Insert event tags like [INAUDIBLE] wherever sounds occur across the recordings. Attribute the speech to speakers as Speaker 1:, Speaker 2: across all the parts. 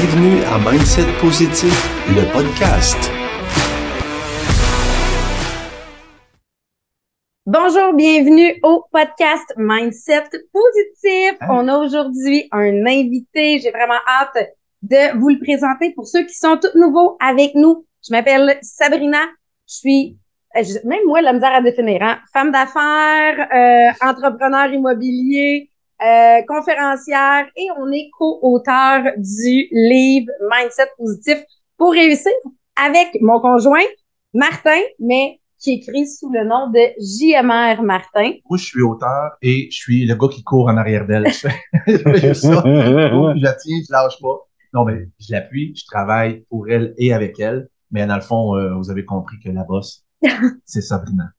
Speaker 1: Bienvenue à Mindset Positif, le podcast.
Speaker 2: Bonjour, bienvenue au podcast Mindset Positif. On a aujourd'hui un invité. J'ai vraiment hâte de vous le présenter pour ceux qui sont tout nouveaux avec nous. Je m'appelle Sabrina. Je suis, euh, même moi, la misère à définir, hein? femme d'affaires, euh, entrepreneur immobilier, euh, conférencière et on est co-auteur du livre Mindset Positif pour réussir avec mon conjoint Martin, mais qui écrit sous le nom de JMR Martin.
Speaker 3: Moi, je suis auteur et je suis le gars qui court en arrière d'elle. [LAUGHS] Je ça. Je la tiens, je lâche pas. Non, mais je l'appuie, je travaille pour elle et avec elle. Mais dans le fond, euh, vous avez compris que la bosse, [LAUGHS] c'est Sabrina.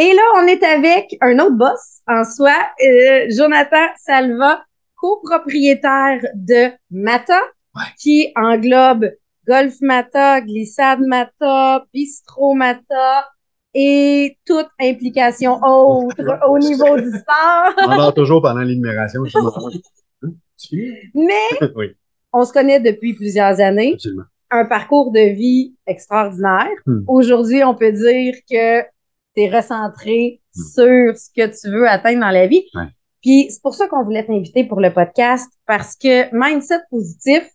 Speaker 2: Et là, on est avec un autre boss en soi, euh, Jonathan Salva, copropriétaire de Mata,
Speaker 3: Ouais.
Speaker 2: qui englobe Golf Mata, Glissade Mata, Bistro Mata et toute implication autre au niveau du sport. [LAUGHS]
Speaker 4: On dort toujours pendant l'énumération. dis,
Speaker 2: Mais [LAUGHS]
Speaker 4: oui,
Speaker 2: on se connaît depuis plusieurs années.
Speaker 4: absolument.
Speaker 2: un parcours de vie extraordinaire.
Speaker 4: Hmm.
Speaker 2: Aujourd'hui, on peut dire que tu es recentré
Speaker 4: Hmm.
Speaker 2: sur ce que tu veux atteindre dans la vie.
Speaker 4: Ouais.
Speaker 2: Puis c'est pour ça qu'on voulait t'inviter pour le podcast parce que mindset positif,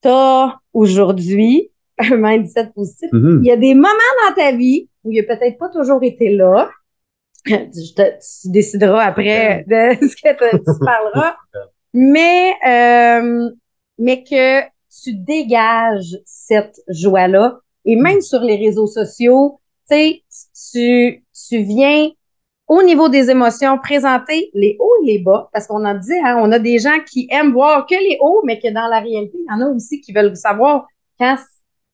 Speaker 2: t'as aujourd'hui [LAUGHS] un mindset positif.
Speaker 4: Mhm.
Speaker 2: Il y a des moments dans ta vie où il a peut-être pas toujours été là. [LAUGHS] Te- tu décideras après de [LAUGHS] ce que te- tu parleras. Mais, euh, mais que tu dégages cette joie-là. Et même sur les réseaux sociaux, tu sais, tu, tu viens au niveau des émotions présenter les hauts et les bas. Parce qu'on en dit, hein, on a des gens qui aiment voir que les hauts, mais que dans la réalité, il y en a aussi qui veulent savoir quand,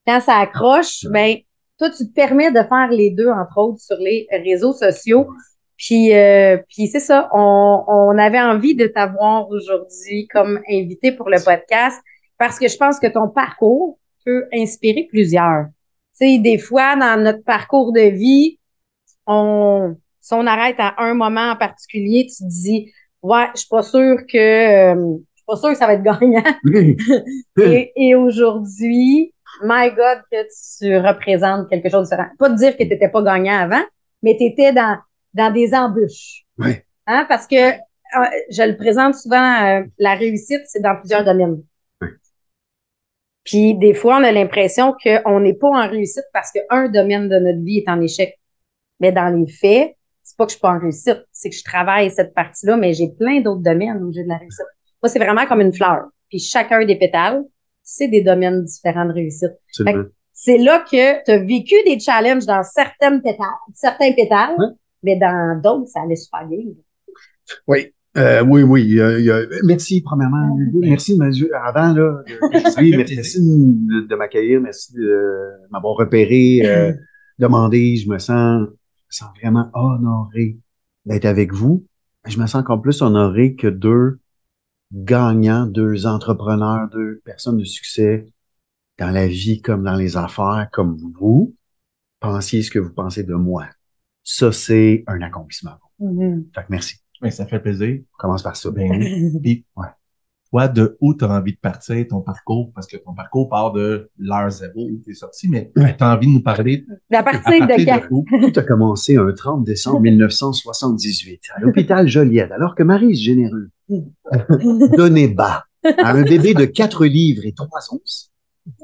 Speaker 2: quand ça accroche, ben, toi, tu te permets de faire les deux, entre autres, sur les réseaux sociaux. Puis, euh, puis c'est ça, on, on avait envie de t'avoir aujourd'hui comme invité pour le podcast parce que je pense que ton parcours peut inspirer plusieurs. Tu sais, des fois, dans notre parcours de vie, on, si on arrête à un moment en particulier, tu te dis, ouais, je suis pas sûre que, euh, je suis pas sûre que ça va être gagnant. [LAUGHS] [LAUGHS] Et, et aujourd'hui, my God, que tu représentes quelque chose de différent. Pas de dire que tu n'étais pas gagnant avant, mais tu étais dans, dans des embûches.
Speaker 4: Ouais.
Speaker 2: Hein, parce que euh, je le présente souvent, euh, la réussite, c'est dans plusieurs domaines. Puis des fois, on a l'impression qu'on n'est pas en réussite parce qu'un domaine de notre vie est en échec. Mais dans les faits, c'est pas que je suis pas en réussite, c'est que je travaille cette partie-là, mais j'ai plein d'autres domaines où j'ai de la réussite. Moi, c'est vraiment comme une fleur. Puis chacun des pétales, c'est des domaines différents de réussite. C'est là que tu as vécu des challenges dans certaines pétales, certains pétales, mais dans d'autres, ça allait super bien.
Speaker 4: Oui. Euh, oui, oui. il y a- il y a- merci, premièrement. Merci de m'avoir- avant, là. oui, [LAUGHS] merci merci de, de m'accueillir. Merci de m'avoir repéré, euh, [CLEARS THROAT] demandé. Je me sens, je me sens vraiment honoré d'être avec vous. Je me sens encore plus honoré que deux gagnants, deux entrepreneurs, deux personnes de succès dans la vie comme dans les affaires, comme vous. Pensiez ce que vous pensez de moi. Ça, c'est un accomplissement.
Speaker 2: Mhm.
Speaker 4: Fait que merci.
Speaker 3: Mais ça fait plaisir.
Speaker 4: On commence par ça.
Speaker 3: Ben oui. [LAUGHS] Puis,
Speaker 4: Ouais.
Speaker 3: toi, de où tu as envie de partir, ton parcours? Parce que ton parcours part de l'heure zéro où tu es sorti, mais tu as envie de nous parler
Speaker 2: À
Speaker 3: à
Speaker 2: partir
Speaker 3: partir
Speaker 2: de
Speaker 3: de où? [LAUGHS]
Speaker 4: Tout a commencé un 30 décembre 1978 à l'hôpital Joliette, alors que Marie Généreux [LAUGHS] donnait bas à un bébé de 4 livres et 3 onces,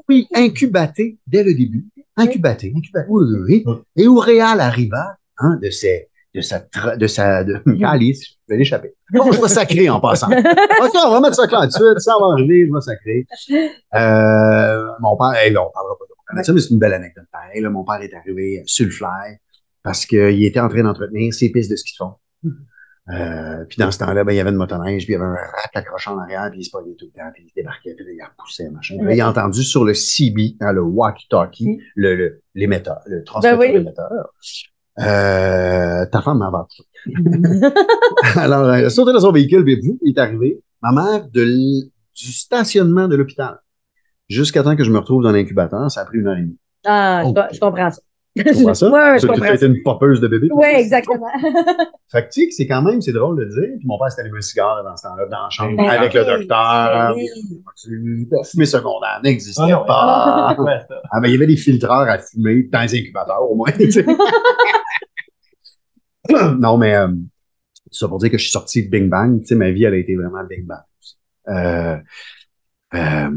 Speaker 4: puis incubaté dès le début. Incubaté, incubaté, oui, oui, oui. Et où Réal arriva, hein, de ses, de sa, tra- de sa, de, [LAUGHS] Alice, [LAUGHS] je vais l'échapper. Bon, je vais sacrer en passant. OK, on va mettre ça clair tout de suite, ça va arriver, je vais sacrer. Euh, mon père, hey, là, on parlera pas de ça, mais c'est une belle anecdote pareil. Là, mon père est arrivé sur le fly parce qu'il était en train d'entretenir ses pistes de ski de fond. Euh, puis dans ce temps-là, ben, il y avait une motoneige, puis il y avait un rack accrochant en arrière, puis il se pognait tout le temps, puis il débarquait, puis il repoussait, machin. Là, il a entendu sur le CB, dans le walkie-talkie, le, le, l'émetteur, le transmetteur
Speaker 2: Ben oui.
Speaker 4: Euh, ta femme m'a [LAUGHS] Alors, euh, il a sauté dans son véhicule, puis vous, il est arrivé. Ma mère, de du stationnement de l'hôpital jusqu'à temps que je me retrouve dans l'incubateur, ça a pris une heure et demie.
Speaker 2: Ah, je comprends ça.
Speaker 4: Tu comprends ça? [LAUGHS]
Speaker 2: Ouais, je
Speaker 4: Ça, tu
Speaker 2: comprends.
Speaker 4: été une poppeuse de bébé.
Speaker 2: Oui, exactement. [LAUGHS]
Speaker 4: Fait que tu sais que c'est quand même, c'est drôle de le dire. Puis mon père s'était allumé un cigare dans ce temps-là, dans la chambre,
Speaker 3: Ben
Speaker 4: avec
Speaker 2: oui,
Speaker 4: le docteur.
Speaker 2: oui.
Speaker 4: La fumée secondaire n'existait pas.
Speaker 3: Ouais, ça.
Speaker 4: Ah, ben, il y avait des filtreurs à fumer dans les incubateurs, au moins. [LAUGHS] non, mais euh, ça pour dire que je suis sorti de Bing Bang. Tu sais, ma vie, elle a été vraiment Bing Bang. Euh, euh,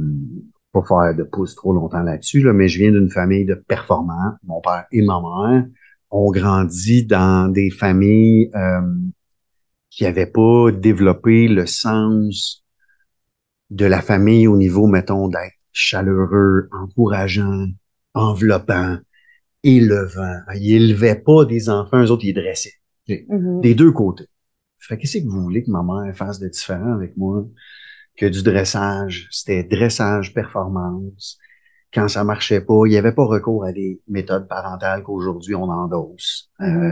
Speaker 4: pas faire de pouce trop longtemps là-dessus, là, mais je viens d'une famille de performants. Mon père et ma mère ont grandi dans des familles euh, qui n'avaient pas développé le sens de la famille au niveau, mettons, d'être chaleureux, encourageant, enveloppant, élevant. Ils élevaient pas des enfants, eux autres, ils dressaient.
Speaker 2: Mhm.
Speaker 4: Des deux côtés. Fait qu'est-ce que vous voulez que ma mère fasse de différent avec moi? Que du dressage? C'était dressage, performance. Quand ça marchait pas, il n'y avait pas recours à des méthodes parentales qu'aujourd'hui on endosse. Euh,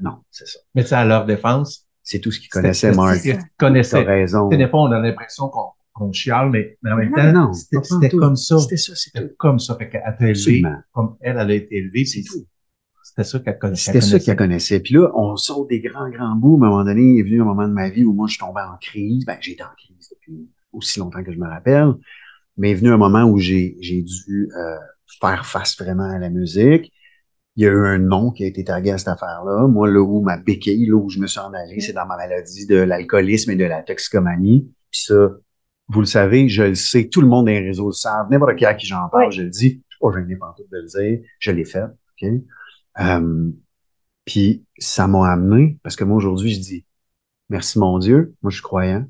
Speaker 4: non, c'est ça.
Speaker 3: Mais sais, à leur défense,
Speaker 4: C'est tout ce qu'ils connaissaient, Marc.
Speaker 3: c'était ce qu'ils connaissaient.
Speaker 4: raison.
Speaker 3: Des fois, on a l'impression qu'on chiale, mais, mais en même
Speaker 2: Non,
Speaker 3: temps,
Speaker 4: non,
Speaker 3: c'était comme ça.
Speaker 4: C'était ça, c'est
Speaker 3: C'était comme ça. Fait
Speaker 4: Absolument.
Speaker 3: comme elle, elle a été élevée.
Speaker 4: C'est tout.
Speaker 3: C'était ça qu'elle conna-
Speaker 4: C'était
Speaker 3: qu'elle
Speaker 4: ça qu'elle
Speaker 3: connaissait.
Speaker 4: connaissait. Puis là, on saute des grands, grands bouts. À un moment donné, il est venu un moment de ma vie où moi, je tombais en crise. Ben, j'ai été en crise depuis aussi longtemps que je me rappelle. Mais il est venu un moment où j'ai, j'ai dû euh, faire face vraiment à la musique. Il y a eu un nom qui a été tagué à cette affaire-là. Moi, là où ma béquille, là où je me suis en allé, c'est dans ma maladie de l'alcoolisme et de la toxicomanie. Puis ça, vous le savez, je le sais, tout le monde dans les réseaux le savent. N'importe qui à qui j'en parle,
Speaker 2: Oui.
Speaker 4: je le dis. Je suis pas gêné de le dire. Je l'ai fait. OK? Euh, puis ça m'a amené, parce que moi aujourd'hui, je dis merci mon Dieu, moi je suis croyant.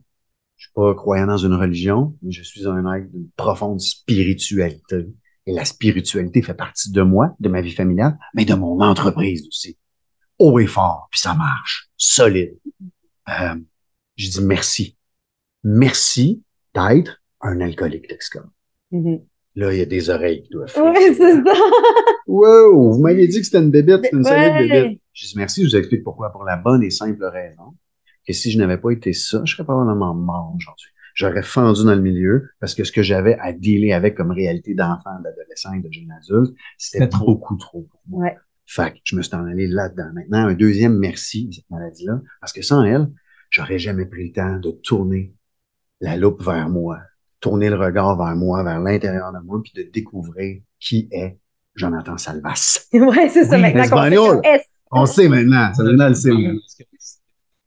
Speaker 4: Je suis pas croyant dans une religion, mais je suis un être d'une profonde spiritualité. Et la spiritualité fait partie de moi, de ma vie familiale, mais de mon entreprise aussi. Haut et fort, puis ça marche, solide. Euh, je dis merci. Merci d'être un alcoolique toxicomane.
Speaker 2: Mhm.
Speaker 4: Là, il y a des oreilles qui doivent
Speaker 2: Ouais, c'est ça.
Speaker 4: Wow, vous m'aviez dit que c'était une bébête, c'était une solide
Speaker 2: Ouais.
Speaker 4: bébête. Je dis merci, je vous explique pourquoi. Pour la bonne et simple raison que si je n'avais pas été ça, je serais probablement mort aujourd'hui. J'aurais fendu dans le milieu parce que ce que j'avais à dealer avec comme réalité d'enfant, d'adolescent et de jeune adulte, c'était beaucoup trop pour moi.
Speaker 2: Ouais.
Speaker 4: Fait que je me suis en allé là-dedans. Maintenant, un deuxième merci de cette maladie-là, parce que sans elle, j'aurais jamais pris le temps de tourner la loupe vers moi, tourner le regard vers moi, vers l'intérieur de moi, puis de découvrir qui est Jonathan Salvas. [LAUGHS]
Speaker 2: Ouais, c'est ça.
Speaker 3: Oui,
Speaker 2: maintenant sait
Speaker 4: On sait maintenant, ça maintenant le sait.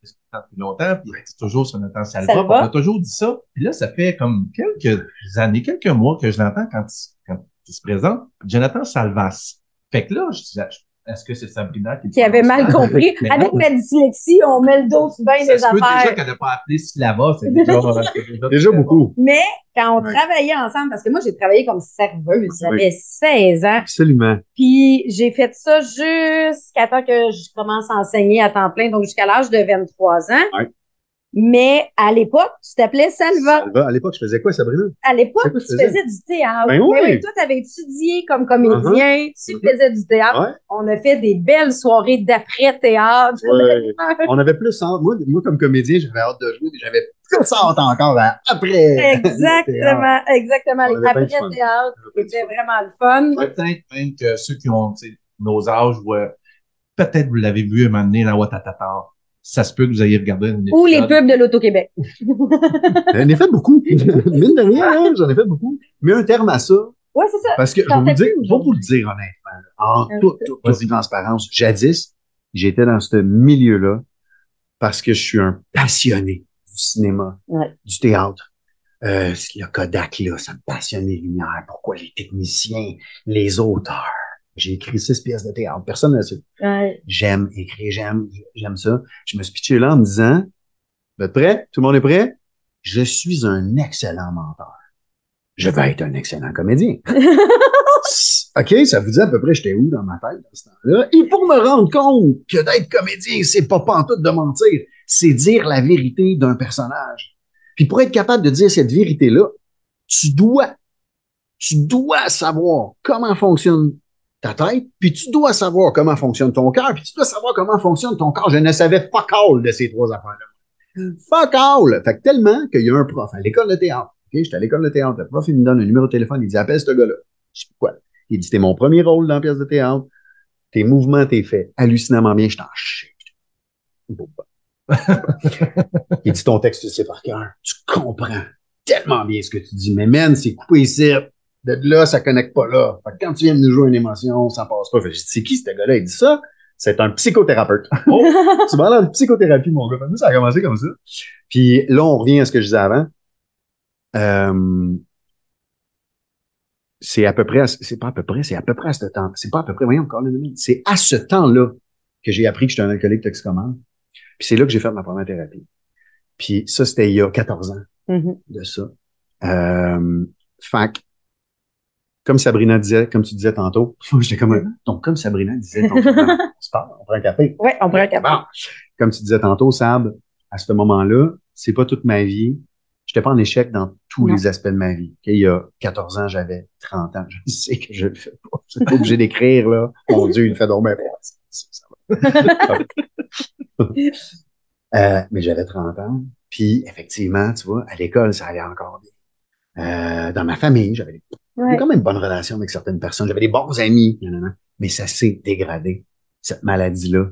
Speaker 3: C'est depuis longtemps, puis dit toujours sur Nathan Salva.
Speaker 2: Salva.
Speaker 3: On a toujours dit ça. Puis là, ça fait comme quelques années, quelques mois que je l'entends quand, il- quand il se présente. Jonathan Salvas. Fait que là, je disais, est-ce que c'est Sabrina qui,
Speaker 2: Qui avait mal [LAUGHS] compris. Avec ma dyslexie, on met le dos sur bien
Speaker 3: ça
Speaker 2: des
Speaker 3: se peut déjà
Speaker 2: affaires.
Speaker 3: qu'elle n'a pas appelé Slava. C'est déjà, [LAUGHS] c'est déjà,
Speaker 4: Déjà beaucoup.
Speaker 2: Mais quand on
Speaker 4: Ouais.
Speaker 2: travaillait ensemble, parce que moi, j'ai travaillé comme serveuse,
Speaker 4: Oui.
Speaker 2: j'avais 16 ans.
Speaker 4: Absolument.
Speaker 2: Puis j'ai fait ça jusqu'à temps que je commence à enseigner à temps plein, donc jusqu'à l'âge de 23 ans.
Speaker 4: Ouais.
Speaker 2: Mais à l'époque, tu t'appelais Salva.
Speaker 4: Salva, à l'époque, je faisais quoi, Sabrina?
Speaker 2: À l'époque, tu
Speaker 4: tu faisais?
Speaker 2: faisais? du théâtre.
Speaker 4: Ben oui.
Speaker 2: Mais toi, tu avais étudié comme comédien, tu
Speaker 4: Mhm.
Speaker 2: faisais du théâtre.
Speaker 4: Ouais.
Speaker 2: On a fait des belles soirées d'après-théâtre.
Speaker 4: Ouais. [LAUGHS] On avait plus hâte. Moi, moi, comme comédien, j'avais hâte de jouer, mais j'avais plus hâte encore à après.
Speaker 2: Exactement, exactement. Après-théâtre, c'était vraiment le fun.
Speaker 3: Peut-être même que ceux qui ont tu sais, nos âges, ouais, peut-être vous l'avez vu un moment donné dans Watatata. Ça se peut que vous ayez regardé une
Speaker 2: Ou les
Speaker 3: épisode.
Speaker 2: pubs de l'Auto-Québec. [LAUGHS]
Speaker 4: J'en ai fait beaucoup. [LAUGHS] Mine de rien, hein, j'en ai fait beaucoup. Mais un terme à ça,
Speaker 2: Ouais, c'est ça.
Speaker 4: parce que je vous dire, je vais vous le dire honnêtement, en
Speaker 2: Ouais.
Speaker 4: toute, toute, toute transparence, jadis, j'étais dans ce milieu-là parce que je suis un passionné du cinéma,
Speaker 2: Ouais.
Speaker 4: du théâtre. Euh, le Kodak, là, ça me passionne les lumières. Pourquoi les techniciens, les auteurs? J'ai écrit six pièces de théâtre. Personne ne sait.
Speaker 2: Ouais.
Speaker 4: J'aime écrire, j'aime, j'aime ça. Je me suis pitché là en me disant, vous êtes prêts? Tout le monde est prêt? Je suis un excellent menteur. Je vais être un excellent comédien. [LAUGHS] OK, ça vous dit à peu près j'étais où dans ma tête dans ce temps-là? Et pour me rendre compte que d'être comédien, c'est pas pantoute de mentir, c'est dire la vérité d'un personnage. Puis pour être capable de dire cette vérité-là, tu dois, tu dois savoir comment fonctionne ta tête, puis tu dois savoir comment fonctionne ton cœur, puis tu dois savoir comment fonctionne ton corps. Je ne savais fuck all de ces trois affaires-là. Fuck all! Fait que tellement qu'il y a un prof à l'école de théâtre. OK, j'étais à l'école de théâtre. Le prof, il me donne un numéro de téléphone. Il dit, appelle ce gars-là. Je sais pas quoi. Il dit, c'était mon premier rôle dans la pièce de théâtre. tes mouvements, tes faits hallucinamment bien, je t'en chie. [LAUGHS] Il dit ton texte, tu sais par cœur. Tu comprends tellement bien ce que tu dis. Mais man, c'est coupé ici. De là, ça connecte pas là. Fait que quand tu viens de nous jouer une émotion, ça passe pas. Fait que c'est qui ce gars-là? Il dit ça. C'est un psychothérapeute. [LAUGHS] Oh, [LAUGHS] tu vas aller en psychothérapie, mon gars. Nous, ça a commencé comme ça. Puis là, on revient à ce que je disais avant. Euh, c'est à peu près, à- c'est pas à peu près, c'est à peu près à ce temps. C'est pas à peu près, voyons encore. C'est à ce temps-là que j'ai appris que j'étais un alcoolique toxicomane. Puis c'est là que j'ai fait ma première thérapie. Puis ça, c'était il y a 14 ans
Speaker 2: Mhm.
Speaker 4: de ça. Euh, fait que, comme Sabrina disait, comme tu disais tantôt, [LAUGHS] j'étais comme un- donc comme Sabrina disait tantôt, [LAUGHS] on se parle, on prend un café.
Speaker 2: Ouais, on prend un café.
Speaker 4: Bon. Comme tu disais tantôt, Sab, à ce moment-là, c'est pas toute ma vie. J'étais pas en échec dans tous
Speaker 2: Non.
Speaker 4: les aspects de ma vie. Ok, Il y a 14 ans, j'avais 30 ans. Je [LAUGHS] sais que je le fais pas. Je suis pas obligé d'écrire, là. Mon Dieu, il me fait dormir. Euh, mais j'avais 30 ans. Puis, effectivement, tu vois, à l'école, ça allait encore bien. Euh, dans ma famille, j'avais
Speaker 2: Ouais.
Speaker 4: quand même une bonne relation avec certaines personnes. J'avais des bons amis, nanana. mais ça s'est dégradé, cette maladie-là.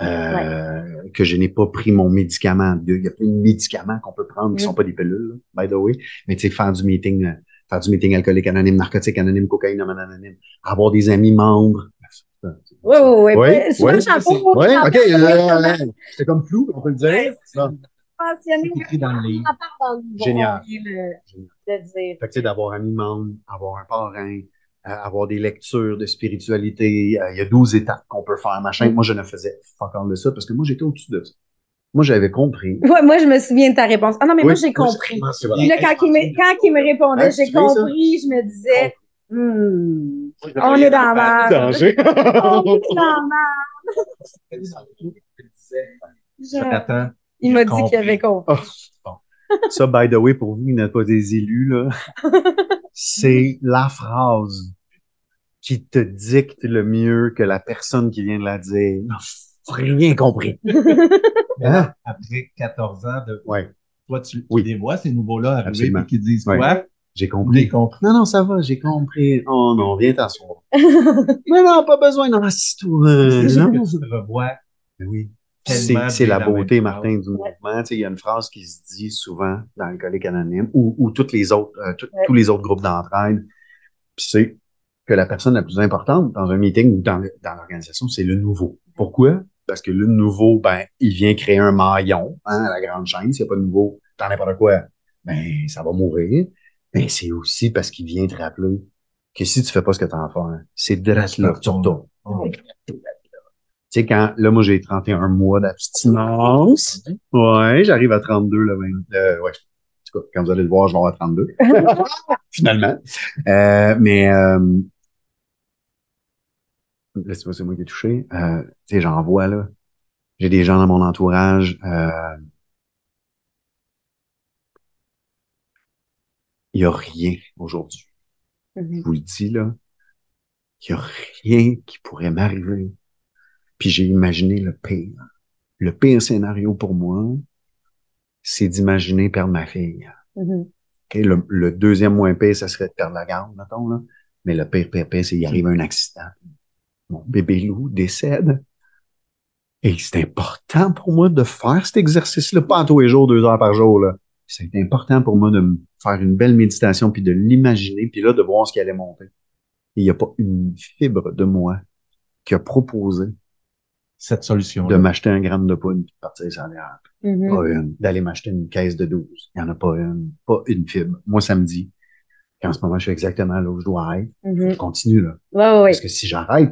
Speaker 4: Euh, que je n'ai pas pris mon médicament. Il y a plein de médicaments qu'on peut prendre qui
Speaker 2: Mm.
Speaker 4: sont pas des pilules, by the way. Mais tu sais, faire du meeting, euh, faire du meeting alcoolique anonyme, narcotique anonyme, cocaïne anonyme, avoir des amis membres.
Speaker 2: Oui, oui, oui.
Speaker 4: Oui, oui,
Speaker 2: j'en
Speaker 4: ok, euh, euh, c'est comme flou, on peut le dire.
Speaker 2: Mentionné,
Speaker 3: C'est écrit dans le livre.
Speaker 4: Génial.
Speaker 2: le-
Speaker 4: Génial.
Speaker 2: dire.
Speaker 4: Fait que, d'avoir un membre, avoir un parrain, euh, avoir des lectures de spiritualité, euh, il y a 12 étapes qu'on peut faire, machin.
Speaker 2: Mm.
Speaker 4: Moi, je ne faisais fuck all de ça parce que moi, j'étais au-dessus de ça. Moi, j'avais compris.
Speaker 2: Ouais, moi, je me souviens de ta réponse. Ah non, mais moi, j'ai compris. là, quand il me, quand il me répondait, j'ai
Speaker 4: ça?
Speaker 2: compris, je me disais, hmm,
Speaker 4: On [LAUGHS]
Speaker 2: on est dans la merde. [LAUGHS]
Speaker 4: danger.
Speaker 2: On est dans la merde.
Speaker 3: Jonathan,
Speaker 2: Il m'a dit qu'il avait compris.
Speaker 4: Ça, by the way, pour vous qui n'êtes pas des élus, là, [LAUGHS] c'est la phrase qui te dicte le mieux que la personne qui vient de la dire. Rien compris. [LAUGHS] Hein?
Speaker 3: après 14 ans de
Speaker 4: Ouais,
Speaker 3: toi, tu, tu
Speaker 4: Oui.
Speaker 3: les vois, ces nouveaux-là, arriver
Speaker 4: Absolument.
Speaker 3: et qui disent
Speaker 4: Ouais.
Speaker 3: quoi?
Speaker 4: j'ai compris.
Speaker 3: compris.
Speaker 4: Non, non, ça va, j'ai compris. Oh non, viens t'asseoir. [LAUGHS] non, non, pas besoin, non, assis-toi.
Speaker 3: C'est sûr
Speaker 4: Non.
Speaker 3: que tu te revois
Speaker 4: Mais oui. C'est c'est la beauté, Martin, du mouvement. Tu sais, il y a une phrase qui se dit souvent dans Alcoolique Anonyme ou, ou toutes les autres, euh, tout-
Speaker 2: Ouais.
Speaker 4: tous les autres groupes d'entraide. Puis c'est que la personne la plus importante dans un meeting ou dans, l'organisation, c'est le nouveau. Pourquoi? Parce que le nouveau, ben, il vient créer un maillon hein, à la grande chaîne. S'il n'y a pas de nouveau, dans n'importe quoi, ben, ça va mourir. Mais c'est aussi parce qu'il vient te rappeler que si tu fais pas ce que tu as à faire, c'est de là que tu retournes.
Speaker 3: Oh.
Speaker 4: Tu sais, quand, là, moi, j'ai 31 mois d'abstinence. Ouais, j'arrive à 32, le 20, euh, ouais. En tout cas, quand vous allez le voir, je vais avoir 32. [LAUGHS] Finalement. Euh, mais, euh, là, c'est pas c'est moi qui ai touché. Euh, tu sais, j'en vois, là. J'ai des gens dans mon entourage, euh, il y a rien aujourd'hui.
Speaker 2: Mhm.
Speaker 4: Je vous le dis, là. Il y a rien qui pourrait m'arriver. Puis j'ai imaginé le pire. Le pire scénario pour moi, c'est d'imaginer perdre ma fille.
Speaker 2: Mhm.
Speaker 4: Ok, Le, le deuxième moins pire, ça serait de perdre la garde, mettons, là. Mais le pire, pire, pire, c'est qu'il arrive un accident. Mon bébé loup décède. Et c'est important pour moi de faire cet exercice-là, pas tous les jours, deux heures par jour, là. C'est important pour moi de me faire une belle méditation, puis de l'imaginer, puis là, de voir ce qui allait monter. Il n'y a pas une fibre de moi qui a proposé
Speaker 3: Cette solution.
Speaker 4: de m'acheter un gramme de poudre puis de partir sans l'air.
Speaker 2: Mhm.
Speaker 4: Pas une. D'aller m'acheter une caisse de 12. Il n'y en a pas une. Pas une fibre. Moi, ça me dit qu'en ce moment, je suis exactement là où je dois être.
Speaker 2: Mhm.
Speaker 4: Je continue, là.
Speaker 2: Ouais, ouais, ouais.
Speaker 4: Parce que si j'arrête,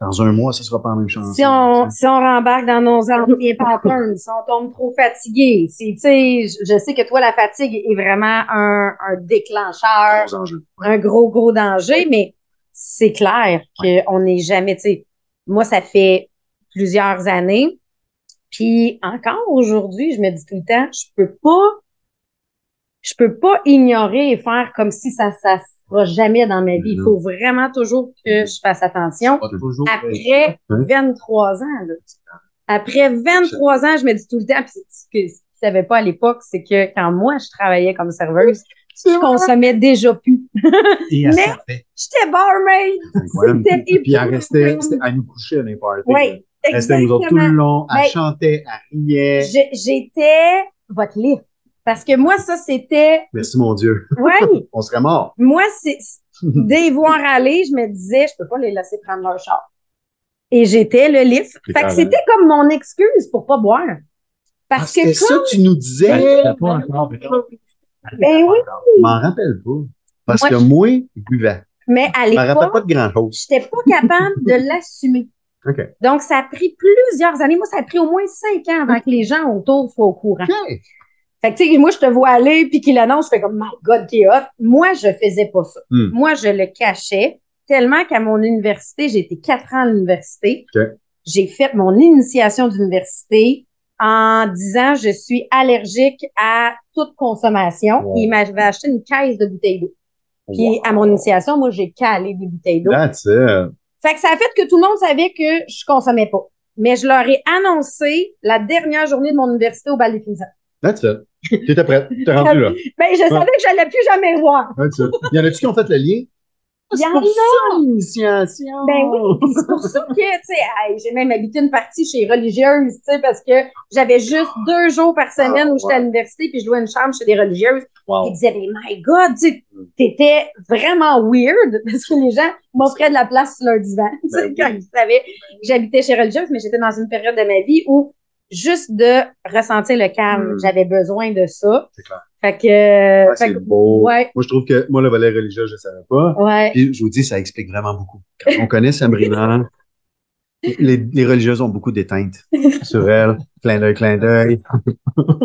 Speaker 4: dans un mois, ce sera pas la même chose.
Speaker 2: Si on, si on rembarque dans nos anciens patterns, si on tombe trop fatigué, si, tu sais, je, je sais que toi, la fatigue est vraiment un, un déclencheur,
Speaker 4: Gros enjeu.
Speaker 2: un gros, gros danger, mais c'est clair qu'on n'est jamais, tu sais, moi, ça fait plusieurs années, puis encore aujourd'hui, je me dis tout le temps, je peux pas, je peux pas ignorer et faire comme si ça, ça se fera jamais dans ma vie. Il faut vraiment toujours que je fasse attention. Après
Speaker 4: Hein?
Speaker 2: 23 ans, là. Après 23 ans, je me dis tout le temps, puis ce que je savais pas à l'époque, c'est que quand moi, je travaillais comme serveuse, je consommais déjà plus.
Speaker 3: Et
Speaker 2: Mais-. J'étais barmaid. C'était
Speaker 4: Puis elle restait, elle nous couchait à les parties.
Speaker 2: Oui,
Speaker 4: Elle restait nous autres tout le
Speaker 2: exactement.
Speaker 4: long. Elle
Speaker 2: Ben,
Speaker 4: chantait, elle riait.
Speaker 2: J'étais votre livre. Parce que moi, ça, c'était.
Speaker 4: Merci mon Dieu.
Speaker 2: Ouais, [LAUGHS]
Speaker 4: On serait morts.
Speaker 2: moi, c'est. Dès les voir aller, je me disais, je peux pas les laisser prendre leur char. Et j'étais le livre. Fait que c'était comme mon excuse pour pas boire.
Speaker 4: Ah,
Speaker 2: Parce que
Speaker 4: c'était ça tu nous disais.
Speaker 3: Ben, pas encore, mais non.
Speaker 2: Ben oui.
Speaker 4: Je m'en rappelle pas. Parce
Speaker 2: Moi,
Speaker 4: que moi, je buvais.
Speaker 2: Mais à
Speaker 4: Je me rappelle
Speaker 2: l'époque,
Speaker 4: pas de grand chose.
Speaker 2: j'étais pas capable de l'assumer. Donc, ça a pris plusieurs années. Moi, ça a pris au moins cinq ans avant que les gens autour soient au courant. Fait que, tu sais, moi, je te vois aller, puis qu'il annonce, je fais comme, my God, qui est hot. Moi, je faisais pas ça.
Speaker 4: Hmm.
Speaker 2: Moi, je le cachais tellement qu'à mon université, j'ai été quatre ans à l'université. J'ai fait mon initiation d'université en disant, je suis allergique à toute consommation.
Speaker 4: Wow.
Speaker 2: Il m'avait acheté une caisse de bouteilles d'eau. Puis,
Speaker 4: Wow.
Speaker 2: à mon initiation, moi, j'ai calé des bouteilles d'eau.
Speaker 4: That's it.
Speaker 2: Fait que ça a fait que tout le monde savait que je consommais pas. Mais je leur ai annoncé la dernière journée de mon université au bal des finissants.
Speaker 4: That's it. T'étais prête. T'es [LAUGHS] rendu là.
Speaker 2: Ben, je savais que j'allais plus jamais voir.
Speaker 4: That's it. Y en a-tu qui ont fait le lien?
Speaker 2: Il y en a. Ben oui, c'est pour ça que, tu sais, j'ai même habité une partie chez religieuse, tu sais, parce que j'avais juste deux jours par semaine
Speaker 4: Ah,
Speaker 2: où j'étais à l'université, puis je louais une chambre chez des religieuses.
Speaker 4: Wow.
Speaker 2: Ils disaient, mais my God, tu t'étais vraiment weird, parce que les gens m'offraient de la place sur leur divan, tu sais,
Speaker 4: Ben
Speaker 2: quand
Speaker 4: oui.
Speaker 2: ils savaient que j'habitais chez religieuse, mais j'étais dans une période de ma vie où juste de ressentir le calme,
Speaker 4: Mm.
Speaker 2: j'avais besoin de ça.
Speaker 4: C'est clair.
Speaker 2: Fait que, euh,
Speaker 4: Ah, c'est beau.
Speaker 2: ouais,
Speaker 4: Moi, je trouve que moi, le volet religieux, je ne savais pas.
Speaker 2: ouais.
Speaker 4: Puis, je vous dis, ça explique vraiment beaucoup. Quand on connaît Sabrina, [LAUGHS] les, les religieuses ont beaucoup d'éteintes sur elle. Clin d'œil, clin d'œil. [LAUGHS]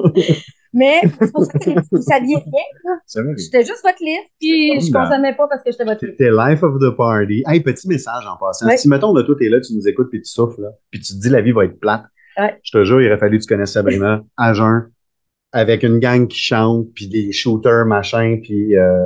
Speaker 2: Mais c'est pour ça que vous saviez rien.
Speaker 4: C'est vrai.
Speaker 2: J'étais juste votre livre, puis je
Speaker 4: Non.
Speaker 2: consommais pas parce que j'étais votre livre.
Speaker 4: C'était life of the party. Hey, petit message en passant.
Speaker 2: Ouais.
Speaker 4: Si, mettons, de toi, t'es là, tu nous écoutes, puis tu souffles, là, puis tu te dis la vie va être plate.
Speaker 2: Ouais.
Speaker 4: Je te jure, il aurait fallu que tu connaisses Sabrina à jeun, avec une gang qui chante, puis des shooters, machin, puis euh,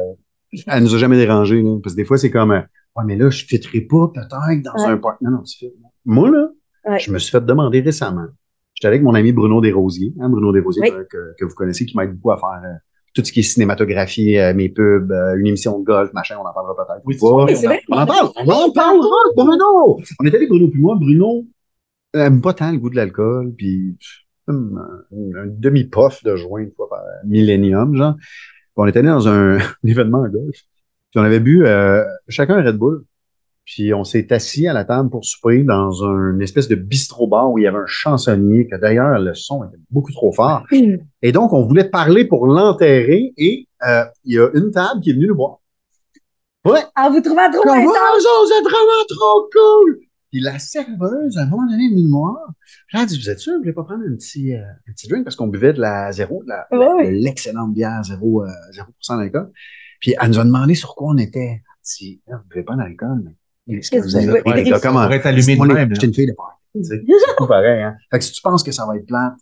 Speaker 4: elle nous a jamais dérangé, là, parce que des fois, c'est comme, euh, ouais, mais là, je fitterai pas peut-être dans
Speaker 2: Ouais.
Speaker 4: un parc. Non, non, tu fites. Moi, là,
Speaker 2: Ouais.
Speaker 4: je me suis fait demander récemment. J'étais avec mon ami Bruno Desrosiers, hein, Bruno Desrosiers,
Speaker 2: Oui.
Speaker 4: que, que- vous connaissez, qui m'aide beaucoup à faire euh, tout ce qui est cinématographie, euh, mes pubs, euh, une émission de golf, machin, on en parlera peut-être.
Speaker 3: Oui,
Speaker 2: c'est vrai.
Speaker 4: On en parle, on en parlera, Bruno! On est allé, Bruno puis moi, Bruno aime pas tant le goût de l'alcool, puis un, demi-puff de joint une fois par millénium, genre. Puis on est allé dans un, [LAUGHS] événement à golf, puis on avait bu euh, chacun un Red Bull, puis on s'est assis à la table pour souper dans un espèce de bistrot-bar où il y avait un chansonnier, que d'ailleurs, le son était beaucoup trop fort. [LAUGHS] Et donc, on voulait parler pour l'enterrer, et euh, il y a une table qui est venue nous voir. Ouais,
Speaker 2: En vous trouvant trop
Speaker 4: comme,
Speaker 2: intense.
Speaker 4: wow, ça, c'est vraiment trop cool! Puis la serveuse, à un moment donné, me voir. J'ai dit, vous êtes sûr vous voulez pas prendre un petit, euh, un petit drink? Parce qu'on buvait de la zéro, de la,
Speaker 2: Ouais, ouais.
Speaker 4: de l'excellente bière zéro, euh, 0% d'alcool. Puis elle nous a demandé sur quoi on était. Elle dit, Ah, vous buvez pas d'alcool, mais est-ce que
Speaker 2: Qu'est-ce
Speaker 4: vous
Speaker 2: que
Speaker 4: avez
Speaker 2: voulez?
Speaker 4: Les gars, comment?
Speaker 3: Être allumé de
Speaker 4: On
Speaker 3: même.
Speaker 4: J'étais une fille de sais. C'est tout pareil, hein. Fait que si tu penses que ça va être plate,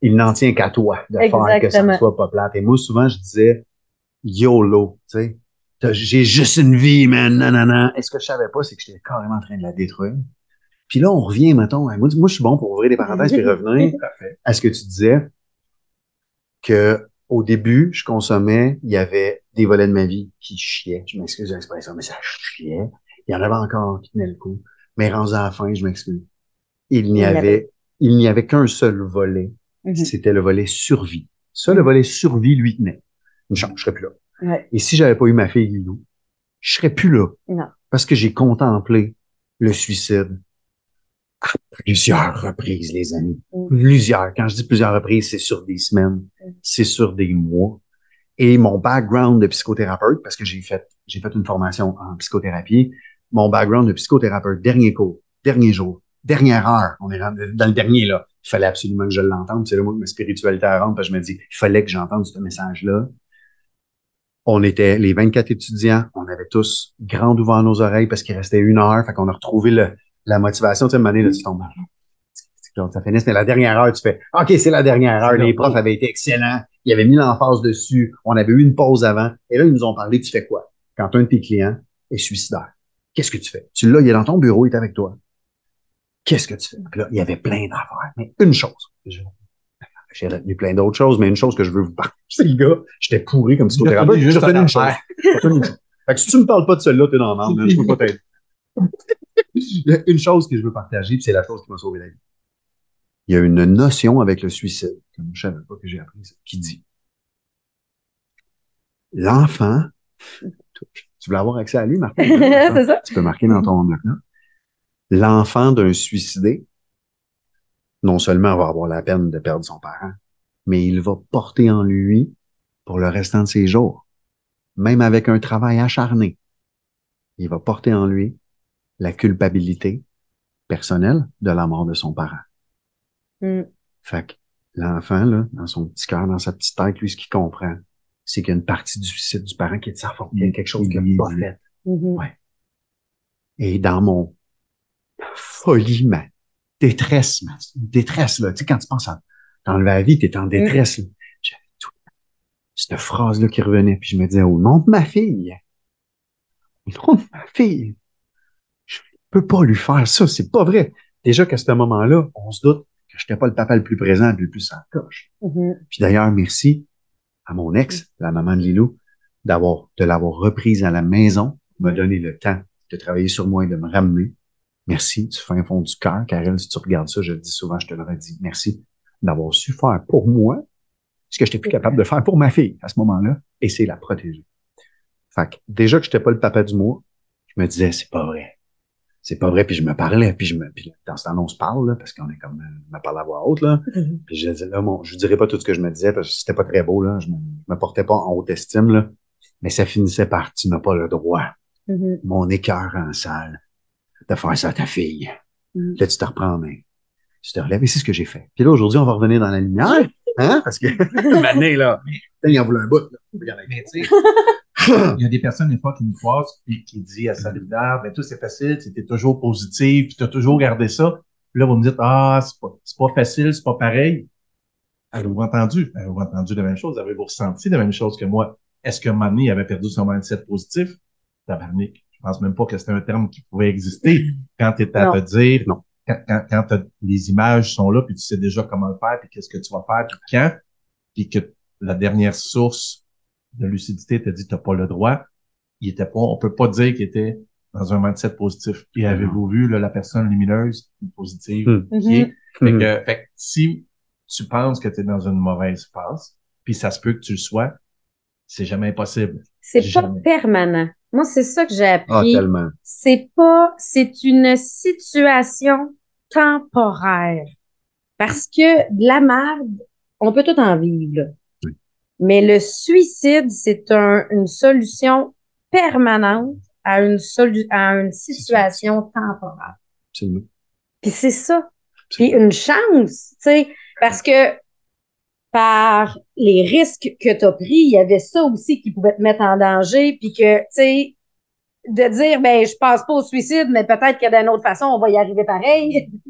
Speaker 4: il n'en tient qu'à toi de faire que ça ne soit pas plate. Et moi, souvent, je disais, YOLO, tu sais. J'ai juste une vie, man, nanana. Et ce que je savais pas, c'est que j'étais carrément en train de la détruire. Puis là, on revient, mettons, moi, moi, je suis bon pour ouvrir des parenthèses et revenir [LAUGHS] à ce que tu disais, que au début, je consommais, il y avait des volets de ma vie qui chiaient. Je m'excuse de l'expression, mais ça chiait. Il y en avait encore qui tenaient le coup. Mais rendu à la fin, je m'excuse. Il n'y avait, il n'y avait qu'un seul volet.
Speaker 2: Mhm.
Speaker 4: C'était le volet survie. Ça, le volet survie lui tenait. Une chance, je serais plus là.
Speaker 2: Ouais.
Speaker 4: Et si j'avais pas eu ma fille Lilou, je serais plus là.
Speaker 2: Non.
Speaker 4: Parce que j'ai contemplé le suicide à plusieurs reprises, les amis.
Speaker 2: Mm.
Speaker 4: Plusieurs. Quand je dis plusieurs reprises, c'est sur des semaines,
Speaker 2: Mm.
Speaker 4: c'est sur des mois. Et mon background de psychothérapeute, parce que j'ai fait, j'ai fait une formation en psychothérapie, mon background de psychothérapeute, dernier cours, dernier jour, dernière heure, on est dans le dernier, là. Il fallait absolument que je l'entende. C'est là, moi, que ma spiritualité rentre, parce que je me dis, il fallait que j'entende ce message-là. On était les 24 étudiants, on avait tous grand ouvert nos oreilles parce qu'il restait une heure, fait qu'on a retrouvé le, la motivation. Tu sais, année, là, tu tombes. Ça finit, c'était la dernière heure, tu fais, OK, c'est la dernière heure. Les profs avaient été excellents. Ils avaient mis l'emphase dessus. On avait eu une pause avant. Et là, ils nous ont parlé, tu fais quoi? Quand un de tes clients est suicidaire, qu'est-ce que tu fais? Tu l'as, il est dans ton bureau, il est avec toi. Qu'est-ce que tu fais? Puis là, il y avait plein d'affaires. Mais une chose. Je- J'ai retenu plein d'autres choses, mais une chose que je veux vous parler, [LAUGHS] c'est le gars, j'étais pourri comme psychothérapeute.
Speaker 3: J'ai retenu
Speaker 4: une chose. Fait que si tu me parles pas de celle-là, t'es dans man. je peux pas t'aider. Il y a une chose que je veux partager, puis c'est la chose qui m'a sauvé la vie. Il y a une notion avec le suicide, que je savais pas que j'ai appris, qui dit l'enfant, tu voulais avoir accès à lui, Martin? [LAUGHS]
Speaker 2: c'est ça.
Speaker 4: tu peux marquer dans ton bloc-notes. L'enfant d'un suicidé, non seulement va avoir la peine de perdre son parent, mais il va porter en lui pour le restant de ses jours, même avec un travail acharné. Il va porter en lui la culpabilité personnelle de la mort de son parent.
Speaker 2: Mm.
Speaker 4: Fait que l'enfant, là, dans son petit cœur, dans sa petite tête, lui, ce qu'il comprend, c'est qu'il y a une partie du suicide du parent qui est de sa faute. Il y a quelque chose qu'il n'a pas fait.
Speaker 2: Mhm.
Speaker 4: Et dans mon folie, ma détresse, ma détresse, là, tu sais, quand tu penses à t'enlever la vie, t'es en détresse, là. J'avais tout cette phrase-là qui revenait, puis je me disais, au nom de ma fille, au nom de ma fille, je peux pas lui faire ça, c'est pas vrai. Déjà qu'à ce moment-là, on se doute que j'étais pas le papa le plus présent, le plus sans coche.
Speaker 2: Mhm.
Speaker 4: Puis d'ailleurs, merci à mon ex, la maman de Lilou, d'avoir, de l'avoir reprise à la maison, m'a donné le temps de travailler sur moi et de me ramener. Merci du fin fond du cœur, Karel, si tu regardes ça, je le dis souvent, je te l'aurais dit. Merci d'avoir su faire pour moi ce que j'étais plus capable de faire pour ma fille à ce moment-là, et c'est la protéger. Fait que déjà que j'étais pas le papa du mois, je me disais, c'est pas vrai. C'est pas vrai, puis je me parlais, puis je me, puis dans ce temps on se parle, là, parce qu'on est comme, euh, je me parle à voix haute, là.
Speaker 2: Mhm.
Speaker 4: Puis je disais, là, mon, je dirais pas tout ce que je me disais parce que c'était pas très beau, là. Je me, je me portais pas en haute estime, là. Mais ça finissait par, tu n'as pas le droit,
Speaker 2: Mhm.
Speaker 4: mon écœur en salle, de faire ça à ta fille.
Speaker 2: Mhm.
Speaker 4: Là, tu te reprends en main. Tu te relèves et c'est ce que j'ai fait. Puis là, aujourd'hui, on va revenir dans la lumière, hein, parce que, [LAUGHS] Mané, là, putain, il en voulait un bout, là. Il [LAUGHS] y en a-
Speaker 3: des personnes, des fois, qui nous croisent et qui disent à Solidaire, ben, tout c'est facile, c'était toujours positif, puis tu as toujours gardé ça. Puis là, vous me dites, ah, c'est pas, c'est pas facile, c'est pas pareil. Avez-vous entendu? Avez-vous entendu la même chose? Avez-vous ressenti la même chose que moi? Est-ce que Manny avait perdu son mindset positif? Tabarnak. Je pense même pas que c'était un terme qui pouvait exister quand tu es à
Speaker 2: Non.
Speaker 3: te dire,
Speaker 4: Non.
Speaker 3: quand, quand, quand t'as- les images sont là, puis tu sais déjà comment le faire, puis qu'est-ce que tu vas faire, puis quand, puis que la dernière source de lucidité te dit t'as pas le droit, il était pas, on peut pas dire qu'il était dans un mindset positif. Et avez-vous vu là, la personne lumineuse positive
Speaker 4: Hmm.
Speaker 3: qui est? Fait
Speaker 4: Mhm.
Speaker 3: que, fait que si tu penses que tu es dans une mauvaise phase, puis ça se peut que tu le sois, c'est jamais impossible.
Speaker 2: C'est pas permanent. Moi, c'est ça que j'ai
Speaker 4: Ah,
Speaker 2: appris.
Speaker 4: tellement.
Speaker 2: c'est pas, c'est une situation temporaire. Parce que de la merde, on peut tout en vivre, là.
Speaker 4: Oui.
Speaker 2: Mais le suicide, c'est un, une solution permanente à une, solu- à une situation temporaire.
Speaker 4: Absolument.
Speaker 2: Puis c'est ça. Puis une chance, tu sais, parce que par les risques que tu as pris, il y avait ça aussi qui pouvait te mettre en danger, puis que, tu sais, de dire, ben, je pense pas au suicide, mais peut-être que d'une autre façon, on va y arriver pareil. [LAUGHS]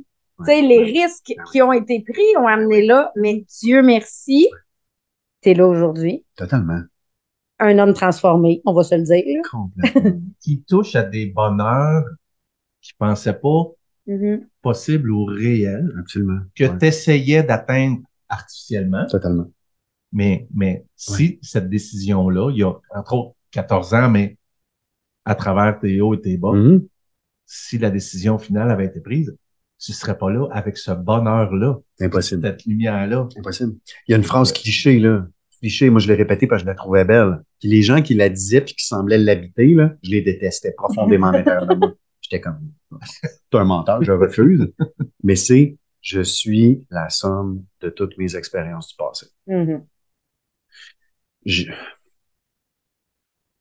Speaker 2: Tu sais, les risques qui ont été pris ont amené là, mais Dieu merci, t'es là aujourd'hui.
Speaker 4: Totalement.
Speaker 2: Un homme transformé, on va se le dire. là.
Speaker 4: Complètement. [LAUGHS]
Speaker 3: Qui touche à des bonheurs qui pensaient pas
Speaker 2: Mhm.
Speaker 3: possibles ou réels,
Speaker 4: Absolument.
Speaker 3: que
Speaker 4: Ouais.
Speaker 3: tu essayais d'atteindre artificiellement.
Speaker 4: Totalement.
Speaker 3: Mais, mais si cette décision-là, il y a entre autres 14 ans, mais à travers tes hauts et tes bas,
Speaker 4: Mhm.
Speaker 3: si la décision finale avait été prise, tu serais pas là avec ce bonheur-là,
Speaker 4: Impossible.
Speaker 3: cette lumière-là.
Speaker 4: Impossible. Il y a une phrase cliché, là. Cliché, moi, je l'ai répétée parce que je la trouvais belle. Puis les gens qui la disaient puis qui semblaient l'habiter, là, je les détestais profondément [LAUGHS] à l'intérieur de moi. J'étais comme, t'es un menteur, je refuse. Mais c'est, je suis la somme de toutes mes expériences du passé.
Speaker 2: Mhm.
Speaker 4: Je-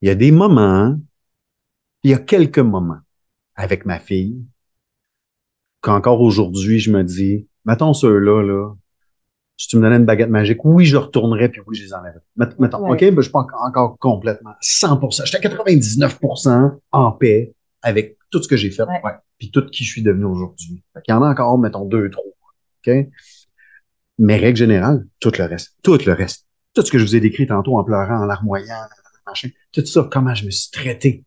Speaker 4: Il y a des moments, il y a quelques moments avec ma fille, qu'encore aujourd'hui, je me dis, mettons ceux-là, là, si tu me donnais une baguette magique, oui, je retournerais, puis oui, je les enlèverais. Met- Mettons,
Speaker 2: Ouais.
Speaker 4: OK, ben, je suis pas encore- complètement 100%. J'étais à 99% en paix avec tout ce que j'ai fait,
Speaker 2: Ouais.
Speaker 4: ouais, puis tout qui je suis devenu aujourd'hui. Qu'il y en a encore, mettons, deux, trois. OK? Mais règle générale, tout le reste. Tout le reste. Tout ce que je vous ai décrit tantôt en pleurant, en larmoyant, machin. Tout ça, comment je me suis traité.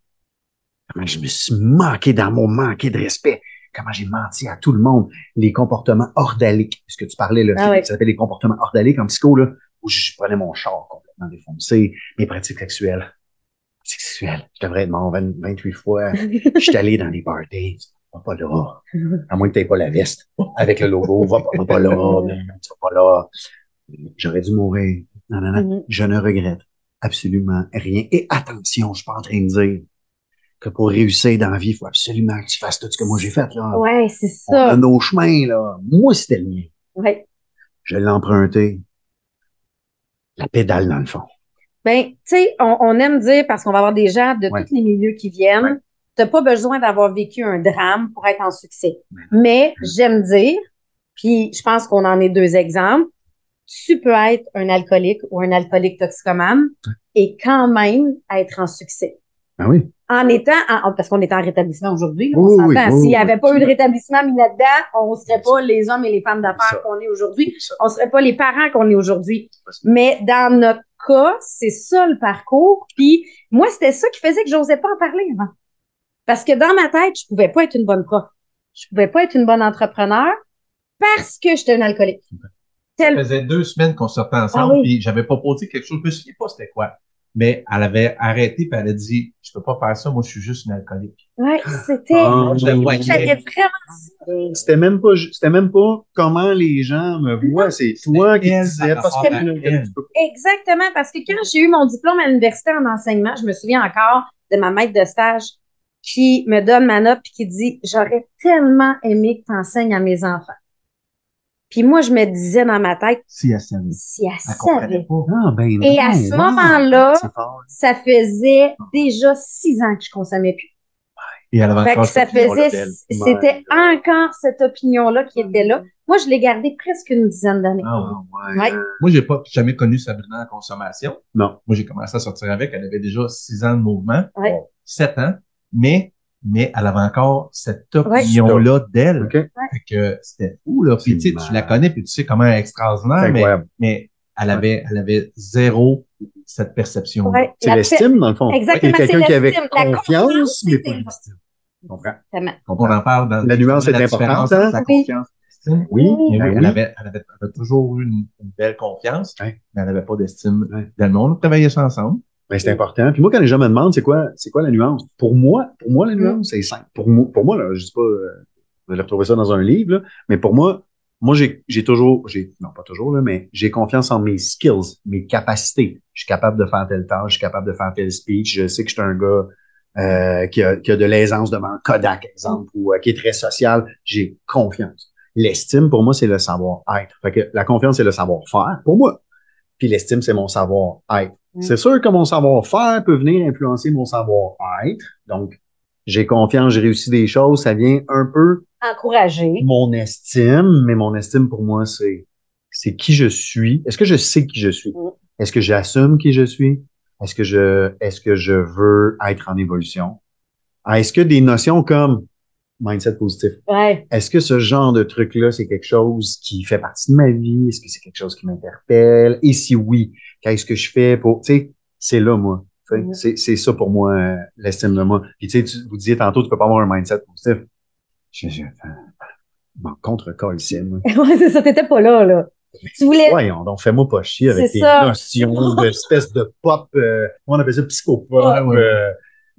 Speaker 4: Comment je me suis manqué d'amour, manqué de respect. comment j'ai menti à tout le monde. Les comportements ordaliques, ce que tu parlais, là,
Speaker 2: Ah ouais.
Speaker 4: ça s'appelle les comportements ordaliques en psycho, là, où je prenais mon char complètement défoncé, mes pratiques sexuelles. Sexuelles. Je devrais être mort 20 28 fois. [LAUGHS] Je suis allé dans des parties. Va pas là. À moins que tu pas la veste avec le logo. Va pas, va pas là. Vas pas là. J'aurais dû mourir. Non, non, non.
Speaker 2: Mhm.
Speaker 4: Je ne regrette absolument rien. Et attention, je suis pas en train de dire que pour réussir dans la vie, il faut absolument que tu fasses tout ce que moi j'ai fait. Là.
Speaker 2: Ouais, c'est
Speaker 4: On a
Speaker 2: ça.
Speaker 4: nos chemins, là. Moi, c'était le mien.
Speaker 2: Ouais.
Speaker 4: Je l'ai emprunté. La pédale, dans le fond.
Speaker 2: Ben, tu sais, on, on aime dire, parce qu'on va avoir des gens de
Speaker 4: Ouais.
Speaker 2: tous les milieux qui viennent,
Speaker 4: Ouais.
Speaker 2: T'as pas besoin d'avoir vécu un drame pour être en succès.
Speaker 4: Ouais.
Speaker 2: Mais j'aime dire, puis je pense qu'on en est deux exemples, tu peux être un alcoolique ou un alcoolique toxicomane et quand même être en succès.
Speaker 4: Ah oui.
Speaker 2: En étant, en- parce qu'on est en rétablissement aujourd'hui,
Speaker 4: Oui,
Speaker 2: on s'entend.
Speaker 4: oui,
Speaker 2: S'il n'y avait pas eu de rétablissement mis là-dedans, on ne serait pas les hommes et les femmes d'affaires qu'on est aujourd'hui on serait pas les parents qu'on est aujourd'hui. Mais dans notre cas, c'est ça le parcours. Puis moi, c'était ça qui faisait que j'osais pas en parler avant. Parce que dans ma tête, je pouvais pas être une bonne prof. Je pouvais pas être une bonne entrepreneur parce que j'étais une alcoolique.
Speaker 3: Ça faisait deux semaines qu'on sortait ensemble,
Speaker 2: Ah oui.
Speaker 3: puis j'avais proposé quelque chose, je me souviens pas c'était quoi. Mais elle avait arrêté, puis elle a dit, je peux pas faire ça, moi je suis juste une alcoolique.
Speaker 2: Ouais, c'était.
Speaker 4: Ah, oui.
Speaker 3: voyais.
Speaker 2: J'avais vraiment.
Speaker 4: C'était même pas, c'était même pas comment les gens me voient. C'est toi qui disais parce que.
Speaker 2: Exactement, parce que quand j'ai eu mon diplôme à l'université en enseignement, je me souviens encore de ma maître de stage qui me donne ma note puis qui dit J'aurais tellement aimé que tu enseignes à mes enfants. Puis moi, je me disais dans ma tête,
Speaker 3: Si elle savait.
Speaker 2: si elle
Speaker 3: Elle comprenait
Speaker 2: savait.
Speaker 3: pas.
Speaker 4: Ah, ben
Speaker 2: Et à
Speaker 4: non,
Speaker 2: ce moment-là. Ça faisait déjà six ans que je consommais plus.
Speaker 3: Et elle avait
Speaker 2: Fait que ça faisait, c'était encore cette opinion-là qui était là. Moi, je l'ai gardée presque une dizaine d'années.
Speaker 3: Ah ouais.
Speaker 4: Ouais.
Speaker 3: Moi, j'ai pas jamais connu Sabrina en consommation.
Speaker 4: Non.
Speaker 3: Moi, j'ai commencé à sortir avec. Elle avait déjà six ans de mouvement.
Speaker 2: Ouais.
Speaker 3: Sept ans. Mais, mais elle avait encore cette opinion-là d'elle.
Speaker 4: OK.
Speaker 3: Fait que c'était fou, là. Puis, tu sais, tu la connais, puis tu sais comment elle est extraordinaire,
Speaker 4: C'est
Speaker 3: mais, mais elle avait, elle avait zéro cette perception.
Speaker 2: Ouais,
Speaker 4: C'est l'estime, dans le fond.
Speaker 2: Exactement,
Speaker 4: C'est quelqu'un
Speaker 2: c'est
Speaker 4: qui avait
Speaker 2: l'estime. La
Speaker 4: confiance, mais pas. Tu comprends?
Speaker 3: Quand on en parle dans
Speaker 4: La nuance est
Speaker 3: la
Speaker 4: importante, hein?
Speaker 2: Oui.
Speaker 3: confiance l'estime.
Speaker 4: Oui.
Speaker 3: Elle, avait, elle, avait, elle avait toujours eu une, une belle confiance, mais elle n'avait pas d'estime d'elle. On travaillait ça ensemble.
Speaker 4: Ben, c'est important. Puis moi, quand les gens me demandent c'est quoi, c'est quoi la nuance, pour moi, pour moi, la
Speaker 2: Mm.
Speaker 4: nuance, c'est simple. Pour moi, pour moi, là, je dis pas, euh, vous allez retrouver ça dans un livre, là, mais pour moi, moi, j'ai, j'ai toujours, j'ai, non, pas toujours, là, mais j'ai confiance en mes skills, mes capacités. Je suis capable de faire telle tâche, je suis capable de faire tel speech. Je sais que je suis un gars, euh, qui a, qui a de l'aisance devant un Kodak, exemple, ou euh, qui est très social. J'ai confiance. L'estime, pour moi, c'est le savoir-être. Fait que la confiance, c'est le savoir-faire, pour moi. Puis l'estime, c'est mon savoir-être.
Speaker 2: Mm.
Speaker 4: C'est sûr que mon savoir-faire peut venir influencer mon savoir-être. Donc, j'ai confiance, j'ai réussi des choses, ça vient un peu
Speaker 2: Encourager.
Speaker 4: mon estime, mais mon estime pour moi, c'est c'est qui je suis. Est-ce que je sais qui je suis?
Speaker 2: Mm.
Speaker 4: Est-ce que j'assume qui je suis? Est-ce que je est-ce que je veux être en évolution? Est-ce que des notions comme mindset positif,
Speaker 2: Ouais.
Speaker 4: est-ce que ce genre de truc-là, c'est quelque chose qui fait partie de ma vie? Est-ce que c'est quelque chose qui m'interpelle? Et si oui, qu'est-ce que je fais pour, tu sais, c'est là, moi. Sais,
Speaker 2: Mhm.
Speaker 4: C'est, c'est ça pour moi, euh, l'estime de moi. Puis, tu sais, vous disiez tantôt, tu peux pas avoir un mindset positif. Je, je, bon, contre call ici, moi. [LAUGHS]
Speaker 2: ouais, c'est ça, t'étais pas là, là. Tu voulais.
Speaker 4: Voyons, donc, fais-moi pas chier avec tes notions d'espèce de pop, euh, comment on appelle ça, psychopop.
Speaker 3: Ouais, ouais.
Speaker 4: euh,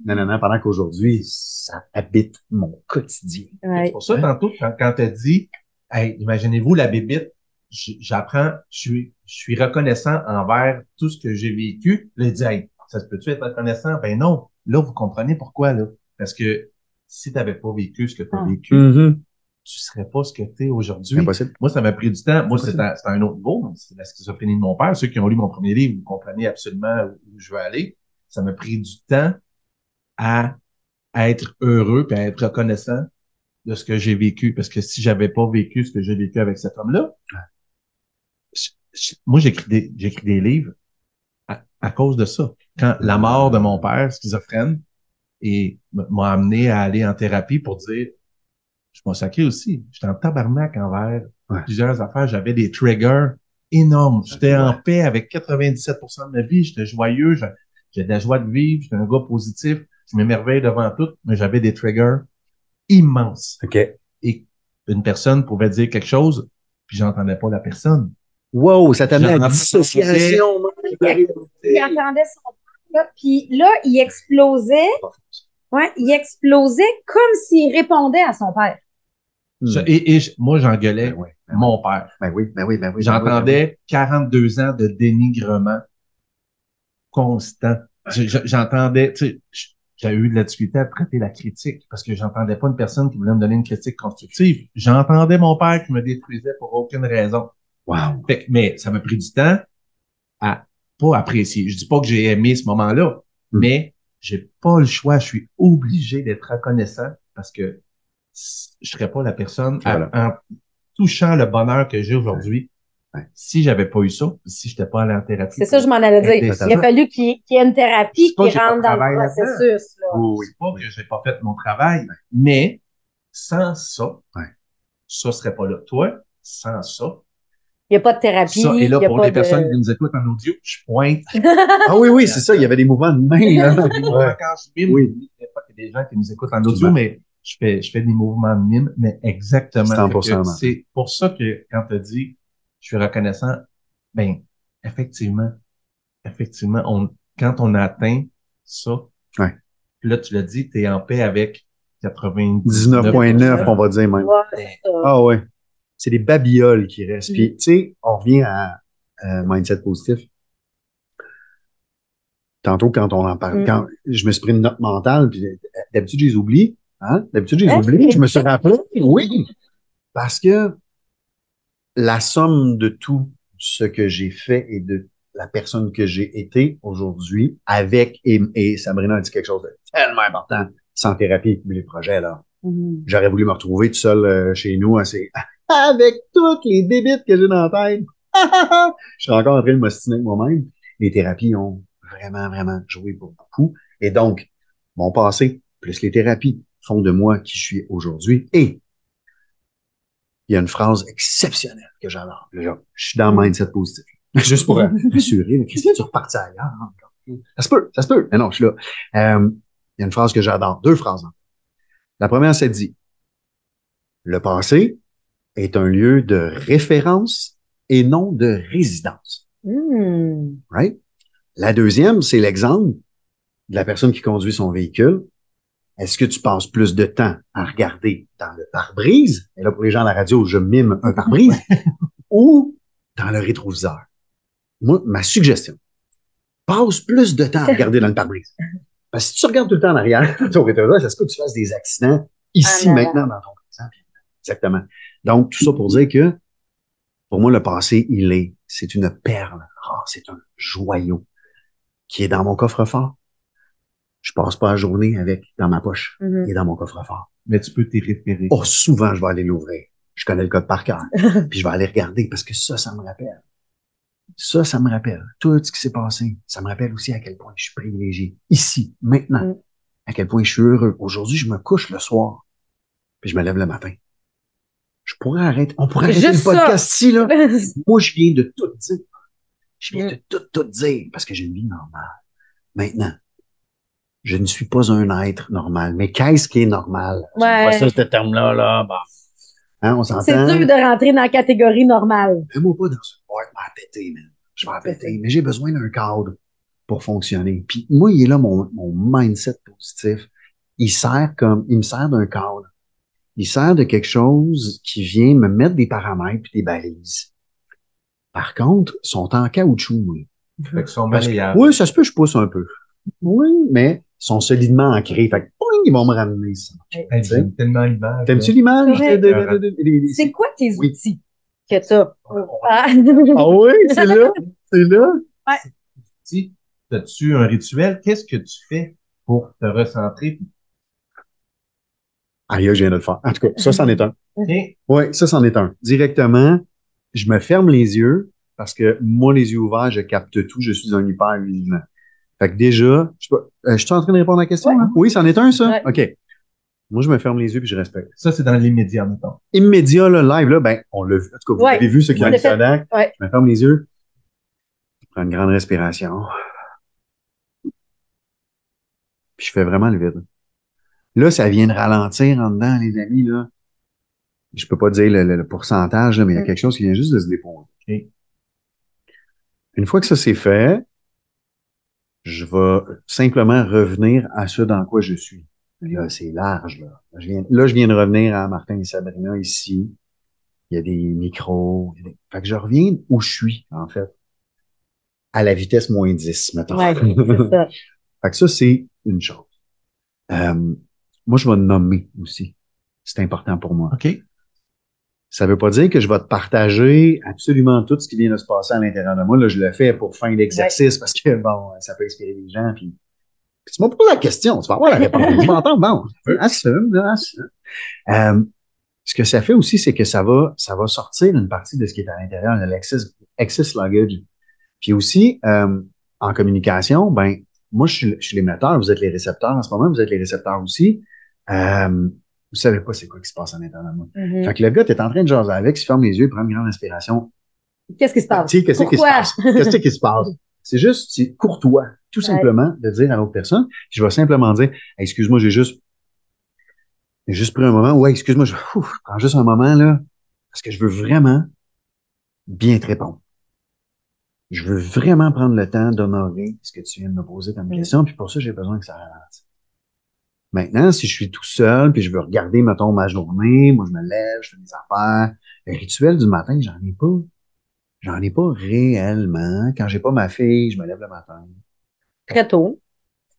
Speaker 4: non, non, non, pendant qu'aujourd'hui, ça habite mon quotidien.
Speaker 2: Ouais.
Speaker 3: C'est pour ça, tantôt, quand, quand tu as dit, hey, imaginez-vous la bébite, j'apprends, je suis, je suis reconnaissant envers tout ce que j'ai vécu. Là, il dit, hey, ça se peut-tu être reconnaissant? Ben non. Là, vous comprenez pourquoi, là. Parce que si tu n'avais pas vécu ce que tu as
Speaker 2: Ah.
Speaker 3: vécu,
Speaker 4: Mm-hmm.
Speaker 3: tu serais pas ce que tu es aujourd'hui. Moi, ça m'a pris du temps. Moi,
Speaker 4: C'est
Speaker 3: un, c'est un autre niveau. C'est la schizophrénie de mon père. Ceux qui ont lu mon premier livre, vous comprenez absolument où je veux aller. Ça m'a pris du temps à, être heureux et à être reconnaissant de ce que j'ai vécu. Parce que si j'avais pas vécu ce que j'ai vécu avec cet homme-là, moi, j'écris des, j'écris des livres à, à cause de ça. Quand la mort de mon père, schizophrène, et m'a amené à aller en thérapie pour dire, je m'en sacré aussi. J'étais en tabarnak envers
Speaker 4: Ouais.
Speaker 3: plusieurs affaires. J'avais des triggers énormes. J'étais en paix avec 97% de ma vie. J'étais joyeux. J'ai de la joie de vivre. J'étais un gars positif. Je m'émerveille devant tout, mais j'avais des triggers immenses.
Speaker 4: OK.
Speaker 3: une personne pouvait dire quelque chose, puis j'entendais pas la personne.
Speaker 4: Wow, ça t'a mis à
Speaker 3: J'entendais-
Speaker 4: dissociation.
Speaker 2: Il entendait son père, là, puis là, il explosait. Ouais, il explosait comme s'il répondait à son père.
Speaker 3: Je- et, et moi, j'engueulais
Speaker 4: Ben oui,
Speaker 3: mon père.
Speaker 4: ben oui, ben oui, ben oui.
Speaker 3: J'entendais 42 ans de dénigrement constant. Je- je- J'entendais, tu sais, j'ai eu de la difficulté à traiter la critique parce que j'entendais pas une personne qui voulait me donner une critique constructive. J'entendais mon père qui me détruisait pour aucune raison.
Speaker 4: Wow.
Speaker 3: Fait mais ça m'a pris du temps à pas apprécier. Je dis pas que j'ai aimé ce moment-là,
Speaker 4: Mm.
Speaker 3: mais j'ai pas le choix. Je suis obligé d'être reconnaissant parce que je serais pas la personne à- en touchant le bonheur que j'ai aujourd'hui. Si j'avais pas eu ça, si j'étais pas allé en thérapie.
Speaker 2: C'est ça, je m'en allais dire. Il a fallu qu'il y ait une thérapie qui rentre dans le processus. Là.
Speaker 4: Oui,
Speaker 3: C'est pas que j'ai pas fait mon travail, mais sans ça,
Speaker 4: Ouais.
Speaker 3: ça serait pas là. Toi, sans ça,
Speaker 2: Il n'y a pas de thérapie.
Speaker 3: ça, et là,
Speaker 2: il y a
Speaker 3: pour
Speaker 2: pas
Speaker 3: les
Speaker 2: de-
Speaker 3: personnes qui nous écoutent en audio, je pointe. [LAUGHS]
Speaker 4: Ah oui, oui, c'est ça. Il y avait des mouvements de main. là.
Speaker 3: Des mouvements
Speaker 4: Ouais.
Speaker 3: quand je mime,
Speaker 4: Oui.
Speaker 3: il y a des gens qui nous écoutent en audio,
Speaker 4: Absolument.
Speaker 3: mais je fais, je fais des mouvements de mime, mais exactement.
Speaker 4: 100%,
Speaker 3: Fait que C'est pour ça que quand tu as dit, je suis reconnaissant, ben, effectivement, effectivement, on, quand on atteint ça,
Speaker 4: Ouais.
Speaker 3: puis là, tu l'as dit, tu es en paix avec 99,9.
Speaker 4: 19.9, on va dire même.
Speaker 2: Ouais.
Speaker 4: Ah ouais. C'est des babioles qui restent. Puis, tu sais, on revient à euh, mindset positif. Tantôt, quand on en parle,
Speaker 2: Mm.
Speaker 4: quand je me suis pris une note mentale, puis d'habitude, je les oublie. Hein? D'habitude, je les
Speaker 2: Hein?
Speaker 4: oublie. Je me suis rappelé. Oui. Parce que la somme de tout ce que j'ai fait et de la personne que j'ai été aujourd'hui avec, et, et Sabrina a dit quelque chose de tellement important, sans thérapie, les projets, là
Speaker 2: Mhm.
Speaker 4: j'aurais voulu me retrouver tout seul euh, chez nous assez, [LAUGHS] avec toutes les débites que j'ai dans la tête. [LAUGHS] je suis encore en train de m'ostiner avec moi-même. Les thérapies ont vraiment, vraiment joué pour beaucoup. Et donc, mon passé, plus les thérapies, font de moi qui je suis aujourd'hui. Et il y a une phrase exceptionnelle que j'adore. Je suis dans le mindset positif. [LAUGHS] Juste pour [LAUGHS] assurer, mais Christian, tu repartis ailleurs. encore. Ça se peut, ça se peut. Mais non, je suis là. Euh, il y a une phrase que j'adore. Deux phrases. la première, c'est dit, le passé est un lieu de référence et non de résidence.
Speaker 2: Hmm.
Speaker 4: Right? La deuxième, c'est l'exemple de la personne qui conduit son véhicule. Est-ce que tu passes plus de temps à regarder dans le pare-brise? Et là, pour les gens à la radio, je mime un pare-brise. ou dans le rétroviseur? Moi, ma suggestion, passe plus de temps à regarder dans le pare-brise. Parce que si tu regardes tout le temps en arrière, [LAUGHS] ton rétroviseur, ça se peut que tu fasses des accidents ici,
Speaker 2: avant.
Speaker 4: maintenant, dans ton présent. Exactement. Donc, tout ça pour dire que, pour moi, le passé, il est, c'est une perle rare, c'est un joyau qui est dans mon coffre-fort. Je passe pas la journée avec dans ma poche.
Speaker 2: Mhm.
Speaker 4: Il est dans mon coffre-fort.
Speaker 3: Mais tu peux t'y référer.
Speaker 4: Oh, souvent, je vais aller l'ouvrir. Je connais le code par cœur. [LAUGHS] Puis je vais aller regarder parce que ça, ça me rappelle. Ça, ça me rappelle tout ce qui s'est passé. Ça me rappelle aussi à quel point je suis privilégié. Ici, maintenant.
Speaker 2: Mm.
Speaker 4: À quel point je suis heureux. Aujourd'hui, je me couche le soir. Puis je me lève le matin. Je pourrais arrêter. On pourrait arrêter
Speaker 2: Juste
Speaker 4: le podcast ici, là. [LAUGHS] Moi, je viens de tout dire. Je viens
Speaker 2: Mm.
Speaker 4: de tout, tout dire parce que j'ai une vie normale. Maintenant, je ne suis pas un être normal. Mais qu'est-ce qui est normal?
Speaker 2: Ouais.
Speaker 4: Pas ça, ce terme-là, là. Bon. Hein, on s'entend?
Speaker 2: C'est dur de rentrer dans la catégorie normale.
Speaker 4: Mets-moi pas dans une boîte, je vais péter, man. Je vais péter. Mais j'ai besoin d'un cadre pour fonctionner. Puis moi, il est là, mon, mon mindset positif. Il sert comme, il me sert d'un cadre. Il sert de quelque chose qui vient me mettre des paramètres puis des balises. Par contre, ils sont en caoutchouc, oui.
Speaker 3: Fait sont
Speaker 4: que-
Speaker 3: malléables.
Speaker 4: oui, ça se peut, je pousse un peu. Oui, mais sont solidement ancrés. Fait que, poing, ils vont me ramener ça.
Speaker 3: Hey, J'aime tellement l'image.
Speaker 4: T'aimes-tu l'image?
Speaker 2: Ouais. C'est quoi tes
Speaker 4: Oui.
Speaker 2: outils que t'as? Ah.
Speaker 4: Ah oui, c'est là. C'est là.
Speaker 3: Si, as-tu un rituel? Qu'est-ce que tu fais pour te recentrer?
Speaker 4: Aïe, je viens de le faire. En tout cas, ça, c'en est un. Oui, ça, c'en est un. Directement, je me ferme les yeux parce que moi, les yeux ouverts, je capte tout. Je suis un hyper vigilant. Fait que déjà, je, sais pas, euh, je suis en train de répondre à la question?
Speaker 2: Ouais.
Speaker 4: hein? Oui, c'en est un, ça?
Speaker 2: Ouais.
Speaker 4: OK. Moi, je me ferme les yeux puis je respecte.
Speaker 3: ça, c'est dans l'immédiat, mettons.
Speaker 4: Immédiat, là, live, là, ben, on l'a vu. En tout cas, vous
Speaker 2: Ouais.
Speaker 4: avez vu ceux qui
Speaker 2: On
Speaker 4: ont le.
Speaker 2: Ouais.
Speaker 4: Je me ferme les yeux. Je prends une grande respiration. Puis je fais vraiment le vide. Là, ça vient de ralentir en dedans, les amis, là. je peux pas dire le, le- le pourcentage, là, mais il y a
Speaker 2: Mm.
Speaker 4: quelque chose qui vient juste de se déposer.
Speaker 3: Ok.
Speaker 4: Une fois que ça c'est fait, je vais simplement revenir à ce dans quoi je suis. Là, c'est large, là. Là, je viens, là, je viens de revenir à Martin et Sabrina ici. Il y a des micros. il y a des- Fait que je reviens où je suis, en fait. À la vitesse moins 10, mettons.
Speaker 2: Ouais, c'est ça. [LAUGHS]
Speaker 4: Fait que ça, c'est une chose. Euh, moi, je vais nommer aussi. C'est important pour moi.
Speaker 3: OK.
Speaker 4: Ça veut pas dire que je vais te partager absolument tout ce qui vient de se passer à l'intérieur de moi. Là, je le fais pour fin d'exercice parce que, bon, ça peut inspirer les gens. Puis, puis tu m'as posé la question, tu vas avoir la réponse. Je m'entends, bon, [LAUGHS] assume, assume. Euh, ce que ça fait aussi, c'est que ça va, ça va sortir une partie de ce qui est à l'intérieur de l'excess, excess luggage. Puis aussi, euh, en communication, ben, moi, je suis, je suis l'émetteur, vous êtes les récepteurs en ce moment, vous êtes les récepteurs aussi. Euh, vous savez pas c'est quoi qui se passe à l'intérieur de moi.
Speaker 2: Mhm.
Speaker 4: Fait que le gars, t'es en train de jaser avec, il ferme les yeux, il prend une grande inspiration.
Speaker 2: Qu'est-ce qui se passe?
Speaker 4: Tu sais, qu'est-ce qui se
Speaker 2: Pourquoi?
Speaker 4: passe? Qu'est-ce qui se passe? [LAUGHS] C'est juste, c'est courtois, tout
Speaker 2: Ouais.
Speaker 4: simplement, de dire à l'autre personne. Je vais simplement dire, Hey, excuse-moi, j'ai juste, j'ai juste pris un moment. Ouais, excuse-moi, je, ouf, je prends juste un moment, là, parce que je veux vraiment bien te répondre. Je veux vraiment prendre le temps d'honorer ce que tu viens de me poser comme
Speaker 2: Mm.
Speaker 4: question, puis pour ça, j'ai besoin que ça ralentisse. Maintenant, si je suis tout seul, puis je veux regarder, mettons, ma journée, moi, je me lève, je fais des affaires. Le rituel du matin, j'en ai pas. J'en ai pas réellement. Quand j'ai pas ma fille, je me lève le matin.
Speaker 2: Très tôt.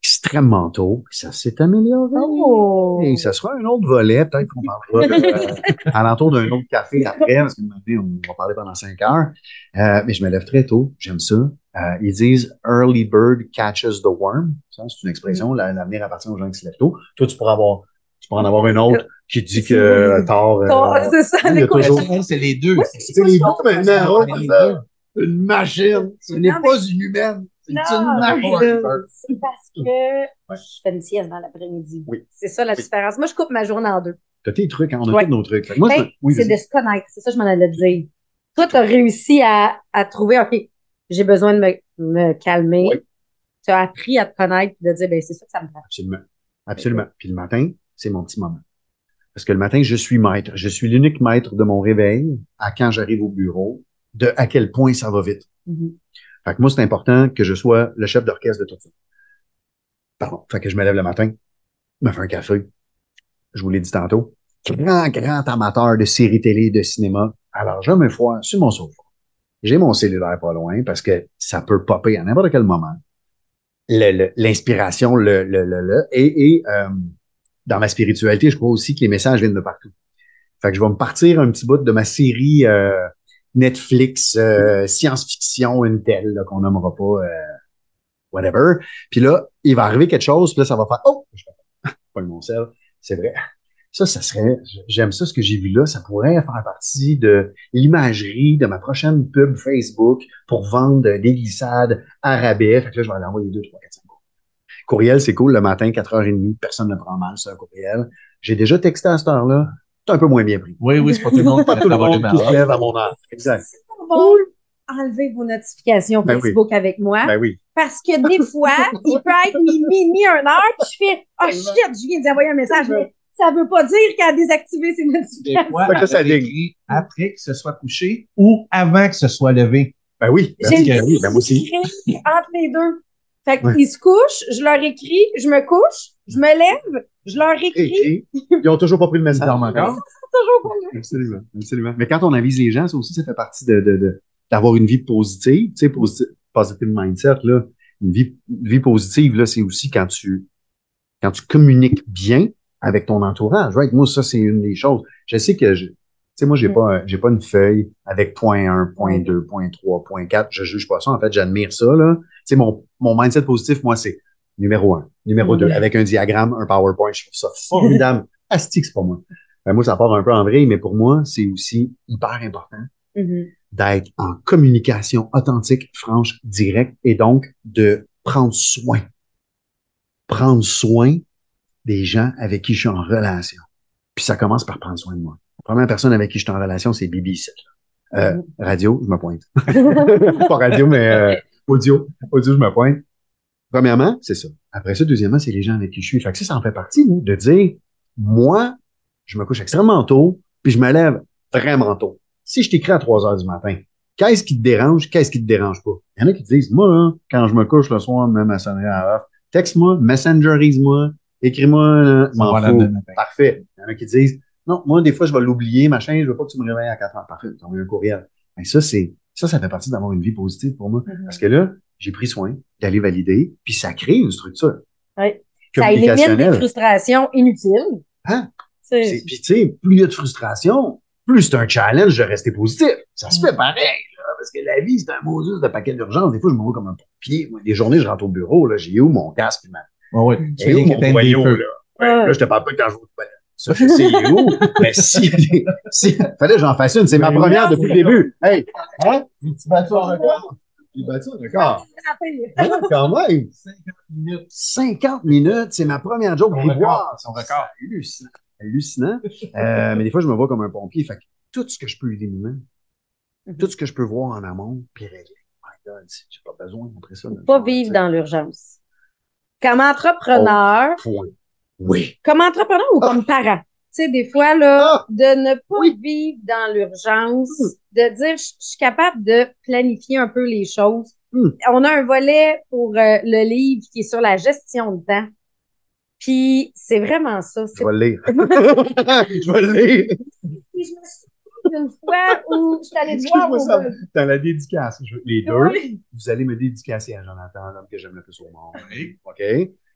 Speaker 4: Extrêmement tôt. Ça s'est amélioré.
Speaker 2: Oh!
Speaker 4: Et ça sera un autre volet. Peut-être qu'on parlera de, euh, alentour d'un autre café après, parce que on va parler pendant cinq heures. Euh, mais je me lève très tôt. J'aime ça. Euh, ils disent early bird catches the worm. Ça, c'est une expression. La- L'avenir appartient aux gens qui se lèvent tôt. Toi, tu pourras avoir, tu pourras en avoir une autre qui dit que euh, tard. euh,
Speaker 2: C'est ça, l'équation.
Speaker 4: toujours-
Speaker 3: c'est les deux.
Speaker 4: c'est les deux maintenant.
Speaker 3: Les deux.
Speaker 4: Une machine. Ce n'est
Speaker 2: mais-
Speaker 4: pas une humaine. C'est une machine.
Speaker 2: c'est parce que je fais une sieste dans l'après-midi.
Speaker 4: Oui.
Speaker 2: C'est ça la différence. Moi, je coupe ma journée en deux.
Speaker 4: T'as tes trucs, hein? on a
Speaker 2: Ouais.
Speaker 4: tous nos trucs. Moi,
Speaker 2: Ben,
Speaker 4: c'est- oui,
Speaker 2: c'est
Speaker 4: vas-y.
Speaker 2: de se connaître. C'est ça que je m'en allais dire. Toi, tu as réussi à, à trouver, OK, j'ai besoin de me, me calmer.
Speaker 4: Oui.
Speaker 2: Tu as appris à te connaître et de dire, ben, c'est ça que ça me prend.
Speaker 4: Absolument. Absolument. Puis le matin, c'est mon petit moment. Parce que le matin, je suis maître. Je suis l'unique maître de mon réveil à quand j'arrive au bureau, de à quel point ça va vite.
Speaker 2: Mhm.
Speaker 4: Fait que moi, c'est important que je sois le chef d'orchestre de tout ça. Pardon. Fait que je me lève le matin, me fais un café. Je vous l'ai dit tantôt. Grand, grand amateur de séries télé de cinéma. Alors, je me foire sur mon sofa. J'ai mon cellulaire pas loin parce que ça peut popper à n'importe quel moment. Le- le- L'inspiration, le, le, le, le. Et, et euh, dans ma spiritualité, je crois aussi que les messages viennent de partout. Fait que je vais me partir un petit bout de ma série euh, Netflix, euh, science-fiction, une telle, qu'on nommera pas, euh, whatever. Puis là, il va arriver quelque chose, puis là, ça va faire, oh, je pas [LAUGHS] mon sel, c'est vrai. Ça, ça serait, j'aime ça, ce que j'ai vu là, ça pourrait faire partie de l'imagerie de ma prochaine pub Facebook pour vendre des glissades à rabais. Fait que là, je vais aller envoyer deux, trois, quatre, cinq courriels. Courriel, c'est cool, le matin, 4h30, personne ne prend mal, c'est un courriel. J'ai déjà texté à cette heure-là, c'est un peu moins bien pris.
Speaker 3: Oui, oui, c'est pas tout le monde [LAUGHS]
Speaker 4: Pas tout le monde qui se lève à mon heure. Exact.
Speaker 2: C'est pas bon. Enlevez vos notifications
Speaker 4: Ben oui.
Speaker 2: Facebook avec moi.
Speaker 4: Ben oui.
Speaker 2: Parce que des fois, il peut être mi- minuit, une heure, puis je fais, oh shit, je viens d'envoyer un message, mais ça veut pas dire qu'elle a désactivé ses
Speaker 3: Des
Speaker 2: notifications.
Speaker 3: fois,
Speaker 4: Fait que là, ça
Speaker 3: elle écrit après que ce soit couché ou avant que ce soit levé.
Speaker 4: Ben oui. Ben
Speaker 2: J'ai
Speaker 4: oui, ben oui, ben moi aussi.
Speaker 2: entre les deux. Fait
Speaker 4: Ouais.
Speaker 2: qu'ils se couchent, je leur écris, je me couche, je me lève, je leur écris.
Speaker 4: Ils ont toujours pas pris le message.
Speaker 3: Encore.
Speaker 2: Toujours pas là.
Speaker 4: Absolument, absolument. Mais quand on avise les gens, ça aussi, ça fait partie de, de, de- d'avoir une vie positive, tu sais, positive, positive mindset, là. Une vie, une vie positive, là, c'est aussi quand tu, quand tu communiques bien avec ton entourage, right? Moi, ça, c'est une des choses. Je sais que tu sais, moi, j'ai pas, un- j'ai pas une feuille avec point 1, point 2, point 3, point 4. Je juge pas ça. En fait, j'admire ça, là. Tu sais, mon, mon mindset positif, moi, c'est numéro 1, numéro 2,
Speaker 2: Mhm.
Speaker 4: avec un diagramme, un PowerPoint. Je trouve ça [LAUGHS] formidable. Asti que c'est pas moi. Ben, moi, ça part un peu en vrai, mais pour moi, c'est aussi hyper important
Speaker 2: Mhm.
Speaker 4: d'être en communication authentique, franche, directe, et donc de prendre soin. Prendre soin des gens avec qui je suis en relation. Puis ça commence par prendre soin de moi. La première personne avec qui je suis en relation, c'est Bibi. Euh, radio, je me pointe. [LAUGHS] Pas radio, mais euh, audio. Audio, je me pointe. Premièrement, c'est ça. Après ça, deuxièmement, c'est les gens avec qui je suis. Fait que ça, ça en fait partie, nous, de dire, moi, je me couche extrêmement tôt, puis je me lève vraiment tôt. Si je t'écris à 3 heures du matin, qu'est-ce qui te dérange, qu'est-ce qui te dérange pas? Il y en a qui te disent, moi, là, quand je me couche le soir, même à sonnerie à l'heure, texte-moi, messengerise-moi, écris-moi, m'en
Speaker 3: Voilà,
Speaker 4: fous. Parfait. Il y en a qui disent, non, moi, des fois, je vais l'oublier, machin, je veux pas que tu me réveilles à 4 heures. Parfait, tu envoies un courriel. Mais ça, c'est, ça, ça fait partie d'avoir une vie positive pour moi.
Speaker 2: Mhm.
Speaker 4: Parce que là, j'ai pris soin d'aller valider, puis ça crée une structure
Speaker 2: Ouais. Ça élimine des frustrations inutiles.
Speaker 4: Hein? Puis, tu sais, plus il y a de frustration, plus c'est un challenge de rester positif. Ça se fait pareil, là, parce que la vie, c'est un mot juste de paquet d'urgence. Des fois, je me vois comme un pompier. Des journées, je rentre au bureau, là, j'ai où mon casque, puis ma...
Speaker 3: Tu
Speaker 4: Et
Speaker 3: fais
Speaker 4: où mon boyau, là?
Speaker 2: Ouais.
Speaker 4: Là, je te parle pas quand je toilette. Ça, je sais où? Mais [LAUGHS] si, si, fallait que j'en fasse une. C'est ma
Speaker 3: Mais
Speaker 4: première
Speaker 2: oui,
Speaker 4: depuis le
Speaker 2: c'est
Speaker 4: début. Hey, hein? Tu battu un record? Tu battu un record? Hein, quand même. [LAUGHS]
Speaker 3: 50 minutes.
Speaker 4: 50 minutes, c'est ma première joke
Speaker 3: Son record, son record.
Speaker 4: C'est hallucinant. Hallucinant. Euh, [LAUGHS] mais des fois, je me vois comme un pompier. Fait que tout ce que je peux éliminer,
Speaker 2: Mhm.
Speaker 4: tout ce que je peux voir en amont, puis régler. My God, j'ai pas besoin après ça. de-
Speaker 2: Pas vivre dans l'urgence. Comme entrepreneur.
Speaker 4: Oui.
Speaker 2: comme entrepreneur ou comme parent? Tu sais, des fois, là,
Speaker 4: Ah!
Speaker 2: de ne pas
Speaker 4: Oui.
Speaker 2: vivre dans l'urgence, de dire, je suis capable de planifier un peu les choses.
Speaker 4: Hmm.
Speaker 2: On a un volet pour euh, le livre qui est sur la gestion de temps. Puis, c'est vraiment ça.
Speaker 4: Je vais le lire. [LAUGHS] [LAUGHS] je vais le lire.
Speaker 2: Puis, je me souviens d'une fois où je suis allée te voir
Speaker 4: ça. Dans la dédicace, je- les deux,
Speaker 2: Oui.
Speaker 4: vous allez me dédicacer à Jonathan, l'homme que j'aime le plus au monde.
Speaker 3: Oui.
Speaker 4: OK?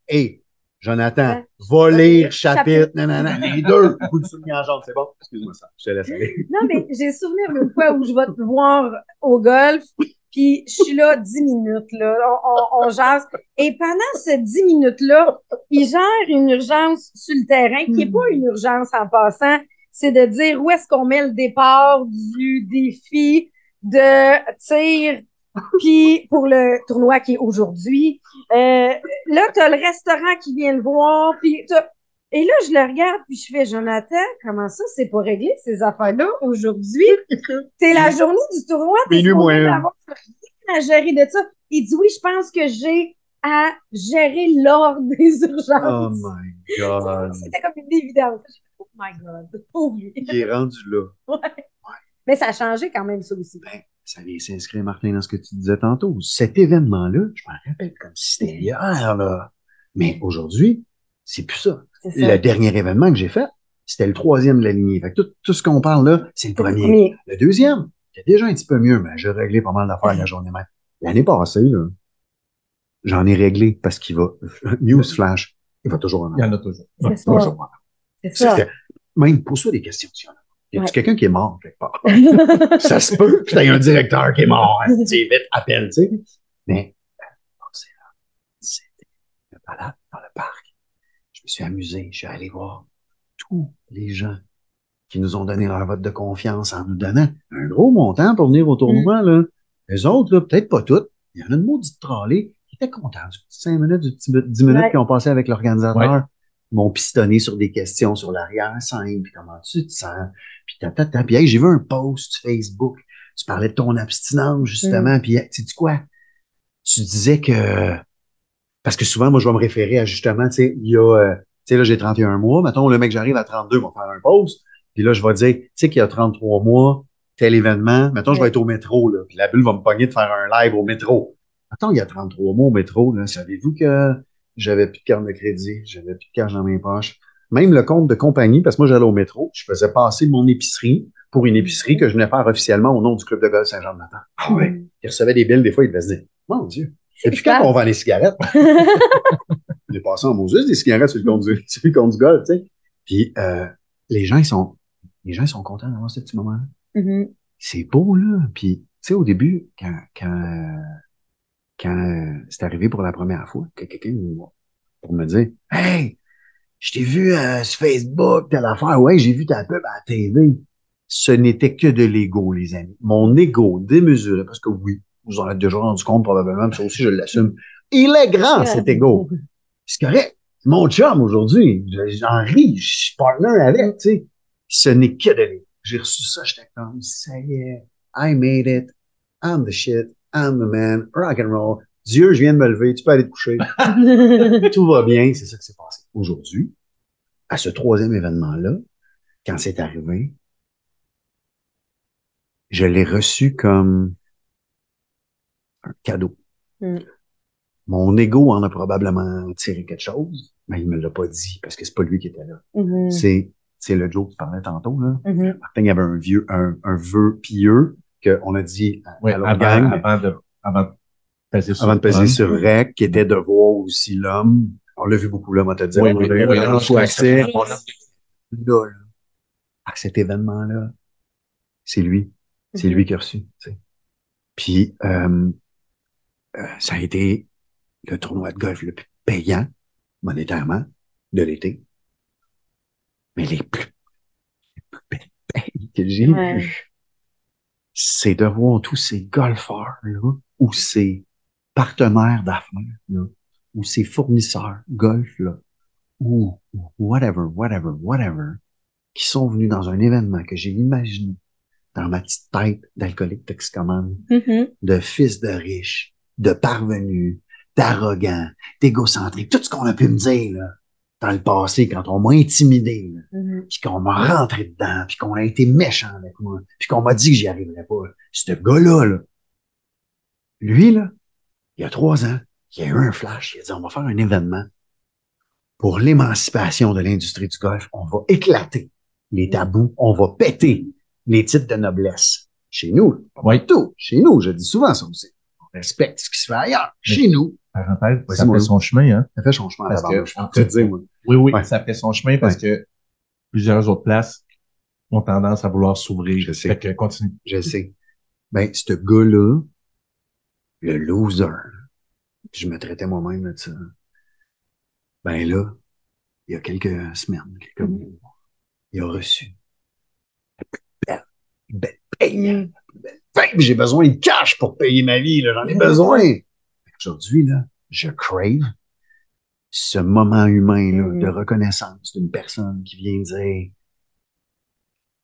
Speaker 4: Et Jonathan,
Speaker 2: Ouais.
Speaker 4: va lire chapitre, nanana, les deux. Coup de souligne en jambe, c'est bon? Excuse-moi ça. Je te laisse aller.
Speaker 2: Non, mais j'ai souvenir d'une fois où je vais te voir au golf, puis je suis là 10 minutes, là, on, on, on jase. Et pendant ces 10 minutes-là, il gère une urgence sur le terrain, qui n'est pas une urgence en passant, c'est de dire où est-ce qu'on met le départ du défi de tir, [LAUGHS] puis pour le tournoi qui est aujourd'hui. Euh, là, tu as le restaurant qui vient le voir, puis t'as- et là, je le regarde, puis je fais, Jonathan, comment ça, c'est pas réglé, ces affaires-là, aujourd'hui? [LAUGHS] C'est la journée du tournoi, t'es rien à gérer de ça. Il dit, oui, je pense que j'ai à gérer l'ordre des
Speaker 4: Oh
Speaker 2: urgences.
Speaker 4: my God. [LAUGHS]
Speaker 2: C'était comme une évidence. Oh my God, [LAUGHS] pauvre lui.
Speaker 4: Il est rendu là.
Speaker 2: Mais ça a changé quand même, ça aussi.
Speaker 4: Ben, ça vient s'inscrire, Martin, dans ce que tu disais tantôt. Cet événement-là, je m'en rappelle comme si c'était hier, là. Mais aujourd'hui, c'est plus ça.
Speaker 2: C'est ça.
Speaker 4: Le dernier événement que j'ai fait, c'était le troisième de la lignée. Fait que tout, tout ce qu'on parle là, c'est le
Speaker 2: C'est le
Speaker 4: premier.
Speaker 2: premier.
Speaker 4: Le deuxième, c'était déjà un petit peu mieux, mais j'ai réglé pas mal d'affaires la journée même. L'année passée, là, j'en ai réglé parce qu'il va, [LAUGHS] news flash, il va toujours en
Speaker 3: Il y
Speaker 4: avoir.
Speaker 3: en a toujours.
Speaker 2: C'est ça.
Speaker 4: Même, pose-toi des questions, s'il y en a. Y
Speaker 2: Ouais.
Speaker 4: quelqu'un qui est mort quelque part? [LAUGHS] ça se peut. Puis t'as un directeur qui est mort. hein, tu sais, vite, appelle, tu sais. Mais, euh, bon, c'est là. C'était une balade dans le parc. Je me suis amusé. Je suis allé voir tous les gens qui nous ont donné leur vote de confiance en nous donnant un gros montant pour venir au tournoi, là. Les autres, là, peut-être pas toutes. Il y en a une maudite trollée qui était contente du petit 5 minutes, du petit 10 minutes
Speaker 2: Ouais.
Speaker 4: qu'ils ont passé avec l'organisateur.
Speaker 3: Ouais.
Speaker 4: M'ont pistonné sur des questions sur l'arrière-scène, puis comment tu te sens, puis tata, puis hey, j'ai vu un post Facebook, tu parlais de ton abstinence, justement, puis tu sais quoi? Tu disais que, parce que souvent, moi, je vais me référer à, justement, tu sais, il y a, euh, tu sais, là, j'ai 31 mois, mettons, le mec, j'arrive à 32, va faire un post, puis là, je vais dire, tu sais qu'il y a 33 mois, tel événement, mettons, je vais être au métro, là, puis la bulle va me pogner de faire un live au métro. Attends, il y a 33 mois au métro, là, savez-vous que j'avais plus de carte de crédit, j'avais plus de cash dans mes poches. Même le compte de compagnie, parce que moi, j'allais au métro, je faisais passer mon épicerie pour une épicerie que je venais faire officiellement au nom du Club de golf Saint-Jean-de-Nathan. Ah ouais? Il recevait des billes, des fois, il devait se dire, mon Dieu, depuis quand
Speaker 2: clair.
Speaker 4: on vend les cigarettes? [LAUGHS] Il est passé en Moses des cigarettes sur le compte du, sur le compte du golf, tu sais. Puis, euh, les gens, ils sont, les gens, ils sont contents d'avoir ce petit moment-là
Speaker 2: Mhm.
Speaker 4: c'est beau, là. Puis, tu sais, au début, quand, quand, euh, quand euh, c'est arrivé pour la première fois, que quelqu'un me voit pour me dire Hey, je t'ai vu euh, sur Facebook, telle affaire, ouais, j'ai vu ta pub à la TV. Ce n'était que de l'ego, les amis. Mon ego démesuré, parce que oui, vous en êtes déjà rendu compte probablement, mais ça aussi, je l'assume. Il est grand, cet ego. C'est correct. Mon chum aujourd'hui. J'en ris, je suis partner avec, tu sais. Ce n'est que de l'ego. J'ai reçu ça, j'étais comme, ça y est, I made it, I'm the shit, I'm the man, rock and roll. Dieu, je viens de me lever, tu peux aller te coucher. [LAUGHS] Tout va bien, c'est ça qui s'est passé. Aujourd'hui, à ce troisième événement-là, quand c'est arrivé, je l'ai reçu comme un cadeau.
Speaker 2: Mm.
Speaker 4: Mon ego en a probablement tiré quelque chose, mais il me l'a pas dit parce que c'est pas lui qui était là.
Speaker 2: Mhm.
Speaker 4: C'est, c'est le Joe qui parlait tantôt, là.
Speaker 2: Mhm.
Speaker 4: Martin, il y avait un vieux, un, un vœu pieux qu'on a dit à,
Speaker 3: Ouais,
Speaker 4: à l'autre
Speaker 3: avant,
Speaker 4: gang,
Speaker 3: avant de, avant de peser sur
Speaker 4: avant de peser sur REC, qui était de voir aussi l'homme. On l'a vu beaucoup là, moi, te dire.
Speaker 3: Oui,
Speaker 4: on
Speaker 3: oui,
Speaker 4: a eu
Speaker 3: oui,
Speaker 4: un
Speaker 3: oui, oui,
Speaker 4: accès.
Speaker 3: oui.
Speaker 4: Là, là, à cet événement-là, c'est lui. C'est
Speaker 2: Mhm.
Speaker 4: lui qui a reçu. tu sais. Puis, euh, euh, ça a été le tournoi de golf le plus payant, monétairement, de l'été. Mais les plus, les plus belles payes que j'ai
Speaker 2: Ouais.
Speaker 4: C'est de voir tous ces golfeurs-là, ou ces partenaires d'affaires, là, ou ces fournisseurs golf, là, ou whatever, whatever, whatever, qui sont venus dans un événement que j'ai imaginé dans ma petite tête d'alcoolique toxicomane,
Speaker 2: Mhm.
Speaker 4: de fils de riches, de parvenus, d'arrogants, d'égocentriques, tout ce qu'on a pu me dire là, dans le passé quand on m'a intimidé,
Speaker 2: Mhm.
Speaker 4: puis qu'on m'a rentré dedans, puis qu'on a été méchant avec moi, puis qu'on m'a dit que j'y arriverais pas. Ce gars-là, là, lui, là, il y a trois ans, il a eu un flash, il a dit, on va faire un événement pour l'émancipation de l'industrie du golf. On va éclater les tabous, on va péter les titres de noblesse. Chez nous, pas
Speaker 3: Oui.
Speaker 4: tout. Chez nous, je dis souvent ça aussi. On respecte ce qui se fait ailleurs. Chez nous,
Speaker 3: Parenthèse, ça fait son chemin, hein.
Speaker 4: ça fait son chemin à
Speaker 3: Parce
Speaker 4: la
Speaker 3: que-
Speaker 4: peux te dire, moi.
Speaker 3: Oui, oui,
Speaker 4: Ouais.
Speaker 3: ça fait son chemin parce que plusieurs autres places ont tendance à vouloir s'ouvrir.
Speaker 4: Je sais.
Speaker 3: Fait que continue.
Speaker 4: Je sais. Ben, ce gars-là, le loser, je me traitais moi-même de ça. Ben là, il y a quelques semaines, quelques
Speaker 2: Mhm.
Speaker 4: mois, il a reçu la plus belle, belle paye. Fait que j'ai besoin de cash pour payer ma vie, là, j'en ai besoin. Aujourd'hui, là, je crave ce moment humain là, de reconnaissance d'une personne qui vient dire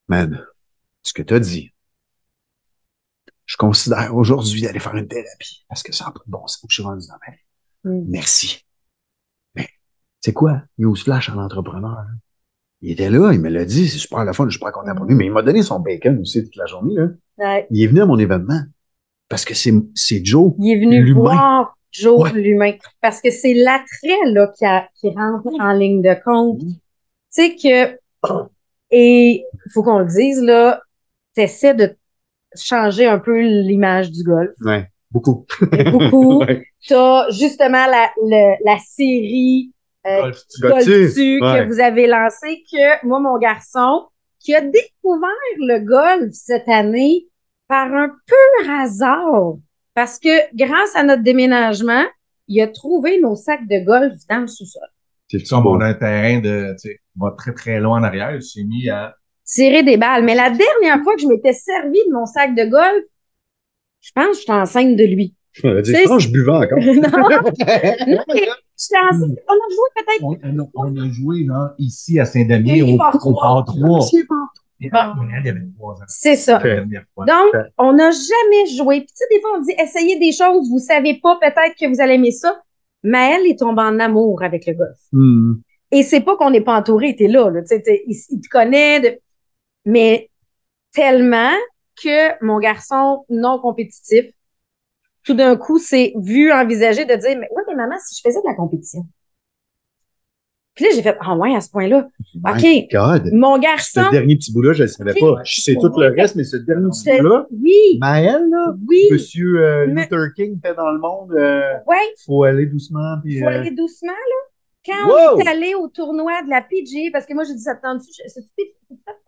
Speaker 4: Man, ce que tu as dit, je considère aujourd'hui d'aller faire une thérapie parce que ça n'a pas de bon sens où je suis rendu dans ma vie.
Speaker 2: Mhm.
Speaker 4: Merci. Mais c'est quoi? Newsflash en entrepreneur. là? Il était là, il me l'a dit, c'est super la fun, je suis pas content pour lui, mais il m'a donné son bacon aussi toute la journée. Là.
Speaker 2: Ouais.
Speaker 4: Il est venu à mon événement parce que c'est c'est Joe.
Speaker 2: Il est venu
Speaker 4: L'humain.
Speaker 2: voir Joe,
Speaker 4: Ouais.
Speaker 2: l'humain. Parce que c'est l'attrait, là, qui, a- qui rentre en ligne de compte. Tu sais que, et il faut qu'on le dise, là, t'essaies de changer un peu l'image du golf.
Speaker 4: Ouais, beaucoup.
Speaker 2: Beaucoup. [LAUGHS]
Speaker 4: Ouais.
Speaker 2: T'as justement la, la série euh,
Speaker 3: Golf, tu-
Speaker 4: Golf.
Speaker 2: Golf-tu
Speaker 4: Ouais.
Speaker 2: que vous avez lancé, que moi, mon garçon, qui a découvert le golf cette année par un pur hasard, parce que grâce à notre déménagement, il a trouvé nos sacs de golf dans le sous-sol.
Speaker 4: C'est
Speaker 3: Comme on a un terrain de, tu sais, va très très loin en arrière, il s'est mis à,
Speaker 2: Tirer des balles. Mais la dernière fois que je m'étais servi de mon sac de golf, je pense que j'étais enceinte de lui.
Speaker 4: Je dis,
Speaker 2: C'est-
Speaker 4: je pense que je buvais encore. [LAUGHS]
Speaker 2: non, [LAUGHS] non, mais enceinte. On a joué peut-être.
Speaker 3: on, on a, on joué, là, ici à Saint-Damien, au,
Speaker 2: par
Speaker 3: au
Speaker 2: trois.
Speaker 3: par 3.
Speaker 4: C'est bon.
Speaker 3: Et ah, il y avait trois ans.
Speaker 2: C'est ça.
Speaker 3: La dernière fois.
Speaker 2: Donc, on n'a jamais joué. Puis, tu sais, des fois, on dit, essayez des choses, vous savez pas, peut-être que vous allez aimer ça. Mais elle est tombée en amour avec le golf.
Speaker 4: Hmm.
Speaker 2: Et c'est pas qu'on n'est pas entouré, t'es là, là. Tu sais, t'es- il, il te connaît, de- mais tellement que mon garçon non compétitif, tout d'un coup, s'est vu envisager de dire, mais ouais, mais maman, si je faisais de la compétition. Puis là, j'ai fait, ah ouais, à ce point-là.
Speaker 4: My
Speaker 2: OK.
Speaker 4: God.
Speaker 2: Mon garçon,
Speaker 4: Ce dernier petit bout-là, je ne le savais pas. Je sais tout le reste, mais ce dernier petit bout-là,
Speaker 2: oui,
Speaker 4: Maël, là,
Speaker 2: oui,
Speaker 4: Monsieur euh,
Speaker 2: Mais-
Speaker 4: Luther King fait dans le monde, euh,
Speaker 2: ouais.
Speaker 4: faut aller doucement. Puis,
Speaker 2: faut
Speaker 4: euh,
Speaker 2: aller doucement, là. Quand
Speaker 4: Wow!
Speaker 2: on est allé au tournoi de la PG, parce que moi, j'ai dit, ça te tente-tu? Je- c'est-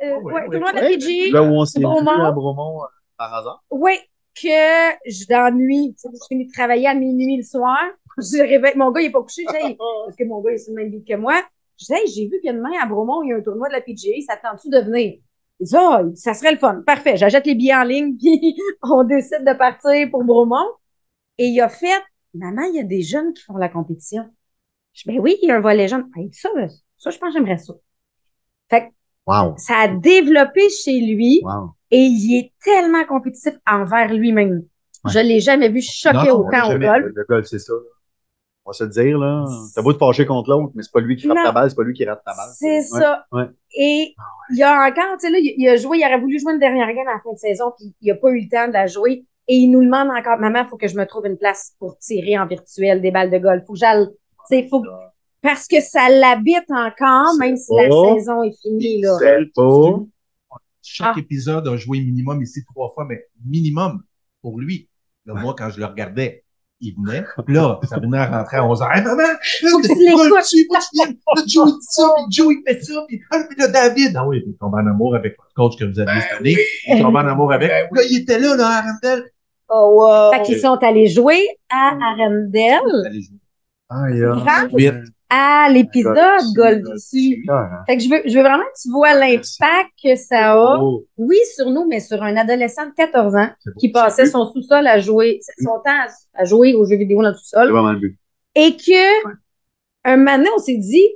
Speaker 2: euh,
Speaker 3: oui,
Speaker 2: ouais,
Speaker 3: oui.
Speaker 2: tournoi de la PG.
Speaker 4: là où on s'est
Speaker 2: Bromont.
Speaker 4: à Bromont, par hasard.
Speaker 2: Oui, que je sais, je finis de travailler à minuit le soir. Je réveille, mon gars, il est pas couché, je dis, Hey, [LAUGHS] parce que mon gars, il est sur le même beat que moi. Je dis, Hey, j'ai vu qu'il y a demain à Bromont, il y a un tournoi de la PGA, ça te tente-tu de venir? Il dit, ah, ça serait le fun. Parfait, j'achète les billets en ligne, [LAUGHS] puis on décide de partir pour Bromont. Et il a fait, maman, il y a des jeunes qui font la compétition. Je dis, ben oui, il y a un volet jeune. Hey, ça, ça, je pense que j'aimerais ça. Fait que
Speaker 4: Wow.
Speaker 2: ça a développé chez lui
Speaker 4: Wow.
Speaker 2: et il est tellement compétitif envers lui-même.
Speaker 4: Ouais.
Speaker 2: Je l'ai jamais vu choquer
Speaker 3: Non,
Speaker 2: autant au golf.
Speaker 4: Le golf, c'est ça. On va se le dire, là. T'as beau te fâcher contre l'autre, mais c'est pas lui qui frappe
Speaker 2: Non.
Speaker 4: ta balle, c'est pas lui qui rate ta balle.
Speaker 2: C'est
Speaker 4: Ouais,
Speaker 2: ça.
Speaker 4: ouais.
Speaker 2: Et il y a encore, tu sais, là, il, il a joué, il aurait voulu jouer une dernière game à la fin de saison, puis il a pas eu le temps de la jouer. Et il nous demande encore, maman, faut que je me trouve une place pour tirer en virtuel des balles de golf. Faut que j'aille, tu sais, faut, parce que ça l'habite encore, même si la saison est finie, là.
Speaker 4: C'est.
Speaker 3: Chaque
Speaker 2: Ah.
Speaker 3: épisode a joué minimum ici trois fois, mais minimum pour lui. Là, moi, quand je le regardais, il venait. Puis [LAUGHS] là, ça venait à rentrer à 11h. Hey, maman,
Speaker 2: tu?
Speaker 3: Là, Joe il dit ça, puis Joe il fait ça, puis, puis là, David. Ah oui, il tombe en amour avec votre coach que vous aviez cette année. Il tombe en amour avec. Là, il était là, là, à Arendelle.
Speaker 2: Oh, wow. Fait qu'ils sont allés jouer à Arendelle
Speaker 3: Allez jouer.
Speaker 4: Ah, yeah.
Speaker 2: À l'épisode Golf dessus.
Speaker 4: Ah,
Speaker 2: Fait que je veux, je veux vraiment que tu vois l'impact que ça a.
Speaker 4: oh.
Speaker 2: Oui, sur nous, mais sur un adolescent de 14 ans qui passait son sous-sol à jouer, son temps à, à jouer aux jeux vidéo dans le sous-sol.
Speaker 4: vraiment le but.
Speaker 2: Et que, un moment donné, on s'est dit,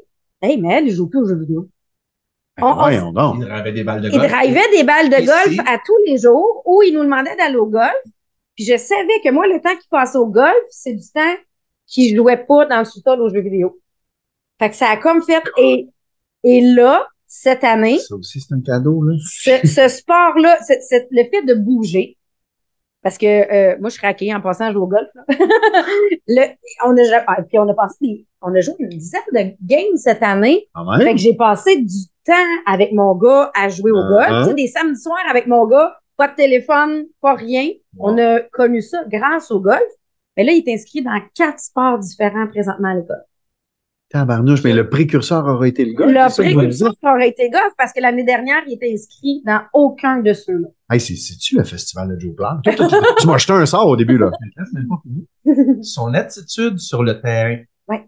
Speaker 2: hey, mais elle, il joue plus aux jeux vidéo. On- on-
Speaker 4: donc.
Speaker 3: Il avait des balles de
Speaker 2: Il
Speaker 3: golf.
Speaker 2: drivait des balles de
Speaker 3: Ici.
Speaker 2: golf à tous les jours où il nous demandait d'aller au golf. Puis je savais que moi, le temps qu'il passait au golf, c'est du temps qu'il jouait pas dans le sous-sol aux jeux vidéo. Fait que ça a comme fait, et, et là, cette année,
Speaker 4: Ça aussi, c'est un cadeau, là.
Speaker 2: ce, ce sport-là, c'est- le fait de bouger, parce que euh, moi, je accueillie en passant à jouer au golf. [LAUGHS] Le- on a, ah, puis on a passé, on a joué une dizaine de games cette année.
Speaker 4: Quand
Speaker 2: Fait que j'ai passé du temps avec mon gars à jouer au
Speaker 4: Ah.
Speaker 2: golf. Tu sais, des samedis soirs avec mon gars, pas de téléphone, pas rien. On a connu ça grâce au golf. Mais là, il est inscrit dans quatre sports différents présentement à l'école.
Speaker 4: Tabarnouche, mais le précurseur aurait été le gars.
Speaker 2: Le précurseur aurait été golf parce que l'année dernière, il était inscrit dans aucun de ceux-là.
Speaker 4: Hey, c'est- c'est-tu le festival de Joe toi, tu- tu m'as jeté un sort au début, là. [LAUGHS]
Speaker 3: Son attitude sur le terrain
Speaker 2: Ouais.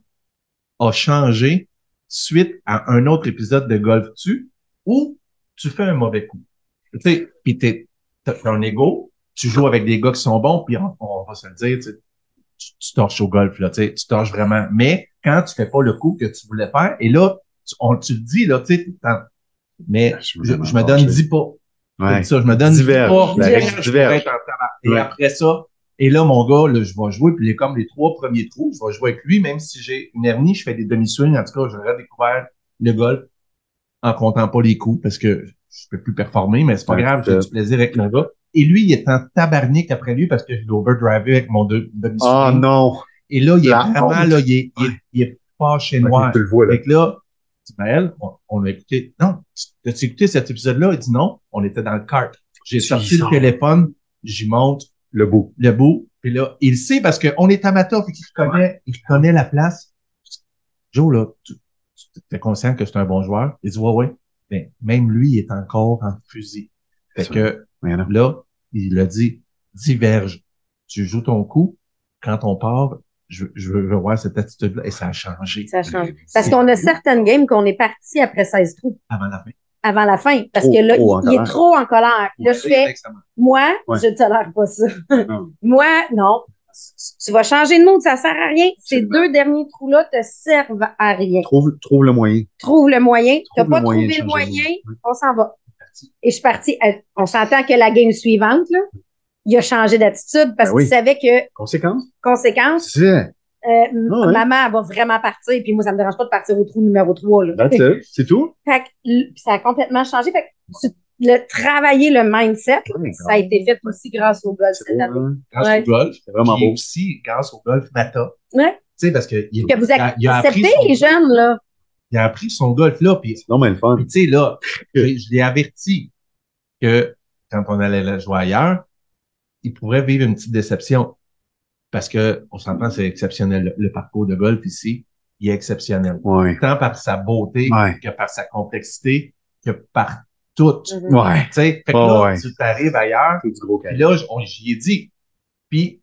Speaker 3: a changé suite à un autre épisode de Golf Tu où tu fais un mauvais coup. Tu sais, pis t'es, t'as t'as un ego, tu joues avec des gars qui sont bons, puis on, on va se le dire, tu, torches au golf, là, tu torches vraiment. Mais quand tu fais pas le coup que tu voulais faire, et là, tu, on, tu le dis, là, tu sais, tout le temps. Mais
Speaker 4: Je suis
Speaker 3: je, je me donne
Speaker 4: fâché.
Speaker 3: 10 pas.
Speaker 4: Ouais.
Speaker 3: Ça, je me donne
Speaker 4: Diverge.
Speaker 3: 10 pas. Tabac. Et
Speaker 4: Ouais.
Speaker 3: après ça, et là, mon gars, là, je vais jouer, puis il est comme les trois premiers trous, je vais jouer avec lui, même si j'ai une hernie, je fais des demi-swings. En tout cas, j'aurais découvert le golf en comptant pas les coups parce que je peux plus performer, mais c'est pas
Speaker 4: Ouais,
Speaker 3: grave, j'ai du plaisir avec mon gars. Et lui, il est en tabarnique après lui parce que je l'ai overdrivé avec mon deux- demi-swing.
Speaker 4: Oh non.
Speaker 3: Et là, il est
Speaker 4: La
Speaker 3: vraiment,
Speaker 4: honte.
Speaker 3: là, il est, il est, il est pas chez noir.
Speaker 4: Tu le vois, là.
Speaker 3: Fait que là, Ismaël, on, on a écouté. Non, tu- as-tu écouté cet épisode-là? Il dit non. On était dans le kart. J'ai sorti le téléphone, j'y monte
Speaker 4: Le bout.
Speaker 3: le bout. Puis là, il sait parce qu'on est amateur, puis qu'il connaît, il connaît la place. Joe, là, tu, tu es conscient que c'est un bon joueur? Il dit, ouais, ouais. Mais même lui, il est encore en fusil. Fait
Speaker 4: C'est
Speaker 3: que là, il a dit, diverge. Tu joues ton coup. Quand on part, je, je veux voir cette attitude-là. Et ça a changé.
Speaker 2: Ça change. Parce qu'on a certaines games qu'on est parti après 16 trous
Speaker 3: Avant la fin.
Speaker 2: avant la fin. Parce
Speaker 4: Trop,
Speaker 2: que là, il, il est trop en colère. Là, je fais, moi,
Speaker 4: Ouais.
Speaker 2: je ne tolère pas ça.
Speaker 4: Non. [LAUGHS]
Speaker 2: moi, non. Tu vas changer de mode, ça sert à rien. Ces deux derniers trous-là te servent à rien.
Speaker 4: Trouve, trouve le moyen.
Speaker 2: Trouve le moyen. Tu
Speaker 4: Trouve
Speaker 2: pas
Speaker 4: le moyen
Speaker 2: trouvé le moyen, on s'en va. Et je suis partie. à- On s'entend que la game suivante, là, il a changé d'attitude parce
Speaker 4: Ben oui.
Speaker 2: qu'il savait que,
Speaker 4: Conséquence?
Speaker 2: conséquence,
Speaker 4: C'est
Speaker 2: euh,
Speaker 4: Ah ouais.
Speaker 2: maman elle va vraiment partir. Puis moi, ça me dérange pas de partir au trou numéro 3. Là.
Speaker 4: That's it. [LAUGHS] C'est tout?
Speaker 2: Fait que l- ça a complètement changé. Fait que tu- le, travailler le mindset,
Speaker 4: Ouais,
Speaker 2: ça a été fait aussi grâce au golf cette année.
Speaker 3: Grâce
Speaker 2: Ouais.
Speaker 3: au golf.
Speaker 4: C'est vraiment beau.
Speaker 3: aussi grâce au golf Mata.
Speaker 2: Ouais.
Speaker 3: Tu sais, parce que il,
Speaker 2: Que vous acceptez les jeunes, là.
Speaker 3: Il a appris son golf là, puis
Speaker 4: Non, mais le fun.
Speaker 3: Puis tu sais, là, je, je l'ai averti que quand on allait la jouer ailleurs, il pourrait vivre une petite déception. Parce que, on s'entend, c'est exceptionnel. Le, le parcours de golf ici, il est exceptionnel.
Speaker 4: Ouais.
Speaker 3: Tant par sa beauté,
Speaker 4: Ouais.
Speaker 3: que par sa complexité, que par tout. Tu
Speaker 2: Mhm.
Speaker 4: Ouais.
Speaker 3: sais, fait que
Speaker 4: Oh,
Speaker 3: là,
Speaker 4: ouais.
Speaker 3: tu t'arrives ailleurs,
Speaker 4: C'est du gros
Speaker 3: puis là, on- j'y ai dit. Puis,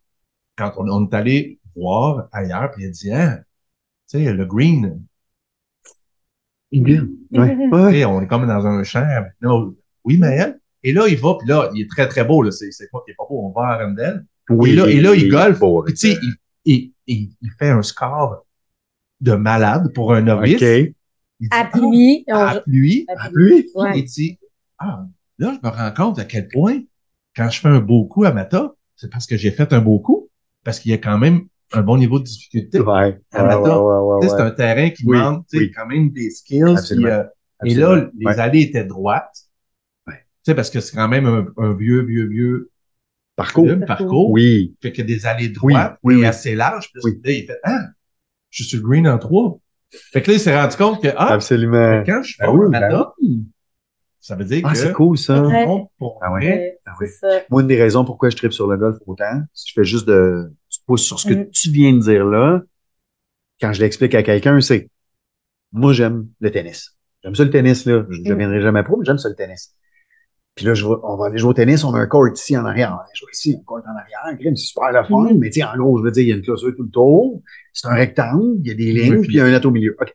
Speaker 3: quand on, on est allé voir ailleurs, puis il a dit, hein, tu sais, le green,
Speaker 4: Ouais.
Speaker 2: Mhm.
Speaker 4: Ouais.
Speaker 3: Tu sais, on est comme dans un champ. Oui, Maël. Et là, il va, puis là, il est très, très beau. Là. C'est, c'est quoi qui est pas beau? On va à Arendelle.
Speaker 4: Oui.
Speaker 3: et là, et là, il golfe.
Speaker 4: Beau,
Speaker 3: Puis, tu sais, il, il, il, il fait un score de malade pour un novice.
Speaker 4: OK.
Speaker 3: Il dit,
Speaker 2: À pluie.
Speaker 3: ah,
Speaker 2: on-
Speaker 3: à pluie.
Speaker 2: à
Speaker 4: À pluie?
Speaker 2: Ouais.
Speaker 3: Il dit, ah, là, je me rends compte à quel point, quand je fais un beau coup à Mata, c'est parce que j'ai fait un beau coup. Parce qu'il y a quand même un bon niveau de difficulté.
Speaker 4: Ouais. Ouais, ouais, ouais,
Speaker 3: Tu sais,
Speaker 4: ouais,
Speaker 3: C'est
Speaker 4: ouais.
Speaker 3: un terrain qui
Speaker 4: Oui,
Speaker 3: demande tu sais,
Speaker 4: oui.
Speaker 3: quand même des skills.
Speaker 4: Absolument.
Speaker 3: puis, euh, et là, les
Speaker 4: Ouais.
Speaker 3: allées étaient droites.
Speaker 4: Ouais.
Speaker 3: Tu sais, parce que c'est quand même un, un vieux, vieux, vieux
Speaker 4: Parcours.
Speaker 3: parcours. parcours.
Speaker 4: Oui.
Speaker 3: Fait que des allées droites
Speaker 4: Oui, oui,
Speaker 3: et
Speaker 4: oui.
Speaker 3: assez larges. Puis
Speaker 4: Oui.
Speaker 3: là, il fait, ah, je suis sur le green en trois. Fait que là, il s'est rendu compte que, ah,
Speaker 4: Absolument.
Speaker 3: quand je fais
Speaker 4: Ben oui, ben oui.
Speaker 3: ça veut dire
Speaker 4: Ah,
Speaker 3: que
Speaker 4: c'est cool, ça.
Speaker 2: Ouais.
Speaker 3: pour
Speaker 4: Ah ouais.
Speaker 2: Ouais,
Speaker 4: Ah
Speaker 2: ça.
Speaker 4: Moi, une des raisons pourquoi je tripe sur le golf autant, si je fais juste de, tu pousses sur ce que
Speaker 2: Mm.
Speaker 4: tu viens de dire là, quand je l'explique à quelqu'un, c'est, moi, j'aime le tennis. J'aime ça le tennis, là. Je ne
Speaker 2: Mm.
Speaker 4: deviendrai jamais pro, mais j'aime ça le tennis. Puis là, je vais- on va aller jouer au tennis, on a un court ici en arrière. On va aller jouer ici, un court en arrière. C'est super le fun,
Speaker 2: Mm.
Speaker 4: mais tu sais, en gros, je veux dire, il y a une clôture tout le tour. C'est un rectangle, il y a des lignes, puis il y a un net au milieu. OK.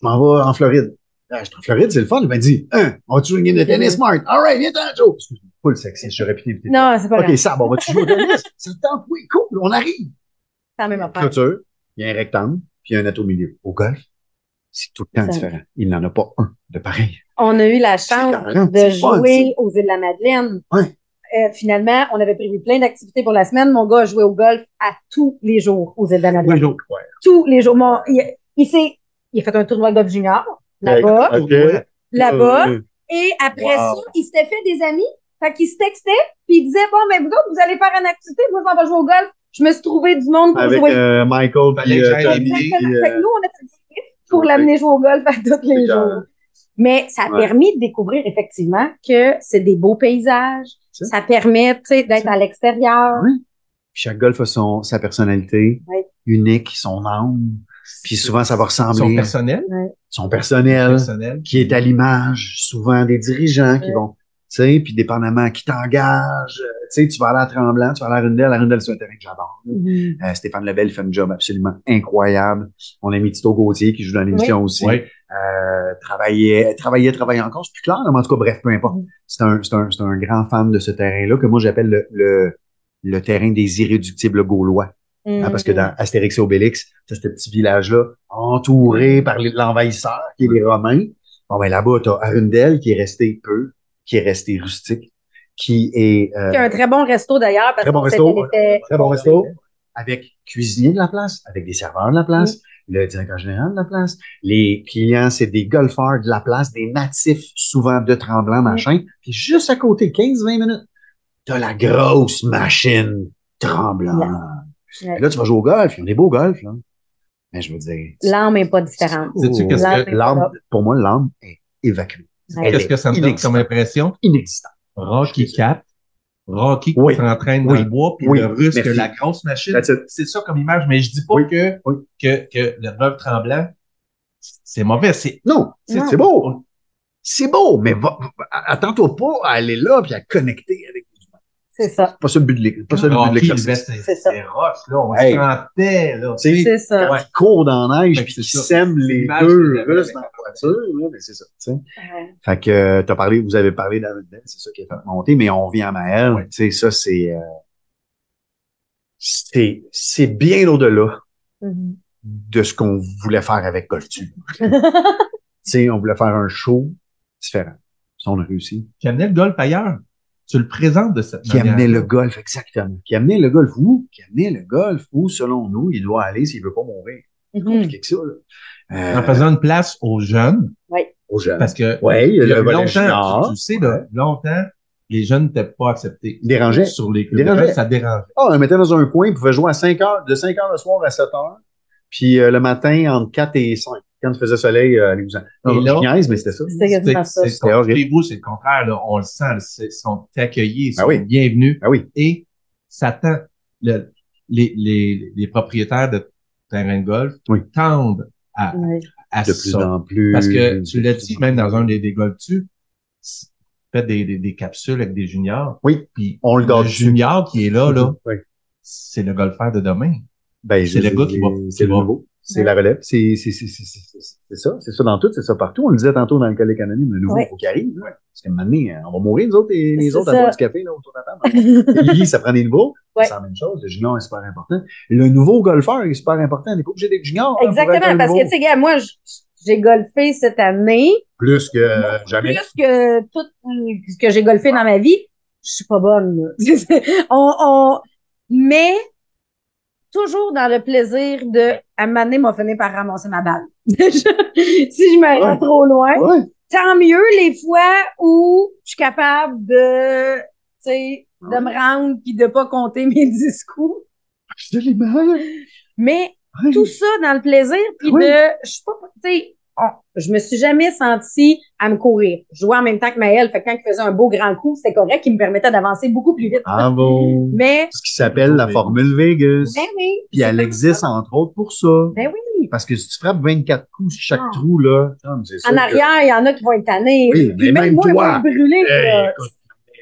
Speaker 4: Je m'en vais en Floride. Ah, je suis en Floride, c'est le fun. Il m'a dit, hein, on va-tu jouer une game de tennis, Mark? All right, viens-t'en, Joe. Excuse-moi, pas le sexy, je répète.
Speaker 2: Non, c'est pas grave.
Speaker 4: OK, ça, bon, vas-tu jouer au tennis? [LAUGHS] Ça te tente? Oui, cool, on arrive.
Speaker 2: C'est la même affaire.
Speaker 4: Clôture, il y a un rectangle, puis il y a un net au milieu. Au golf, c'est tout le temps différent. Il n'en a pas un de pareil.
Speaker 2: On a eu la chance de
Speaker 4: c'est
Speaker 2: jouer aux îles de la Madeleine.
Speaker 4: Ouais.
Speaker 2: Euh, finalement, on avait prévu plein d'activités pour la semaine. Mon gars a joué au golf à tous les jours aux îles de la Madeleine.
Speaker 3: oui, l'autre, ouais.
Speaker 2: Tous les jours. Mon, il, il s'est, il a fait un tournoi de golf junior, là-bas,
Speaker 4: OK.
Speaker 2: là-bas.
Speaker 4: Euh,
Speaker 2: Et après
Speaker 4: Wow.
Speaker 2: ça, il s'était fait des amis. Fait qu'il se textait, puis il disait, bon, mais vous autres, vous allez faire une activité, moi, je m'en vais jouer au golf. Je me suis trouvé du monde pour
Speaker 4: Avec
Speaker 2: jouer.
Speaker 4: euh, Michael, puis euh, Tommy, euh,
Speaker 2: nous, on a fait pour l'amener jouer au golf à tous les jours. Mais ça a
Speaker 4: Ouais.
Speaker 2: permis de découvrir effectivement que c'est des beaux paysages.
Speaker 4: Ça.
Speaker 2: Ça permet, tu sais, d'être à l'extérieur.
Speaker 4: Oui. Puis chaque golf a son, sa personnalité
Speaker 2: Oui.
Speaker 4: unique, son âme. Puis souvent, ça va
Speaker 3: Son
Speaker 4: ressembler à
Speaker 3: personnel.
Speaker 4: son personnel,
Speaker 3: personnel.
Speaker 4: qui est à l'image souvent des dirigeants qui vont, sais, puis dépendamment qui t'engage, euh, tu sais, tu vas aller à Tremblant, tu vas aller à Rundell. À Rundell, c'est un terrain que j'adore. là.
Speaker 2: Mhm.
Speaker 4: Euh, Stéphane Lebel fait un job absolument incroyable. On a mis Tito Gauthier qui joue dans l'émission aussi.
Speaker 3: Oui.
Speaker 4: Euh, travaillait, travaillait, travaillait encore. C'est plus clair, mais en tout cas, bref, peu importe.
Speaker 2: Mhm.
Speaker 4: C'est un, c'est un, c'est un grand fan de ce terrain-là que moi j'appelle le, le, le terrain des irréductibles gaulois. Hein, parce que dans Astérix et Obélix, c'est ce petit village-là, entouré par les- l'envahisseur, qui est les Romains. Bon, ben là-bas, t'as Arundel, qui est resté peu, qui est resté rustique, qui est euh,
Speaker 2: Il y a un très bon resto d'ailleurs parce
Speaker 4: Très bon resto,
Speaker 2: était-
Speaker 4: très bon resto, avec cuisinier de la place, avec des serveurs de la place, le directeur général de la place. Les clients, c'est des golfeurs de la place, des natifs, souvent de Tremblant, machin. Puis juste à côté, 15-20 minutes, t'as la grosse machine Tremblant. Puis là, tu vas jouer au golf, ils ont des beaux golfs, là. Mais je veux dire...
Speaker 2: L'âme n'est pas différente. L'âme
Speaker 4: pour moi, l'âme est évacuée.
Speaker 3: Qu'est-ce
Speaker 4: est
Speaker 3: que ça me donne comme impression?
Speaker 4: Inexistante.
Speaker 3: Rocky 4. Rocky qui
Speaker 4: Oui.
Speaker 3: s'entraîne dans
Speaker 4: Oui.
Speaker 3: le bois, puis
Speaker 4: Oui.
Speaker 3: le russe,
Speaker 4: Merci.
Speaker 3: la grosse machine. C'est ça comme image, mais je dis pas que, que, que le veuve tremblant, c'est mauvais. C'est,
Speaker 4: Non, c'est beau. C'est beau, mais attends-toi pas à aller là puis à connecter avec.
Speaker 2: C'est ça.
Speaker 4: C'est pas ça le but de l'ex- pas ça le but de
Speaker 3: Rocky,
Speaker 4: l'exercice.
Speaker 3: c'est,
Speaker 2: C'est ça.
Speaker 3: c'est rough, là. On
Speaker 4: Hey.
Speaker 3: se sentait, là.
Speaker 4: C'est-
Speaker 2: C'est ça.
Speaker 4: Quand
Speaker 3: Ouais.
Speaker 4: tu cours dans la neige
Speaker 3: que
Speaker 4: puis
Speaker 3: c'est
Speaker 4: tu
Speaker 3: ça.
Speaker 4: sèmes les deux russes dans
Speaker 3: la
Speaker 4: voiture, là, mais c'est ça. tu sais.
Speaker 2: Ouais.
Speaker 4: Fait que euh, t'as parlé, vous avez parlé d'Arundel, c'est ça qui a fait monter, mais on vient à Maël,
Speaker 3: Ouais.
Speaker 4: tu sais, ça c'est euh, c'est c'est bien au-delà
Speaker 2: Mhm.
Speaker 4: de ce qu'on voulait faire avec Goltu. [LAUGHS] tu sais, on voulait faire un show différent. Ça, on a réussi.
Speaker 3: Qui amenait le golf ailleurs. Tu le présentes de cette
Speaker 4: Qui
Speaker 3: manière.
Speaker 4: amenait le golf, exactement. Qui amenait le golf où? Qui amenait le golf où, selon nous, il doit aller s'il veut pas mourir. Compliqué que ça, là. Euh,
Speaker 3: En faisant une place aux jeunes,
Speaker 4: aux jeunes.
Speaker 3: parce que
Speaker 4: Ouais, il y a le
Speaker 3: longtemps, tu, tu sais, là, longtemps, les jeunes n'étaient pas acceptés.
Speaker 4: Dérangeait.
Speaker 3: Sur les clubs.
Speaker 4: Dérangeait.
Speaker 3: Ça dérangeait.
Speaker 4: Ah, on le mettait dans un coin, il pouvait jouer à 5 heures, de 5 heures le soir à 7 heures. Puis euh, le matin, entre 4 et 5. Quand il faisait soleil, euh, allez-vous-en. Non,
Speaker 3: Et là-
Speaker 4: je niaise, mais c'était ça.
Speaker 2: C'était quasiment ça.
Speaker 3: C'est-
Speaker 4: C'était horrible.
Speaker 3: Chez vous, c'est le contraire. Là. On le sent. Ils sont accueillis, ils
Speaker 4: Ah
Speaker 3: sont
Speaker 4: oui.
Speaker 3: bienvenus.
Speaker 4: Ah oui.
Speaker 3: Et ça tend. le- les, les, les propriétaires de terrains de golf
Speaker 4: Oui.
Speaker 3: tendent à, à
Speaker 4: De plus
Speaker 3: ça.
Speaker 4: en plus.
Speaker 3: Parce que tu l'as dit, même dans un des, des golf tu fais des, des, des capsules avec des juniors.
Speaker 4: Oui.
Speaker 3: Puis
Speaker 4: On le
Speaker 3: le
Speaker 4: garde.
Speaker 3: junior qui est là, là,
Speaker 4: Oui.
Speaker 3: c'est le golfeur de demain.
Speaker 4: Ben,
Speaker 3: C'est le gars qui va-
Speaker 4: C'est
Speaker 3: qui
Speaker 4: le
Speaker 3: va-
Speaker 4: nouveau. C'est
Speaker 2: Ouais.
Speaker 4: la relève. C'est c'est- c'est- c'est- c'est- c'est- c'est ça. C'est ça dans tout. C'est ça partout. On le disait tantôt dans le collègue anonyme. Le nouveau,
Speaker 2: Ouais.
Speaker 4: faut qu'il arrive. là. Parce qu'à un moment donné, on va mourir, nous autres, et les
Speaker 2: C'est
Speaker 4: autres, à boire du café, là, autour de la table. [LAUGHS] Ça prend des nouveaux.
Speaker 2: Ouais.
Speaker 4: C'est la même chose. Le junior est super important. Le nouveau golfeur est super important. On n'est pas obligé d'être junior. hein,
Speaker 2: Exactement, parce que, tu sais, gars, moi, j'ai golfé cette année.
Speaker 4: Plus que euh, jamais.
Speaker 2: Plus que tout ce que j'ai golfé dans ma vie, je suis pas bonne. là. [LAUGHS] on, on, mais toujours dans le plaisir de, à un moment donné, m'a fini par ramasser ma balle. [LAUGHS] Déjà, si je
Speaker 4: Ouais.
Speaker 2: trop loin.
Speaker 4: Ouais.
Speaker 2: Tant mieux les fois où je suis capable de, tu sais, de me rendre puis de pas compter [LAUGHS] mes discours.
Speaker 4: Absolument.
Speaker 2: Mais
Speaker 4: Ouais.
Speaker 2: tout ça dans le plaisir puis de, je sais pas, tu sais, on- je me suis jamais sentie à me courir. Je jouais en même temps que Maëlle, fait que quand il faisait un beau grand coup, c'était correct, il me permettait d'avancer beaucoup plus vite.
Speaker 4: Bravo. [LAUGHS]
Speaker 2: Mais,
Speaker 4: Ce qui s'appelle la formule Vegas.
Speaker 2: ben oui.
Speaker 4: Puis elle existe entre autres pour ça.
Speaker 2: Ben oui.
Speaker 4: Parce que si tu frappes 24 coups sur chaque
Speaker 2: Ah.
Speaker 4: trou, là, sûr
Speaker 2: En arrière, il y en a qui vont être tannés.
Speaker 4: Oui,
Speaker 2: Puis
Speaker 4: mais même
Speaker 2: moi, ils
Speaker 4: toi.
Speaker 2: vont.
Speaker 4: Hey, écoute,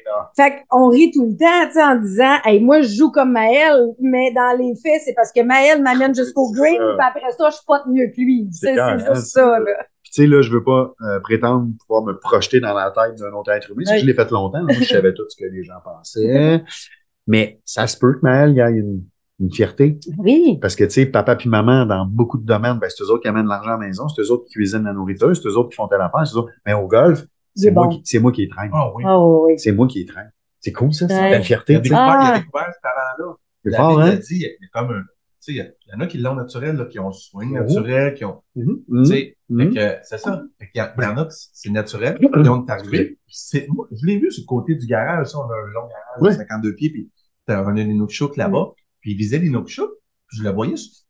Speaker 4: là.
Speaker 2: Fait qu'on rit tout le temps, en disant, hey, moi, je joue comme Maël, mais dans les faits, c'est parce que Maël m'amène jusqu'au green, puis après ça, je suis pas mieux que lui. C'est
Speaker 4: hein,
Speaker 2: juste
Speaker 4: ça,
Speaker 2: là.
Speaker 4: Puis, tu sais, là, je veux pas euh, prétendre pouvoir me projeter dans la tête d'un autre être humain. parce que. Je l'ai fait longtemps. Moi, je savais tout ce que les gens pensaient. [LAUGHS] Mais ça se peut que Maël, il y a une, une fierté.
Speaker 2: Oui.
Speaker 4: Parce que, tu sais, papa puis maman, dans beaucoup de domaines, ben, c'est eux autres qui amènent l'argent à la maison, c'est eux autres qui cuisinent la nourriture, c'est eux autres qui font telle affaire, c'est eux autres. Mais au golf, c'est
Speaker 2: est
Speaker 4: moi,
Speaker 2: bon.
Speaker 4: qui, c'est moi qui les traîne.
Speaker 3: Ah oui.
Speaker 2: Oh, oui.
Speaker 4: C'est moi qui les traîne. C'est cool, ça, c'est
Speaker 2: Ouais.
Speaker 4: la
Speaker 3: Il
Speaker 4: fierté.
Speaker 3: a
Speaker 4: tu sais.
Speaker 3: découvert, il
Speaker 2: Ah.
Speaker 3: a découvert ce talent-là.
Speaker 4: C'est fort, hein?
Speaker 3: l'a dit, il y a comme un. Tu sais, il y a- il en a qui l'ont naturel, là, qui ont le swing
Speaker 4: Mhm.
Speaker 3: naturel, qui ont. Tu
Speaker 4: mhm.
Speaker 3: sais,
Speaker 4: Mhm.
Speaker 3: fait que c'est ça. Fait qu'il y, a- il y en a c'est naturel, puis on est arrivé. C'est, moi, je l'ai vu sur le côté du garage, ça, on a un long garage
Speaker 4: Ouais.
Speaker 3: de 52 pieds, puis t'as un Inukshuk là-bas, puis il visait l'Inukshuk, puis je le voyais. sur-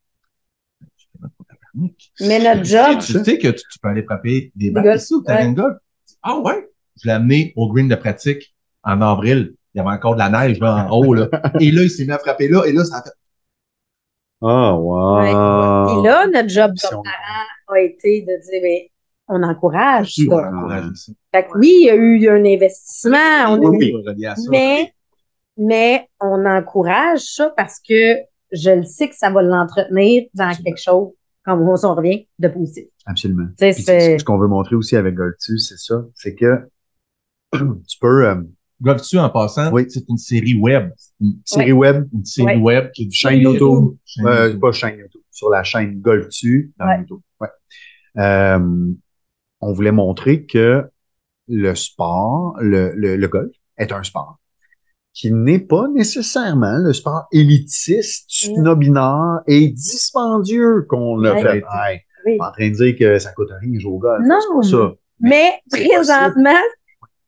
Speaker 3: Je me dis,
Speaker 2: Mais notre job,
Speaker 3: tu sais que tu, tu peux aller frapper des balles de golf. Ah ouais? Je l'ai amené au green de pratique en avril. Il y avait encore de la neige là, en [LAUGHS] haut. Là. Et là, il s'est mis à frapper là. Et là, ça a fait.
Speaker 4: Ah, wow.
Speaker 2: Ouais. Et là, notre job
Speaker 4: Si
Speaker 2: comme
Speaker 4: on-
Speaker 2: parent a été de dire, ben, on encourage
Speaker 3: Tu
Speaker 2: ça.
Speaker 3: vas encourager ça.
Speaker 2: Fait que oui, il y a eu un investissement, on a
Speaker 4: Oui,
Speaker 2: eu-
Speaker 4: oui.
Speaker 3: relié à ça.
Speaker 2: mais, mais on encourage ça parce que je le sais que ça va l'entretenir dans quelque chose, quand on s'en revient, de positif.
Speaker 4: Absolument.
Speaker 2: Tu sais,
Speaker 4: Puis
Speaker 2: c'est-
Speaker 4: ce qu'on veut montrer aussi avec Goltu, c'est ça, c'est que [CLEARS THROAT] tu peux, euh,
Speaker 3: Golf-tu en passant,
Speaker 4: Oui.
Speaker 3: c'est une série web. Une,
Speaker 4: série web,
Speaker 3: une série
Speaker 2: Ouais.
Speaker 3: web qui est du
Speaker 4: chaîne YouTube,
Speaker 3: Chaîne
Speaker 4: euh,
Speaker 3: YouTube.
Speaker 4: pas chaîne YouTube, sur la chaîne Goltu dans
Speaker 2: Ouais.
Speaker 4: YouTube. Ouais. Euh, on voulait montrer que le sport, le, le, le golf, est un sport qui n'est pas nécessairement le sport élitiste, snobinard et dispendieux qu'on a
Speaker 2: Ouais.
Speaker 4: fait. Hey,
Speaker 2: oui.
Speaker 4: pas en train de dire que ça coûte rien jouer au golf.
Speaker 2: Non.
Speaker 4: C'est pas ça.
Speaker 2: Mais présentement,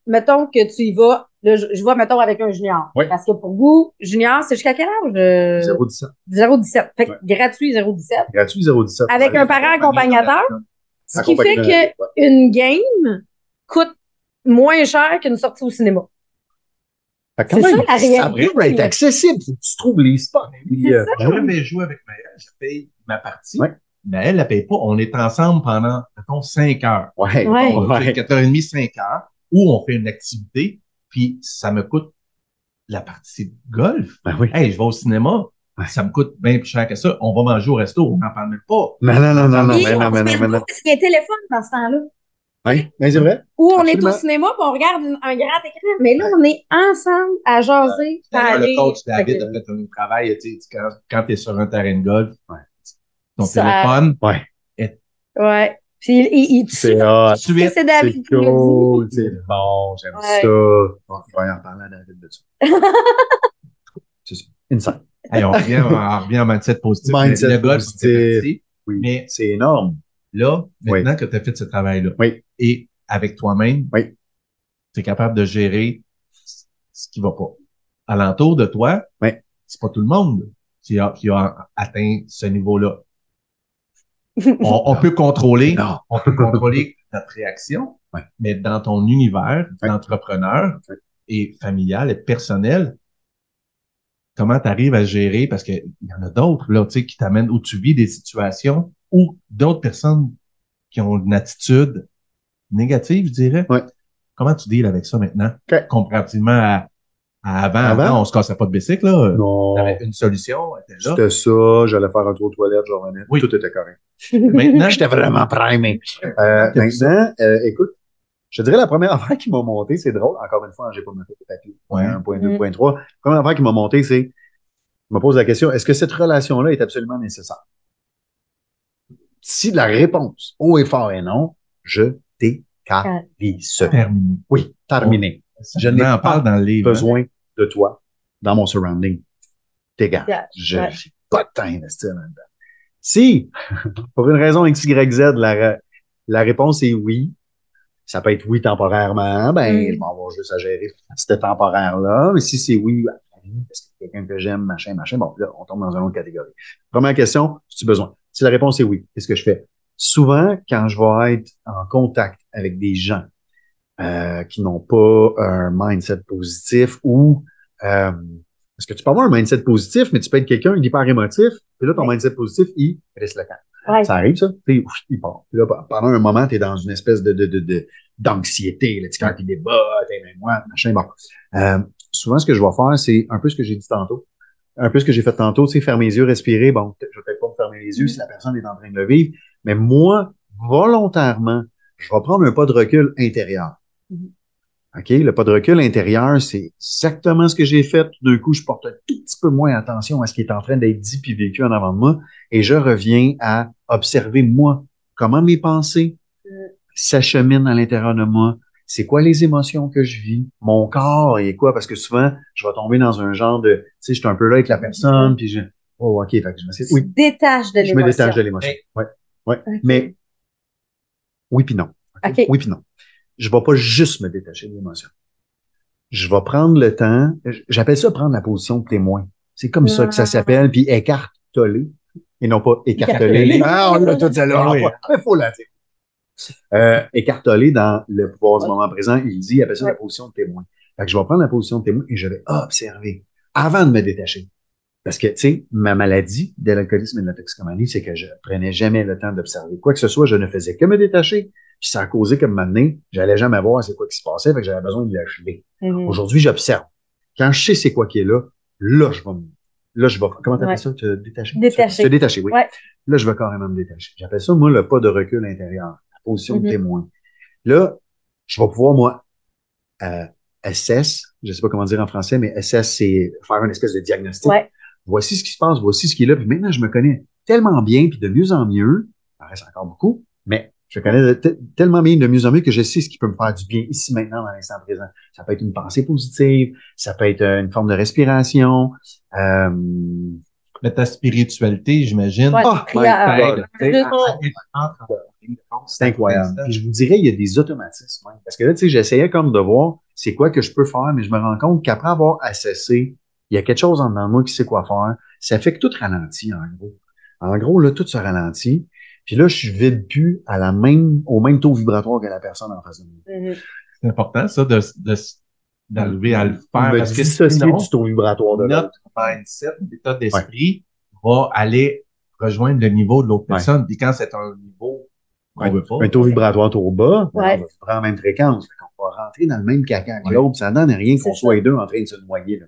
Speaker 2: mettons que tu y vas, là, je, vais, mettons, avec un junior.
Speaker 4: Oui.
Speaker 2: Parce que pour vous, junior, c'est jusqu'à quel âge? Euh,
Speaker 4: 017.
Speaker 2: 0,17. Fait que
Speaker 4: Ouais.
Speaker 2: gratuit 0,17.
Speaker 4: Gratuit 017.
Speaker 2: Avec un parent accompagnateur, ce qui fait que une game coûte moins cher qu'une sortie au cinéma.
Speaker 4: Fait quand même,
Speaker 2: ça, la
Speaker 4: ça devrait être accessible. Faut que tu trouves les spots. Puis, euh,
Speaker 3: joué avec Maëlle. Je paye ma partie.
Speaker 4: Ouais.
Speaker 3: Mais elle, elle paye pas. On est ensemble pendant, mettons, 5 heures.
Speaker 4: ouais.
Speaker 2: Ouais.
Speaker 3: On fait 4h30, 5 heures, où on fait une activité, puis ça me coûte la partie de golf.
Speaker 4: Ben oui.
Speaker 3: Hey, je vais au cinéma, ça me coûte bien plus cher que ça. On va manger au resto, on n'en parle même pas.
Speaker 4: Non, non, non, non, non, non, non, mais non.
Speaker 2: pas parce
Speaker 4: Oui, mais c'est vrai.
Speaker 2: Ou on est au cinéma puis on regarde un grand écran. Mais là, on est ensemble à jaser, à
Speaker 3: le coach David
Speaker 2: Fait
Speaker 3: a fait un travail, tu sais, quand, quand tu es sur un terrain de golf,
Speaker 4: Ouais.
Speaker 3: ton
Speaker 2: Ça-
Speaker 3: téléphone,
Speaker 4: Ouais.
Speaker 2: que- Ouais. Puis il, il, il
Speaker 4: C'est hot.
Speaker 3: tu es
Speaker 2: c'est
Speaker 4: C'est
Speaker 2: David dit.
Speaker 4: cool. C'est bon. J'aime
Speaker 2: Ouais.
Speaker 4: ça. Bon, je vais en parler à David de ça. [LAUGHS] c'est ça. Inside.
Speaker 3: Hey, on revient, on revient en mindset positif.
Speaker 4: Mindset
Speaker 3: le golf,
Speaker 4: positif.
Speaker 3: c'est.
Speaker 4: Oui.
Speaker 3: Mais
Speaker 4: C'est énorme.
Speaker 3: là, maintenant que tu as fait ce travail-là,
Speaker 4: Oui.
Speaker 3: Et avec toi-même,
Speaker 4: Oui.
Speaker 3: tu es capable de gérer ce qui va pas. Alentour de toi,
Speaker 4: Oui.
Speaker 3: c'est pas tout le monde qui a, qui a atteint ce niveau-là. [LAUGHS] On, on peut contrôler,
Speaker 4: Non.
Speaker 3: on peut contrôler notre réaction,
Speaker 4: Ouais.
Speaker 3: mais dans ton univers d'entrepreneur et familial et personnel, comment tu arrives à gérer, parce qu'il y en a d'autres, là, tu sais, qui t'amènent où tu vis des situations où d'autres personnes qui ont une attitude négative, je dirais.
Speaker 4: Ouais.
Speaker 3: Comment tu deals avec ça maintenant?
Speaker 4: Ok.
Speaker 3: Comparativement à, à avant,
Speaker 4: Avant?
Speaker 3: avant, on se cassait pas de bicycle, là.
Speaker 4: Non.
Speaker 3: T'avais une solution, elle était là.
Speaker 4: C'était ça. J'allais faire un tour aux toilettes, je revenais.
Speaker 3: Oui.
Speaker 4: Tout était correct.
Speaker 3: Maintenant, [LAUGHS]
Speaker 4: J'étais vraiment primé. Euh, maintenant, euh, écoute, je te dirais la première [LAUGHS] affaire qui m'a monté, c'est drôle. Encore une fois, j'ai pas noté le papier.
Speaker 3: Ouais.
Speaker 4: 1.2,
Speaker 2: Mm.
Speaker 4: point 3. La première affaire qui m'a monté, c'est, je me pose la question, est-ce que cette relation-là est absolument nécessaire? Si la réponse haut et fort est non, je décalisse.
Speaker 3: terminé.
Speaker 4: Oui, terminé. Je n'ai
Speaker 3: On
Speaker 4: pas
Speaker 3: parle dans le livre. hein.
Speaker 4: Besoin de toi dans mon surrounding. Dégage.
Speaker 2: Yeah,
Speaker 4: Je
Speaker 2: ouais.
Speaker 4: pas de temps investi là-dedans. Si, [LAUGHS] pour une raison X, Y, Z, la, la réponse est oui. Ça peut être oui temporairement, ben,
Speaker 2: Mm.
Speaker 4: je m'en vais juste à gérer ce temporaire-là. Mais si c'est oui, parce que c'est quelqu'un que j'aime, machin, machin, bon, là, on tombe dans une autre catégorie. Première question, as-tu besoin? Si la réponse est oui, qu'est-ce que je fais? Souvent, quand je vais être en contact avec des gens euh, qui n'ont pas un mindset positif ou euh, parce que tu peux avoir un mindset positif, mais tu peux être quelqu'un d'hyper émotif, puis là, ton
Speaker 2: Ouais.
Speaker 4: mindset positif, il reste le camp.
Speaker 2: Ouais.
Speaker 4: Ça arrive, ça? Puis, ouf, il part. Puis là, pendant un moment, tu es dans une espèce de, de, de, de- d'anxiété, le petit cœur qui débat, t'es moi, machin, bon. Euh, souvent, ce que je vais faire, c'est un peu ce que j'ai dit tantôt. Un peu ce que j'ai fait tantôt, tu sais, fermer les yeux, respirer. Bon, je vais peut-être pas me fermer les yeux si la personne est en train de le vivre, mais moi, volontairement, je vais prendre un pas de recul intérieur.
Speaker 2: Mhm.
Speaker 4: OK? Le pas de recul intérieur, c'est exactement ce que j'ai fait. Tout d'un coup, je porte un tout petit peu moins attention à ce qui est en train d'être dit puis vécu en avant de moi et je reviens à observer moi, comment mes pensées
Speaker 2: Mhm.
Speaker 4: s'acheminent à l'intérieur de moi. C'est quoi les émotions que je vis? Mon corps et quoi? Parce que souvent, je vais tomber dans un genre de, tu sais, je suis un peu là avec la personne puis je, oh, OK, fait que je me oui,
Speaker 2: détaches de
Speaker 4: je me
Speaker 2: l'émotion.
Speaker 4: détache de l'émotion. Ouais. Ouais.
Speaker 2: Ok.
Speaker 4: Mais, oui puis non. Oui puis non. Je vais pas juste me détacher de l'émotion. Je vais prendre le temps. J'appelle ça prendre la position de témoin. C'est comme ça que ça
Speaker 2: Ah.
Speaker 4: s'appelle. Puis écarteler et non pas écarteler. Ah, on l'a tout à l'heure.
Speaker 3: Oui.
Speaker 4: Il faut la dire. Euh, dans le pouvoir du moment présent, il dit, il appelle ça la position de témoin. Fait que je vais prendre la position de témoin et je vais observer avant de me détacher. Parce que, tu sais, ma maladie de l'alcoolisme et de la toxicomanie, c'est que je prenais jamais le temps d'observer. Quoi que ce soit, je ne faisais que me détacher. Puis ça a causé comme maintenant, j'allais jamais voir c'est quoi qui se passait, fait que j'avais besoin de l'achever.
Speaker 2: Mhm.
Speaker 4: Aujourd'hui, j'observe. Quand je sais c'est quoi qui est là, là, je vais me, là, je vais, comment t'appelles
Speaker 2: Ouais.
Speaker 4: ça, te détacher?
Speaker 2: Détacher.
Speaker 4: Te détacher, oui.
Speaker 2: Ouais.
Speaker 4: Là, je vais carrément me détacher. J'appelle ça, moi, le pas de recul intérieur, la position de témoin. Là, je vais pouvoir, moi, euh, assess, je sais pas comment dire en français, mais assess, c'est faire une espèce de diagnostic.
Speaker 2: Ouais.
Speaker 4: Voici ce qui se passe, voici ce qui est là. Puis maintenant, je me connais tellement bien, puis de mieux en mieux. Il en reste encore beaucoup, mais je connais tellement bien de mieux en mieux que je sais ce qui peut me faire du bien ici, maintenant, dans l'instant présent. Ça peut être une pensée positive, ça peut être euh, une forme de respiration. Euh,
Speaker 3: Mais ta spiritualité, j'imagine.
Speaker 2: Ouais,
Speaker 4: Oh
Speaker 3: compte,
Speaker 4: C'est incroyable. Puis je vous dirais, il y a des automatismes. Parce que là, tu sais, j'essayais comme de voir c'est quoi que je peux faire, mais je me rends compte qu'après avoir assessé, il y a quelque chose en dedans de moi qui sait quoi faire. Ça fait que tout ralentit, en gros. En gros, là, tout se ralentit. Puis là, je vide plus à la même, au même taux vibratoire que la personne en face de moi.
Speaker 2: Mhm.
Speaker 3: C'est important, ça, de, de, d'arriver à le faire. Parce que sinon,
Speaker 4: du taux vibratoire de l'autre.
Speaker 3: notre mindset, l'état d'esprit va aller rejoindre le niveau de l'autre
Speaker 4: Ouais.
Speaker 3: personne. Puis quand c'est un niveau qu'on
Speaker 4: Ouais.
Speaker 3: veut pas,
Speaker 4: Un taux vibratoire trop bas, ben,
Speaker 2: Ouais.
Speaker 4: on va vibrer en même fréquence. Fait qu'on va rentrer dans le même caca que
Speaker 3: Ouais.
Speaker 4: l'autre. Ça donne rien qu'on soit les deux en train de se noyer. Là.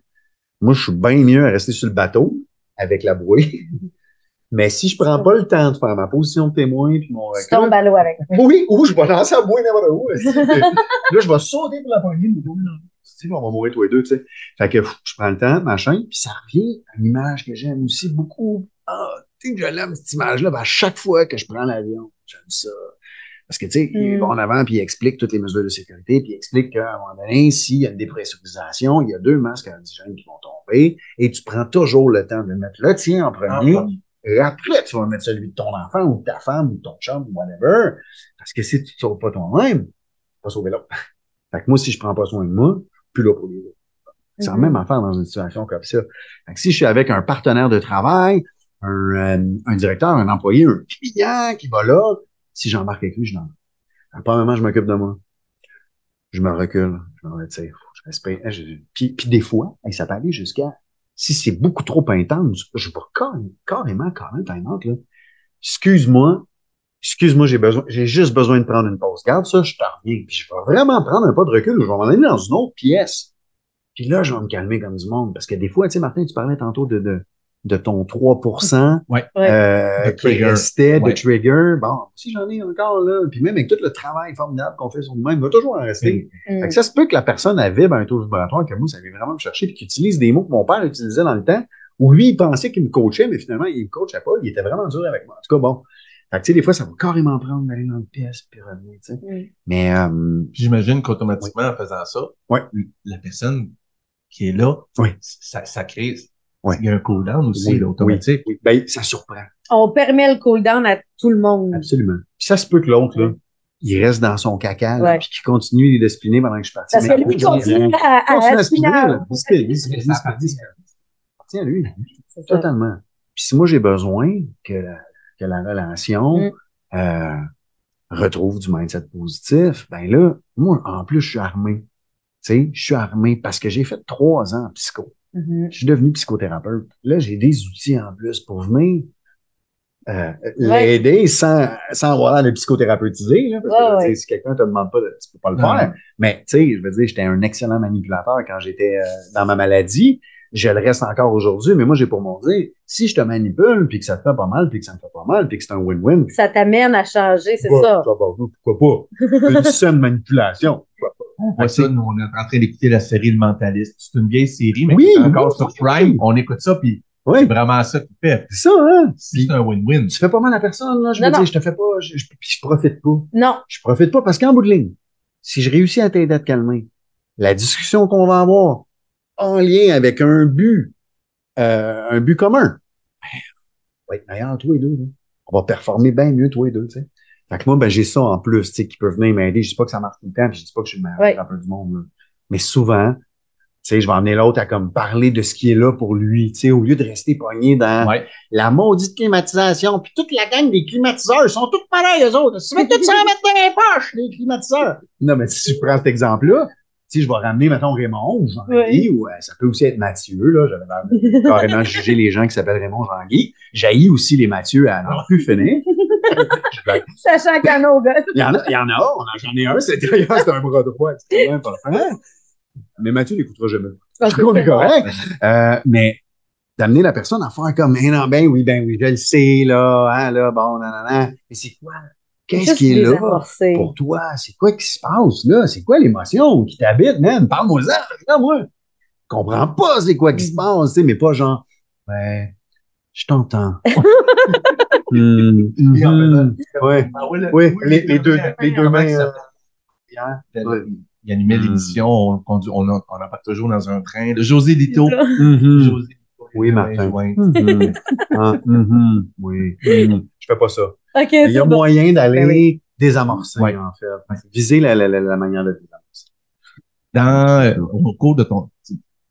Speaker 4: Moi, je suis bien mieux à rester sur le bateau avec la bouée. [LAUGHS] Mais si je prends pas le temps de faire ma position de témoin puis mon
Speaker 2: Tu tombes à l'eau avec. [LAUGHS]
Speaker 4: oui, ou je vais lancer la bouée n'importe où. [LAUGHS] là, je vais sauter pour la poignée, mais on va mourir tous les deux, tu sais. Fait que je prends le temps, machin, puis ça revient à une image que j'aime aussi beaucoup. Ah, tu sais que je l'aime, cette image-là. Ben, à chaque fois que je prends l'avion, j'aime ça. Parce que, tu sais, il
Speaker 2: Mm.
Speaker 4: va en avant, puis il explique toutes les mesures de sécurité, puis il explique qu'à un moment donné, s'il y a une dépressurisation, il y a deux masques indigènes qui vont tomber, et tu prends toujours le temps de mettre le tien en premier,
Speaker 3: Ah,
Speaker 4: et après, tu vas mettre celui de ton enfant, ou de ta femme, ou de ton chum, ou whatever. Parce que si tu ne sauves pas toi-même, tu vas sauver l'autre. [LAUGHS] Fait que moi, si je prends pas soin de moi, plus là pour les autres. C'est la
Speaker 2: Mhm.
Speaker 4: même affaire dans une situation comme ça. Fait que si je suis avec un partenaire de travail, un, euh, un directeur, un employé, un client qui va là, si j'embarque avec lui, je n'en Apparemment, je m'occupe de moi. Je me recule, je me retire, je. Je- Puis, puis des fois, ça peut aller jusqu'à, si c'est beaucoup trop intense, je vais carrément, carrément, carrément, là. Excuse-moi, excuse-moi, j'ai besoin, j'ai juste besoin de prendre une pause. Garde ça, je t'en reviens. Puis je vais vraiment prendre un pas de recul, je vais m'en aller dans une autre pièce. Puis là, je vais me calmer comme du monde. Parce que des fois, tu sais, Martin, tu parlais tantôt de, de ton 3%.
Speaker 3: Ouais.
Speaker 4: Euh,
Speaker 3: De
Speaker 4: qui
Speaker 3: trigger.
Speaker 4: restait, de
Speaker 3: Ouais.
Speaker 4: trigger. Bon, si j'en ai encore là, puis même avec tout le travail formidable qu'on fait sur nous-mêmes, il va toujours en rester.
Speaker 2: Mhm.
Speaker 4: Fait que ça se peut que la personne vibre à un taux vibratoire que moi, ça vient vraiment me chercher, puis qu'il utilise des mots que mon père utilisait dans le temps, où lui, il pensait qu'il me coachait, mais finalement, il me coachait pas, il était vraiment dur avec moi. En tout cas, bon. Fait que, tu sais, des fois, ça va carrément prendre d'aller dans une pièce, puis revenir, tu sais.
Speaker 2: Mhm.
Speaker 4: Mais, euh,
Speaker 3: j'imagine qu'automatiquement, en faisant ça,
Speaker 4: Ouais.
Speaker 3: la personne qui est là,
Speaker 4: Oui.
Speaker 3: ça, ça crée
Speaker 4: Ouais.
Speaker 3: il y a un cooldown aussi,
Speaker 4: Oui,
Speaker 3: là, automatique.
Speaker 4: Oui, ben, ça surprend.
Speaker 2: On permet le cool-down à tout le monde.
Speaker 4: Absolument. Puis ça se peut que l'autre, là, il reste dans son caca, là,
Speaker 2: Ouais.
Speaker 4: puis qu'il continue de spinner pendant que je suis parti.
Speaker 2: Parce que lui
Speaker 4: oui,
Speaker 2: continue à, à,
Speaker 4: Continue
Speaker 2: à
Speaker 4: à spinner, là. À lui. Totalement. Puis si moi j'ai besoin que la, que la relation
Speaker 2: Mm.
Speaker 4: euh, retrouve du mindset positif, ben là, moi, en plus, je suis armé. Tu sais, je suis armé parce que j'ai fait trois ans en psycho.
Speaker 2: Mhm.
Speaker 4: Je suis devenu psychothérapeute. Là, j'ai des outils en plus pour venir euh, l'aider sans, sans avoir l'air de psychothérapeutisé. Là, parce que,
Speaker 2: Ouais,
Speaker 4: si quelqu'un te demande pas, de, tu peux pas le faire. Mais tu sais, je veux dire, j'étais un excellent manipulateur quand j'étais euh, dans ma maladie. Je le reste encore aujourd'hui, mais moi, j'ai pour mon dire, si je te manipule, puis que ça te fait pas mal, puis que ça me fait pas mal, puis que c'est un win-win,
Speaker 2: Ça t'amène à changer, c'est
Speaker 4: bah,
Speaker 2: ça.
Speaker 4: bah, bah, pourquoi pas? [LAUGHS] Une saine manipulation.
Speaker 3: Ouais, ça, nous, on est en train d'écouter la série Le Mentaliste. C'est une vieille série, mais
Speaker 4: Oui,
Speaker 3: encore
Speaker 4: oui,
Speaker 3: sur Prime.
Speaker 4: oui.
Speaker 3: On écoute ça, puis
Speaker 4: Oui,
Speaker 3: c'est vraiment ça qui fait.
Speaker 4: c'est ça, hein?
Speaker 3: C'est un win-win.
Speaker 4: Tu fais pas mal à personne, là? Je veux
Speaker 2: Non,
Speaker 4: dire,
Speaker 2: non.
Speaker 4: je te fais pas, je, je, puis je profite pas.
Speaker 2: Non.
Speaker 4: Je profite pas parce qu'en bout de ligne, si je réussis à t'aider à te calmer, la discussion qu'on va avoir en lien avec un but, euh, un but commun, ben, on va être meilleur tous les deux. là. On va performer bien mieux tous les deux. Tu sais. Fait que moi, ben, j'ai ça en plus, tu sais, qui peut venir m'aider. Je dis pas que ça marche tout le temps, puis je dis pas que je suis le meilleur
Speaker 2: Ouais.
Speaker 4: thérapeute du monde. là. Mais souvent, tu sais, je vais emmener l'autre à comme parler de ce qui est là pour lui, tu sais, au lieu de rester pogné dans
Speaker 3: Ouais.
Speaker 4: la maudite climatisation, puis toute la gang des climatiseurs, ils sont tous pareils, eux autres. Tu veux tous s'en mettre dans les poches, les climatiseurs. Non, mais si tu prends cet exemple-là, si je vais ramener, mettons, Raymond ou Jean-Guy, ou euh, ça peut aussi être Mathieu, là, j'avais carrément [LAUGHS] juger les gens qui s'appellent Raymond Jean-Guy. J'haïs aussi les Mathieu à n'en plus finir.
Speaker 2: Sachant qu'il y en a au.
Speaker 4: Il y en a, il y en a, on j'en ai un, c'est [LAUGHS] d'ailleurs, c'est un bras droit, c'est quand même hein? Mais Mathieu l'écoutera jamais. Je trouve qu'on est correct. Euh, mais d'amener la personne à faire comme, eh non, ben oui, ben oui, je le sais, là, hein, là, bon, nan, nan, nan. Mais c'est quoi? Qu'est-ce qui est là
Speaker 2: amorcer.
Speaker 4: pour toi? C'est quoi qui se passe, là? C'est quoi l'émotion qui t'habite, man? Parle-moi ça, là, moi. Je comprends pas c'est quoi qui se passe, tu sais, mais pas genre, ouais, je t'entends. [LAUGHS] Mhm.
Speaker 3: faisant-
Speaker 4: Ouais.
Speaker 3: Ah
Speaker 4: Oui, les- deux-
Speaker 3: mains,
Speaker 4: les deux
Speaker 3: comment
Speaker 4: mains,
Speaker 3: il animait l'émission, on, conduit, on, embarque toujours dans un train. De José Lito. José.
Speaker 4: Oui, Martin. [LAUGHS] Ah. Oui. Je fais pas ça. Il y a moyen d'aller
Speaker 2: Ben oui.
Speaker 4: désamorcer, en fait. Viser la manière de désamorcer.
Speaker 3: Dans, euh, au cours de ton,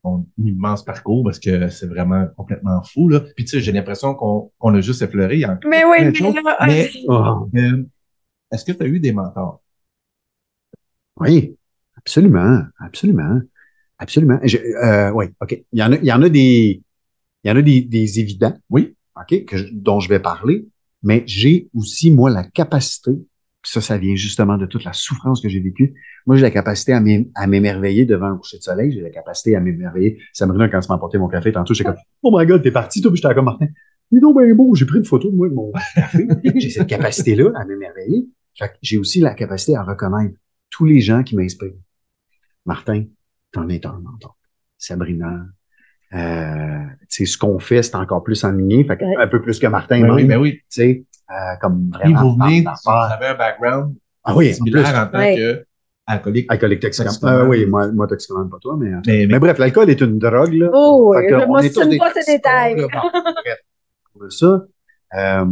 Speaker 3: ton immense parcours, parce que c'est vraiment complètement fou, là. Puis tu sais, j'ai l'impression qu'on qu'on a juste effleuré. Il y a encore
Speaker 2: Mais oui, mais là,
Speaker 4: Oh.
Speaker 3: euh, est-ce que tu as eu des mentors?
Speaker 4: Oui, absolument, absolument, absolument. Je, euh, oui, OK. Il y en a, il y en a des, il y en a des, des évidents,
Speaker 3: Oui.
Speaker 4: OK, que je- dont je vais parler, mais j'ai aussi, moi, la capacité, ça, ça vient justement de toute la souffrance que j'ai vécue. Moi, j'ai la capacité à m'é- à m'émerveiller devant un coucher de soleil, j'ai la capacité à m'émerveiller. Sabrina, quand tu m'as apporté mon café tantôt, j'étais comme, oh my god, t'es parti, toi, puis j'étais comme Martin. Mais non, ben beau, j'ai pris une photo de moi de mon [LAUGHS] café. j'ai cette capacité-là à m'émerveiller. Fait que j'ai aussi la capacité à reconnaître tous les gens qui m'inspirent. Martin, t'en es un mentor. Sabrina, euh, tu sais, ce qu'on fait, c'est encore plus enligné, fait que
Speaker 2: Ouais.
Speaker 4: un peu plus que Martin,
Speaker 3: Ben
Speaker 4: même,
Speaker 3: oui, ben oui.
Speaker 4: Euh, comme vraiment
Speaker 3: vous venez, vous avez un background
Speaker 4: Ah oui, en plus,
Speaker 3: similaire en tant
Speaker 2: Ouais.
Speaker 3: que alcoolique.
Speaker 4: alcoolique toxicomane. Euh, oui, moi, moi toxicomane, pas toi, mais,
Speaker 3: Mais, mais,
Speaker 4: mais bref, l'alcool est une drogue, là.
Speaker 2: Oh, oui, je
Speaker 4: des
Speaker 2: pas ces détails.
Speaker 4: là. Ça, euh,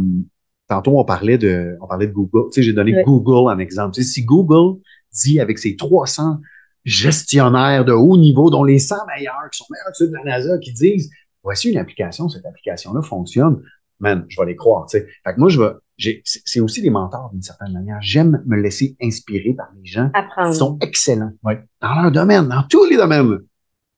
Speaker 4: tantôt, on parlait de, on parlait de Google. Tu sais, j'ai donné
Speaker 2: Ouais.
Speaker 4: Google en exemple. Tu sais, si Google dit avec ses 300 gestionnaires de haut niveau, dont les 100 meilleurs, qui sont meilleurs que ceux de la NASA, qui disent, voici une application, cette application-là fonctionne, man, je vais les croire, tu sais. Fait que moi, je vais, j'ai, c'est aussi des mentors d'une certaine manière. J'aime me laisser inspirer par les gens
Speaker 2: Apprendre.
Speaker 4: qui sont excellents
Speaker 3: Ouais.
Speaker 4: dans leur domaine, dans tous les domaines.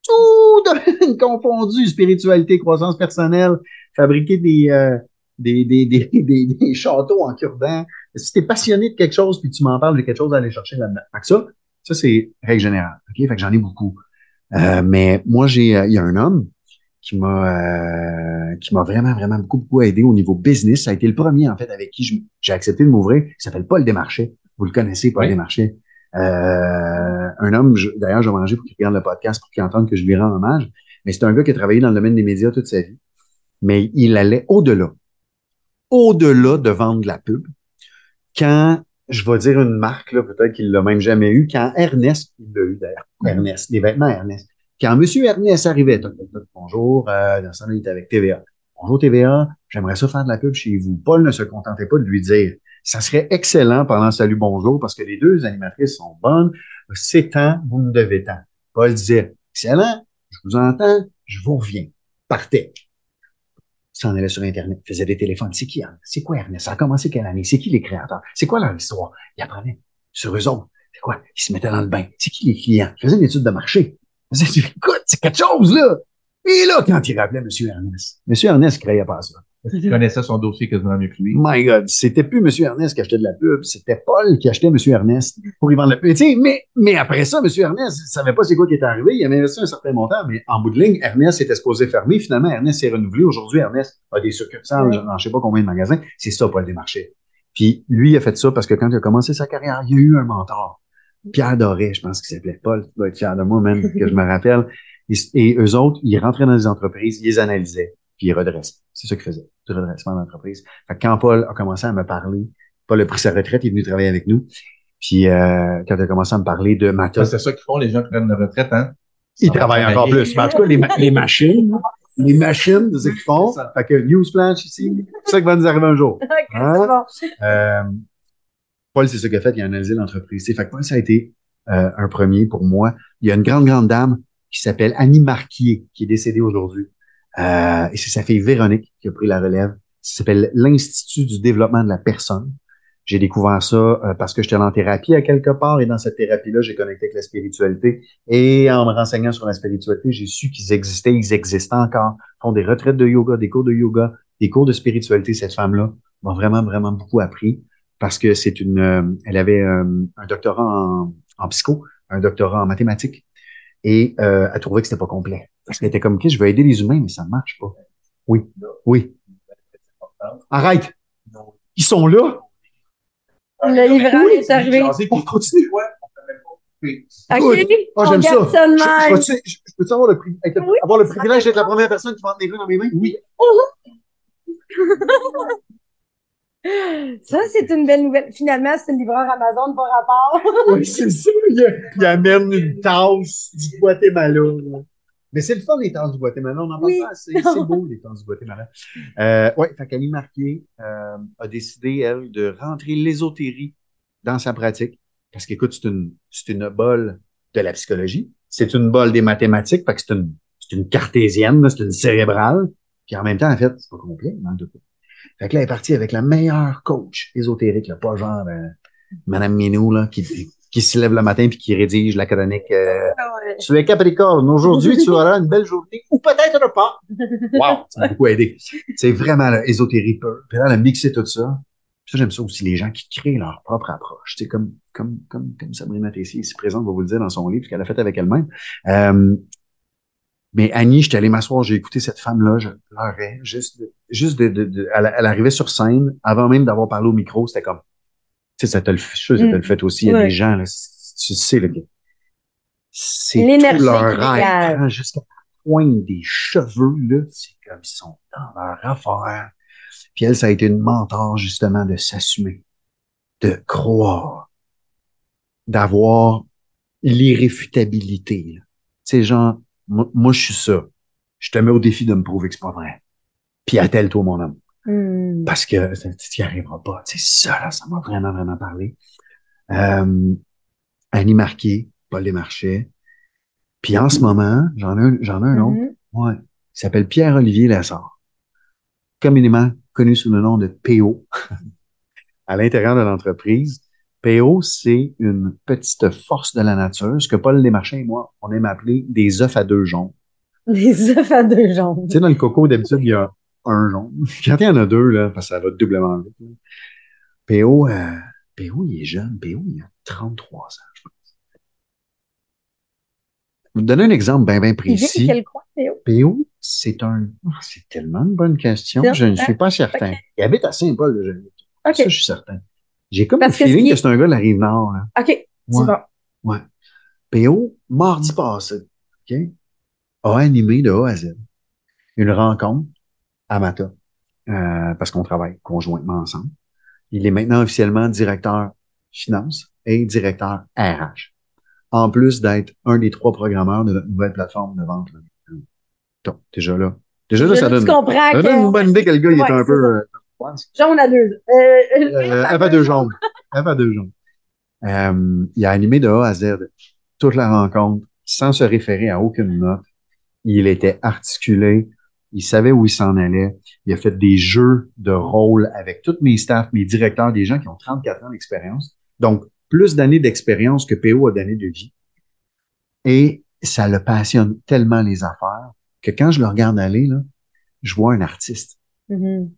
Speaker 4: Tout domaine [LAUGHS] confondu, spiritualité, croissance personnelle, fabriquer des, euh, des, des, des, [LAUGHS] des, des châteaux en cure-dent. Si t'es passionné de quelque chose puis tu m'en parles, j'ai quelque chose à aller chercher là-dedans. Fait que ça, ça c'est règle générale. OK? Fait que j'en ai beaucoup. Euh, mais moi, j'ai, euh, il y a un homme qui m'a, euh, qui m'a vraiment, vraiment beaucoup, beaucoup aidé au niveau business. Ça a été le premier, en fait, avec qui j'ai accepté de m'ouvrir. Il s'appelle Paul Desmarchais. Vous le connaissez, Paul
Speaker 3: Oui.
Speaker 4: Desmarchais. Euh, un homme, d'ailleurs, je vais manger pour qu'il regarde le podcast, pour qu'il entende que je lui rends hommage. Mais c'est un gars qui a travaillé dans le domaine des médias toute sa vie. Mais il allait au-delà. Au-delà de vendre de la pub. Quand, je vais dire une marque, là, peut-être qu'il l'a même jamais eu, quand Ernest, il l'a eu d'ailleurs, Ernest, les vêtements Ernest, Quand M. Ernest arrivait, bonjour, euh, dans ce temps-là, il était avec TVA. Bonjour TVA, j'aimerais ça faire de la pub chez vous. Paul ne se contentait pas de lui dire, ça serait excellent pendant Salut Bonjour parce que les deux animatrices sont bonnes. C'est temps, vous me devez tant. Paul disait, excellent, je vous entends, je vous reviens. Partez. S'en allait sur Internet, faisait des téléphones. C'est qui Ernest? C'est quoi Ernest? Ça a commencé quelle année? C'est qui les créateurs? C'est quoi leur histoire? Il apprenait sur eux autres. C'est quoi? Ils se mettaient dans le bain. C'est qui les clients? Il faisait une étude de marché. Il faisait, écoute, c'est quelque chose, là. Et là, quand il rappelait M. Ernest, M. Ernest ne croyait pas à ça.
Speaker 3: Tu connaissais son dossier quasiment mieux que lui.
Speaker 4: My God, c'était plus M. Ernest qui achetait de la pub, c'était Paul qui achetait M. Ernest pour y vendre la pub. Tu sais, mais, mais après ça, M. Ernest ne savait pas c'est quoi qui était arrivé. Il avait investi un certain montant, mais en bout de ligne, Ernest était supposé fermer. Finalement, Ernest s'est renouvelé. Aujourd'hui, Ernest a des succursales dans je ne sais pas combien de magasins. C'est ça, Paul Desmarchais. Puis lui, il a fait ça parce que quand il a commencé sa carrière, il y a eu un mentor. Pierre Doré, je pense qu'il s'appelait Paul. Tu dois être fier de moi, même, que je me rappelle. Et, et eux autres, ils rentraient dans les entreprises, ils les analysaient, puis ils redressaient. C'est ça qu'ils faisaient, du redressement d'entreprise. Fait que quand Paul a commencé à me parler, Paul a pris sa retraite, il est venu travailler avec nous. Puis euh, quand il a commencé à me parler de matos,
Speaker 3: C'est ça qu'ils font, les gens qui prennent la retraite, hein?
Speaker 4: il
Speaker 3: Ça va
Speaker 4: travaille encore plus. Mais en tout cas, les, ma- les machines, les machines, c'est ce qu'ils font.
Speaker 3: Ça.
Speaker 4: Fait que newsflash ici, c'est ça qui va nous arriver un jour. [LAUGHS] Hein?
Speaker 2: c'est bon.
Speaker 4: Euh, Paul, c'est ce qu'il a fait, il a analysé l'entreprise. C'est Fait que Paul, ça a été euh, un premier pour moi. Il y a une grande, grande dame qui s'appelle Annie Marquier, qui est décédée aujourd'hui. Euh, et c'est sa fille Véronique qui a pris la relève. Ça s'appelle l'Institut du développement de la personne. J'ai découvert ça euh, parce que j'étais en thérapie à quelque part et dans cette thérapie-là, j'ai connecté avec la spiritualité. Et en me renseignant sur la spiritualité, j'ai su qu'ils existaient, ils existent encore. Ils font des retraites de yoga, des cours de yoga, des cours de spiritualité. Cette femme-là m'a vraiment, vraiment beaucoup appris parce que c'est une, euh, elle avait euh, un doctorat en, en psycho, un doctorat en mathématiques et euh, elle trouvait que c'était pas complet. Parce qu'elle était comme, OK, je veux aider les humains, mais ça ne marche pas. Oui, oui. Arrête! Ils sont là!
Speaker 2: Le livreur
Speaker 4: Oui,
Speaker 2: est arrivé.
Speaker 4: On continue.
Speaker 3: Ouais, on fait même pas.
Speaker 2: OK.
Speaker 4: Ah,
Speaker 2: on
Speaker 4: j'aime ça.
Speaker 2: garde ça de
Speaker 4: Je, je, peux-tu- je- je peux-tu avoir le, pri- être-
Speaker 2: Oui.
Speaker 4: avoir le privilège d'être la première personne qui va tenir dans mes mains? Oui. [LAUGHS]
Speaker 2: Ça, c'est une belle nouvelle. Finalement, c'est une livreur Amazon par rapport. [LAUGHS]
Speaker 4: Oui, c'est ça. Il, il amène une tasse du Guatemala. là. Mais c'est le fun, les tasses du Guatemala. On en parle
Speaker 2: Oui.
Speaker 4: pas assez. C'est [LAUGHS] beau, les tasses du Guatemala. Euh, oui, fait qu'Annie Marquet euh, a décidé, elle, de rentrer l'ésotérie dans sa pratique. Parce qu'écoute, c'est une, c'est une bolle de la psychologie. C'est une bolle des mathématiques. Fait que c'est une, c'est une cartésienne, là, c'est une cérébrale. Puis en même temps, en fait, c'est pas complet, de. Fait que là, elle est partie avec la meilleure coach ésotérique, là, pas genre euh, Madame Minou, là, qui, qui se lève le matin puis qui rédige la chronique. euh, tu es Capricorne, aujourd'hui tu auras une belle journée ou peut-être pas. [LAUGHS] Wow, ça m'a beaucoup aidé. C'est vraiment là, ésotérique pur. Puis là, elle a mixé tout ça. Puis ça, j'aime ça aussi, les gens qui créent leur propre approche. Tu sais, comme, comme, comme, comme Sabrina Tessier ici présente va vous le dire dans son livre, ce qu'elle a fait avec elle-même. Euh, mais Annie, j'étais allé m'asseoir, j'ai écouté cette femme-là, je pleurais, juste, de- juste de, de, de- elle, elle arrivait sur scène, avant même d'avoir parlé au micro, c'était comme, tu sais, ça te le fait, ça te le fait aussi, il y a des gens, là, tu sais, là, que c'est tout leur rêve, jusqu'à la pointe des cheveux, là, c'est comme, ils sont dans leur affaire. Puis elle, ça a été une mentor, justement, de s'assumer, de croire, d'avoir l'irréfutabilité, sais, genre, moi, moi, je suis ça. Je te mets au défi de me prouver que c'est pas vrai. Puis attelle-toi, mon homme.
Speaker 2: Hmm.
Speaker 4: Parce que tu n'y arriveras pas. Tu sais, ça, là, ça m'a vraiment, vraiment parlé. Euh, Annie Marquet, Paul Desmarchais. Puis en ce moment, j'en ai un, j'en ai un autre.
Speaker 2: Mhm.
Speaker 4: Ouais. Il s'appelle Pierre-Olivier Lassard. Communément connu sous le nom de PO [LAUGHS] à l'intérieur de l'entreprise. PO, c'est une petite force de la nature, ce que Paul Desmarchais et moi, on aime appeler des œufs à deux jaunes. [LAUGHS]
Speaker 2: Des œufs à deux jambes.
Speaker 4: Tu sais, dans le coco, d'habitude, il y a un jaune. [LAUGHS] Quand il y en a deux, là, parce que ça va doublement vite. là. PO, euh, PO, il est jeune. PO, il a 33 ans, je pense. Je vais vous donner un exemple bien, bien précis.
Speaker 2: quel coin, Théo?
Speaker 4: PO, c'est un. Ah, C'est tellement une bonne question. Je ne suis pas certain. Il habite à Saint-Paul de Genève. Ça, je suis certain. J'ai comme
Speaker 2: Parce
Speaker 4: le feeling que
Speaker 2: est-
Speaker 4: c'est un gars de la Rive-Nord.
Speaker 2: OK. C'est
Speaker 4: Ouais.
Speaker 2: bon.
Speaker 4: PO, mardi passé, OK, a animé de A à Z une rencontre à Mata, euh, parce qu'on travaille conjointement ensemble. Il est maintenant officiellement directeur finance et directeur RH. en plus d'être un des trois programmeurs de notre nouvelle plateforme de vente. Donc, déjà là. Déjà là, ça donne,
Speaker 2: comprends
Speaker 4: ça donne une bonne idée que le gars, il est
Speaker 2: Ouais,
Speaker 4: un
Speaker 2: c'est
Speaker 4: peu... euh,
Speaker 2: jaune à deux. Euh,
Speaker 4: euh, elle va deux jambes. Elle va deux jambes. Euh, il a animé de A à Z toute la rencontre sans se référer à aucune note. Il était articulé. Il savait où il s'en allait. Il a fait des jeux de rôle avec tous mes staffs, mes directeurs, des gens qui ont 34 ans d'expérience. Donc, plus d'années d'expérience que PO a d'années de vie. Et ça le passionne tellement les affaires que quand je le regarde aller, là, je vois un artiste
Speaker 2: Mhm.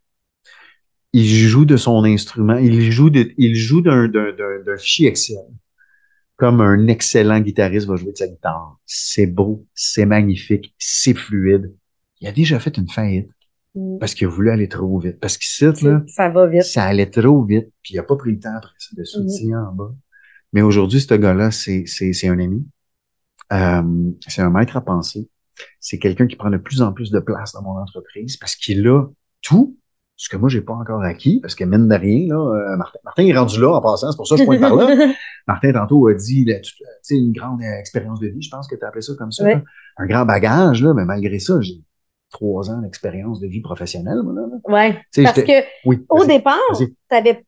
Speaker 4: Il joue de son instrument, il joue de, il joue d'un, d'un, d'un, d'un fichier Excel. Comme un excellent guitariste va jouer de sa guitare. C'est beau, c'est magnifique, c'est fluide. Il a déjà fait une faillite
Speaker 2: Mhm.
Speaker 4: parce qu'il a voulu aller trop vite. Parce qu'ici, là,
Speaker 2: Ça va vite.
Speaker 4: ça allait trop vite, puis il a pas pris le temps après ça de soutien en bas. Mais aujourd'hui, ce gars-là, c'est, c'est, c'est un ami. Euh, c'est un maître à penser. C'est quelqu'un qui prend de plus en plus de place dans mon entreprise parce qu'il a tout ce que moi, j'ai pas encore acquis, parce que mine de rien, là, euh, Martin, Martin est rendu là en passant, c'est pour ça que je pointe par là. [LAUGHS] Martin, tantôt, a dit, là, tu une grande euh, expérience de vie, je pense que tu as appelé ça comme ça. Un grand bagage, là, mais malgré ça, j'ai trois ans d'expérience de vie professionnelle, moi, là.
Speaker 2: Ouais. Parce que
Speaker 4: Oui.
Speaker 2: au départ, tu n'avais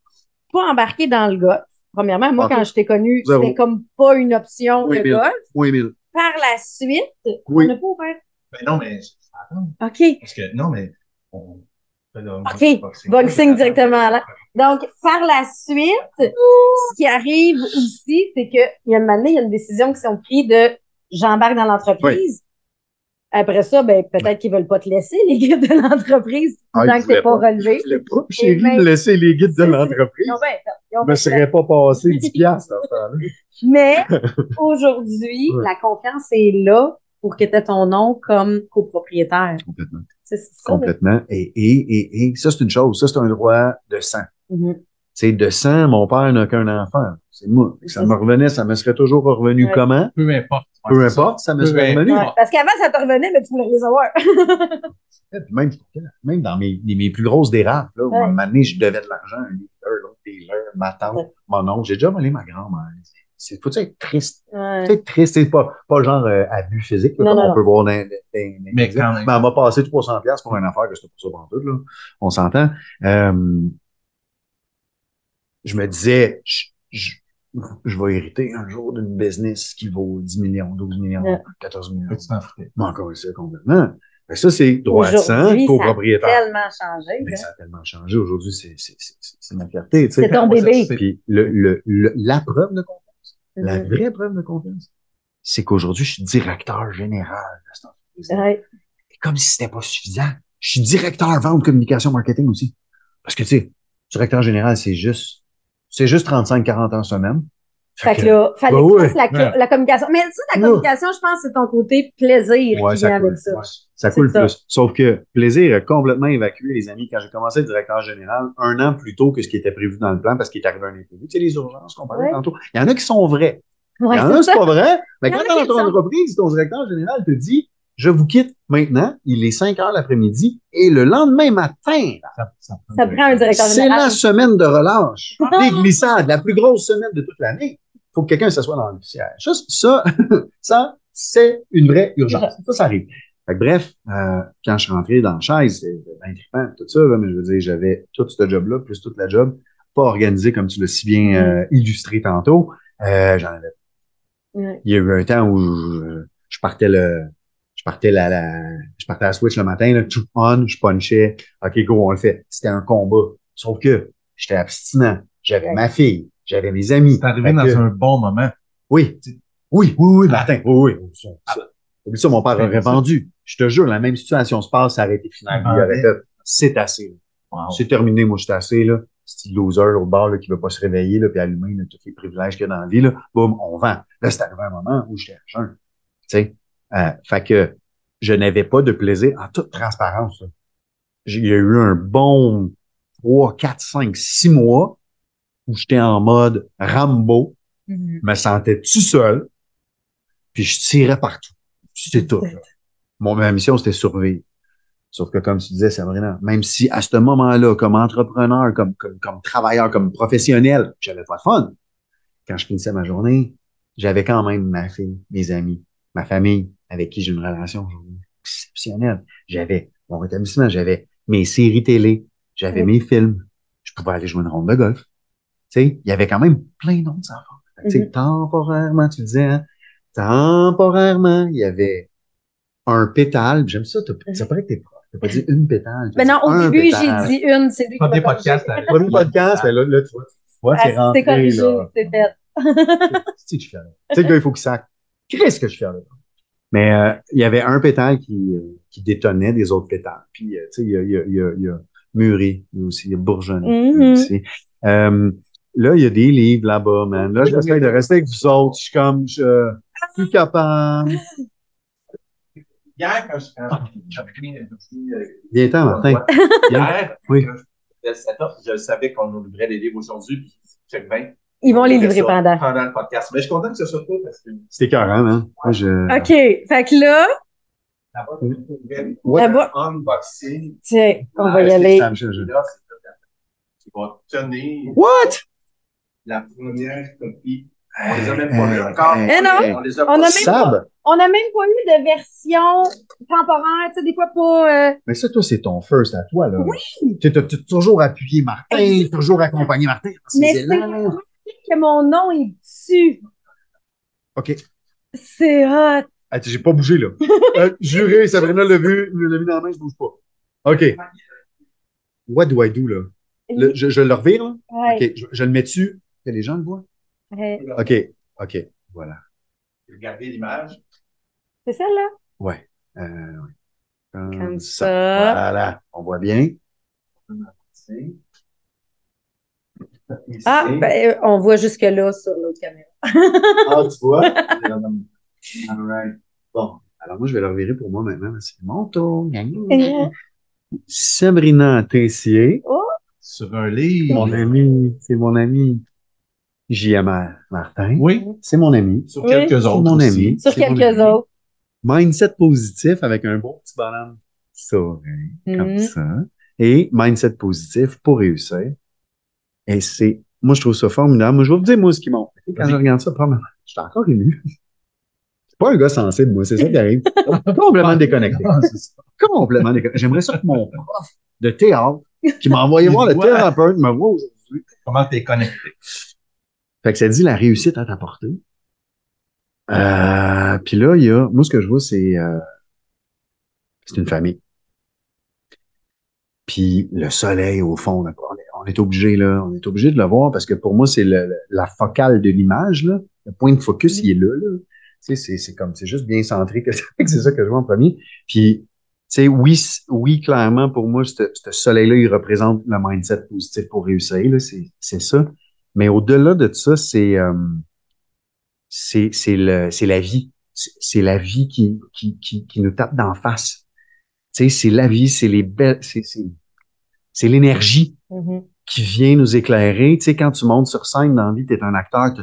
Speaker 2: pas embarqué dans le golf. Premièrement, moi, quand je t'ai connu, c'était comme pas une option
Speaker 4: Oui,
Speaker 2: de golf.
Speaker 4: Oui, Émile.
Speaker 2: Par la suite,
Speaker 4: Oui.
Speaker 2: on n'a pas ouvert.
Speaker 3: Ben non, mais attends,
Speaker 2: OK.
Speaker 3: parce que non, mais on
Speaker 2: OK. Boxing directement là. Donc, par la suite, ce qui arrive aussi, c'est que il y a une année, il y a une décision qui sont prises de j'embarque dans l'entreprise. Après ça, ben, peut-être qu'ils veulent pas te laisser, les guides de l'entreprise,
Speaker 4: Ah,
Speaker 2: tant que t'es
Speaker 4: voulaient
Speaker 2: pas
Speaker 4: pas.
Speaker 2: relevé.
Speaker 4: Je pas,
Speaker 2: ben,
Speaker 4: me laisser les guides de l'entreprise. Je me
Speaker 2: bien fait.
Speaker 4: serais pas passé 10 piastres, à ce temps-là.
Speaker 2: Mais [LAUGHS] aujourd'hui,
Speaker 4: Ouais.
Speaker 2: la confiance est là pour que tu aies ton nom comme copropriétaire.
Speaker 4: Complètement.
Speaker 2: C'est c'est ça.
Speaker 4: Complètement. Et, et, et, et ça, c'est une chose. Ça, c'est un droit de sang.
Speaker 2: Mhm.
Speaker 4: Tu sais, de sang, mon père n'a qu'un enfant. C'est moi. Ça me revenait, ça me serait toujours revenu
Speaker 2: Ouais.
Speaker 4: comment?
Speaker 3: Peu importe.
Speaker 4: Peu
Speaker 3: c'est
Speaker 4: importe, ça me
Speaker 3: Peu
Speaker 4: serait revenu.
Speaker 2: Ouais, Parce qu'avant, ça te revenait, mais tu voulais les avoir. [LAUGHS]
Speaker 4: Même, même dans mes, mes plus grosses dérapes, là, où
Speaker 2: Ouais.
Speaker 4: à un moment donné, je devais de l'argent, un dealer, l'autre dealer, ma tante,
Speaker 2: Ouais.
Speaker 4: mon oncle. J'ai déjà volé ma grand-mère. C'est, faut être triste?
Speaker 2: Ouais.
Speaker 4: Être triste. C'est pas, pas genre euh, abus physique, là,
Speaker 2: Non,
Speaker 4: comme
Speaker 2: non,
Speaker 4: on
Speaker 2: non.
Speaker 4: peut voir dans, dans- dans-
Speaker 3: Mais quand même.
Speaker 4: Mais elle m'a passé 300 pièces pour une affaire que c'était pour ça pour tout, là. On s'entend. Euh, je me disais, je, je, je vais hériter un jour d'une business qui vaut 10 millions, 12 millions,
Speaker 2: Ouais.
Speaker 4: 14 millions.
Speaker 3: Peux-tu t'en foutre?
Speaker 4: Mais encore ça complètement. Mais ça, c'est droit de sang,
Speaker 2: Aujourd'hui, ça a
Speaker 4: copropriétaire.
Speaker 2: tellement changé.
Speaker 4: Mais
Speaker 2: là.
Speaker 4: ça a tellement changé. Aujourd'hui, c'est, c'est, c'est, c'est- c'est ma fierté, tu.
Speaker 2: C'est ton bébé.
Speaker 3: c'est-
Speaker 4: Puis le, le, le- la preuve de confiance, la vraie preuve de confiance, c'est qu'aujourd'hui, je suis directeur général de cette entreprise.
Speaker 2: Ouais.
Speaker 4: Comme si c'était pas suffisant, je suis directeur vente, communication, marketing aussi. Parce que, tu sais, directeur général, c'est juste, c'est juste 35-40 heures semaine.
Speaker 2: Fait que là, fallait
Speaker 4: ouais.
Speaker 2: fasses la,
Speaker 3: Ouais.
Speaker 2: la communication. Mais ça, la communication, je pense, c'est ton côté plaisir
Speaker 4: Ouais,
Speaker 2: qui
Speaker 4: ça
Speaker 2: vient
Speaker 4: coule.
Speaker 2: avec ça.
Speaker 3: Ouais.
Speaker 4: Ça
Speaker 2: C'est
Speaker 4: coule
Speaker 2: ça.
Speaker 4: plus. Sauf que plaisir a complètement évacué, les amis, quand j'ai commencé être directeur général, un an plus tôt que ce qui était prévu dans le plan parce qu'il est arrivé un imprévu. Tu sais, les urgences qu'on parlait
Speaker 2: Ouais.
Speaker 4: tantôt. Il y en a qui sont vrais.
Speaker 2: Ouais,
Speaker 4: Il y en
Speaker 2: c'est
Speaker 4: a, c'est pas vrai. Mais quand dans ton entreprise, ton directeur général te dit, je vous quitte maintenant, il est 5 heures l'après-midi, et le lendemain matin,
Speaker 3: Ça, ça prend
Speaker 2: Ça prend un directeur
Speaker 4: c'est
Speaker 2: général.
Speaker 4: la semaine de relâche. [LAUGHS] Des glissades, la plus grosse semaine de toute l'année. Il faut que quelqu'un s'assoie dans le siège. Ça, ça, [LAUGHS] ça, c'est une vraie urgence. Ça, ça arrive. Fait que bref, euh, quand je suis rentré dans la chaise, c'est trippant, tout ça, là, mais je veux dire, j'avais tout ce job-là, plus toute la job, pas organisé comme tu l'as si bien euh, illustré tantôt. Euh, j'en avais
Speaker 2: Ouais.
Speaker 4: il y a eu un temps où je, je partais le, je partais la, la, je partais à la Switch le matin, là, tout on, je punchais, ok, go, on le fait. C'était un combat. Sauf que j'étais abstinent. J'avais
Speaker 2: Ouais.
Speaker 4: ma fille, j'avais mes amis.
Speaker 3: C'est arrivé
Speaker 4: Fait
Speaker 3: dans
Speaker 4: que-
Speaker 3: un bon moment.
Speaker 4: Oui. Oui, oui, oui, Martin. Oui, oui. Ça, ça. Oublie ça, mon père aurait vendu. Je te jure, la même situation se passe, ça aurait été final. Il aurait fait, c'est assez.
Speaker 3: Wow.
Speaker 4: C'est terminé, moi, j'étais assez, là. C'est loser au bar, là, qui veut pas se réveiller, là, puis allumer, là, tous les privilèges qu'il y a dans la vie, là. Boum, on vend. Là, c'est arrivé un moment où j'étais à jeun. Tu sais. Euh, fait que je n'avais pas de plaisir en toute transparence, là. Il y a eu un bon 3, 4, 5, 6 mois où j'étais en mode Rambo,
Speaker 2: Mhm.
Speaker 4: me sentais tout seul, puis je tirais partout. C'est tout. Mon, ma mission, c'était survivre. Sauf que, comme tu disais, Sabrina, même si à ce moment-là, comme entrepreneur, comme, comme, comme travailleur, comme professionnel, j'avais pas de fun. Quand je finissais ma journée, j'avais quand même ma fille, mes amis, ma famille, avec qui j'ai une relation aujourd'hui exceptionnelle. J'avais mon rétablissement, j'avais mes séries télé, j'avais
Speaker 2: Oui.
Speaker 4: mes films, je pouvais aller jouer une ronde de golf. Il y avait quand même plein d'autres affaires. Sais,
Speaker 2: Mhm.
Speaker 4: temporairement, tu disais, hein, temporairement, il y avait un pétale. J'aime ça, t'as- ça paraît que t'es prof. T'as pas dit une pétale.
Speaker 2: Mais non, au début, j'ai dit une, c'est lui
Speaker 3: Premier podcast, là.
Speaker 4: Premier podcast, ben là, là, tu vois, tu vois,
Speaker 2: Ah,
Speaker 4: c'est rentré,
Speaker 2: C'est corrigé,
Speaker 4: là.
Speaker 2: c'est fait.
Speaker 4: Tu sais que je suis fier. de toi. Tu sais, le gars, il faut qu'il sac. Qu'est-ce que je suis fier de toi? Mais euh, il y avait un pétale qui, euh, qui détonnait des autres pétales. Puis, euh, tu sais, il y a, il y a, il y a, il y a lui aussi, il y a Bourgeonnet lui
Speaker 2: Mhm.
Speaker 4: aussi. Là, il y a des livres là-bas, man. Là, j'essaie de rester avec vous autres. Je suis comme, je suis plus capable.
Speaker 3: Hier, quand j'ai pris euh,
Speaker 4: Viens-t'en, Martin.
Speaker 3: Hier,
Speaker 4: Oui.
Speaker 3: je faisais le setup, je savais qu'on nous livrait des livres aujourd'hui, puis check bien.
Speaker 2: Ils vont les livrer pendant.
Speaker 3: Pendant le podcast. Mais je suis content que ce soit pas parce que
Speaker 4: C'était écœurant, hein? Moi, je...
Speaker 2: OK. Fait que là, là-bas,
Speaker 3: unboxing.
Speaker 2: tiens, on va y aller.
Speaker 4: What?
Speaker 3: La première copie. On les a même pas vus encore.
Speaker 4: hey,
Speaker 2: Eh non?
Speaker 3: On les a
Speaker 2: On a
Speaker 3: pas
Speaker 2: même
Speaker 4: Sab,
Speaker 2: On n'a même pas eu de version temporaire, tu sais, des fois pas. euh,
Speaker 4: mais ça, toi, c'est ton first à toi, là. Oui. Tu as toujours appuyé Martin, toujours accompagné Martin.
Speaker 2: Mais c'est que mon nom est dessus.
Speaker 4: OK.
Speaker 2: C'est hot.
Speaker 4: Attends, j'ai pas bougé, là. [LAUGHS] Euh, juré, Sabrina l'a vu, il l'a mis dans la main, je bouge pas. OK. What do I do, là? Le- je, je le revire, là?
Speaker 2: Ouais.
Speaker 4: OK. Je, je le mets dessus, que les gens le voient?
Speaker 2: Ouais.
Speaker 4: OK. OK. Voilà.
Speaker 3: Regardez l'image.
Speaker 2: C'est ça, là?
Speaker 4: Ouais. Euh, ouais. Comme,
Speaker 2: Comme
Speaker 4: ça.
Speaker 2: ça.
Speaker 4: Voilà. On voit bien.
Speaker 3: Ici.
Speaker 2: Ah, ben, euh, on voit jusque-là sur l'autre caméra.
Speaker 4: Ah, tu vois? [LAUGHS] All right. Bon. Alors, moi, je vais le revirer pour moi maintenant. C'est mon tour. [LAUGHS] Sabrina Tessier.
Speaker 3: Sur un livre.
Speaker 4: Mon ami. C'est mon ami. JMR Martin.
Speaker 3: Oui.
Speaker 4: C'est mon ami.
Speaker 3: Sur
Speaker 2: Oui.
Speaker 3: quelques
Speaker 4: C'est
Speaker 3: autres.
Speaker 4: mon
Speaker 3: aussi.
Speaker 4: ami.
Speaker 2: Sur quelques
Speaker 4: ami.
Speaker 2: autres.
Speaker 4: Mindset positif avec un bon petit bonhomme sourire, comme
Speaker 2: Mhm.
Speaker 4: ça. Et mindset positif pour réussir. Et c'est, moi, je trouve ça formidable. Moi, je vais vous dire, moi, ce qui monte. Quand
Speaker 3: Vas-y.
Speaker 4: je regarde ça, je suis encore ému. C'est pas un gars sensible, moi, c'est ça qui arrive. [LAUGHS] Complètement déconnecté.
Speaker 3: Ah.
Speaker 4: Complètement déconnecté. J'aimerais ça que mon prof de théâtre, qui m'a envoyé voir le thérapeute, me voit aujourd'hui.
Speaker 3: Comment t'es connecté?
Speaker 4: Fait que ça dit la réussite à ta portée. Euh, puis là, il y a, moi, ce que je vois, c'est, euh, c'est une famille. Puis le soleil au fond, on est, obligé là, on est obligé de le voir parce que pour moi c'est la focale de l'image là, le point de focus il est là là. Tu sais, c'est comme c'est juste bien centré [LAUGHS] que c'est ça que je vois en premier. Puis tu sais oui oui clairement pour moi ce ce soleil là il représente le mindset positif pour réussir c'est ça. Mais au-delà de ça c'est euh, c'est c'est le c'est la vie, c'est la vie qui qui qui qui nous tape d'en face. Tu sais, c'est la vie, c'est les belles, c'est, c'est, c'est l'énergie
Speaker 2: Mhm.
Speaker 4: qui vient nous éclairer. Tu sais, quand tu montes sur scène dans la vie, t'es un acteur,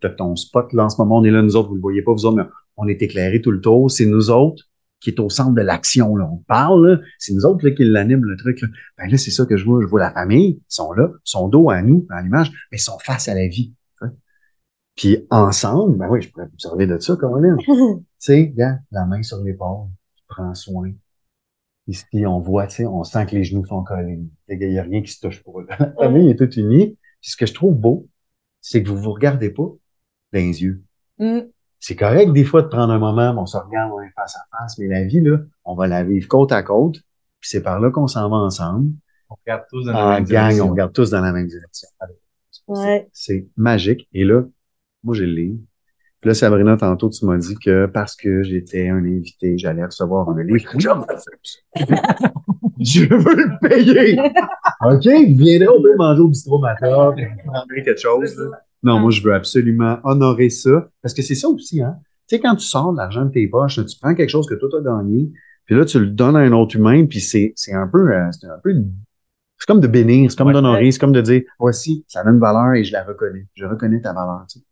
Speaker 4: t'as, ton spot, là, en ce moment, on est là, nous autres, vous le voyez pas, vous autres, mais on est éclairés tout le tour. C'est nous autres qui est au centre de l'action, là. On parle, là. C'est nous autres, là, qui l'animent, le truc, là. Ben là, c'est ça que je vois. Je vois la famille, ils sont là, ils sont dos à nous, à l'image, mais ils sont face à la vie. Puis ensemble, ben oui, je pourrais observer de ça, Caroline. [LAUGHS] Tu sais, la main sur l'épaule, tu prends soin. Ici, on voit, tu sais, on sent que les genoux sont collés. Il n'y a rien qui se touche pour eux. La famille est toute unie. Puis ce que je trouve beau, c'est que vous vous regardez pas dans les yeux.
Speaker 2: Mhm.
Speaker 4: C'est correct des fois de prendre un moment, on se regarde, on est face à face, mais la vie, là, on va la vivre côte à côte. Puis c'est par là qu'on s'en va ensemble.
Speaker 3: On regarde tous dans la
Speaker 4: En
Speaker 3: même
Speaker 4: gang,
Speaker 3: direction.
Speaker 4: on regarde tous dans la même direction.
Speaker 2: Ouais.
Speaker 4: C'est magique. Et là, moi, j'ai le livre. Puis là, Sabrina, tantôt, tu m'as dit que parce que j'étais un invité, j'allais recevoir un livre. [LAUGHS] Je veux le payer! [LAUGHS] OK? Vous viendrez, on peut manger au bistrot prendrez quelque chose. là. Non, moi, je veux absolument honorer ça. Parce que c'est ça aussi, hein? Tu sais, quand tu sors de l'argent de tes poches, tu prends quelque chose que toi, t'as gagné, puis là, tu le donnes à un autre humain, puis c'est, c'est un peu, euh, c'est un peu, c'est comme de bénir, c'est comme
Speaker 3: Ouais.
Speaker 4: d'honorer, c'est comme de dire, voici, ça a une valeur et je la reconnais. Je reconnais ta valeur, tu sais.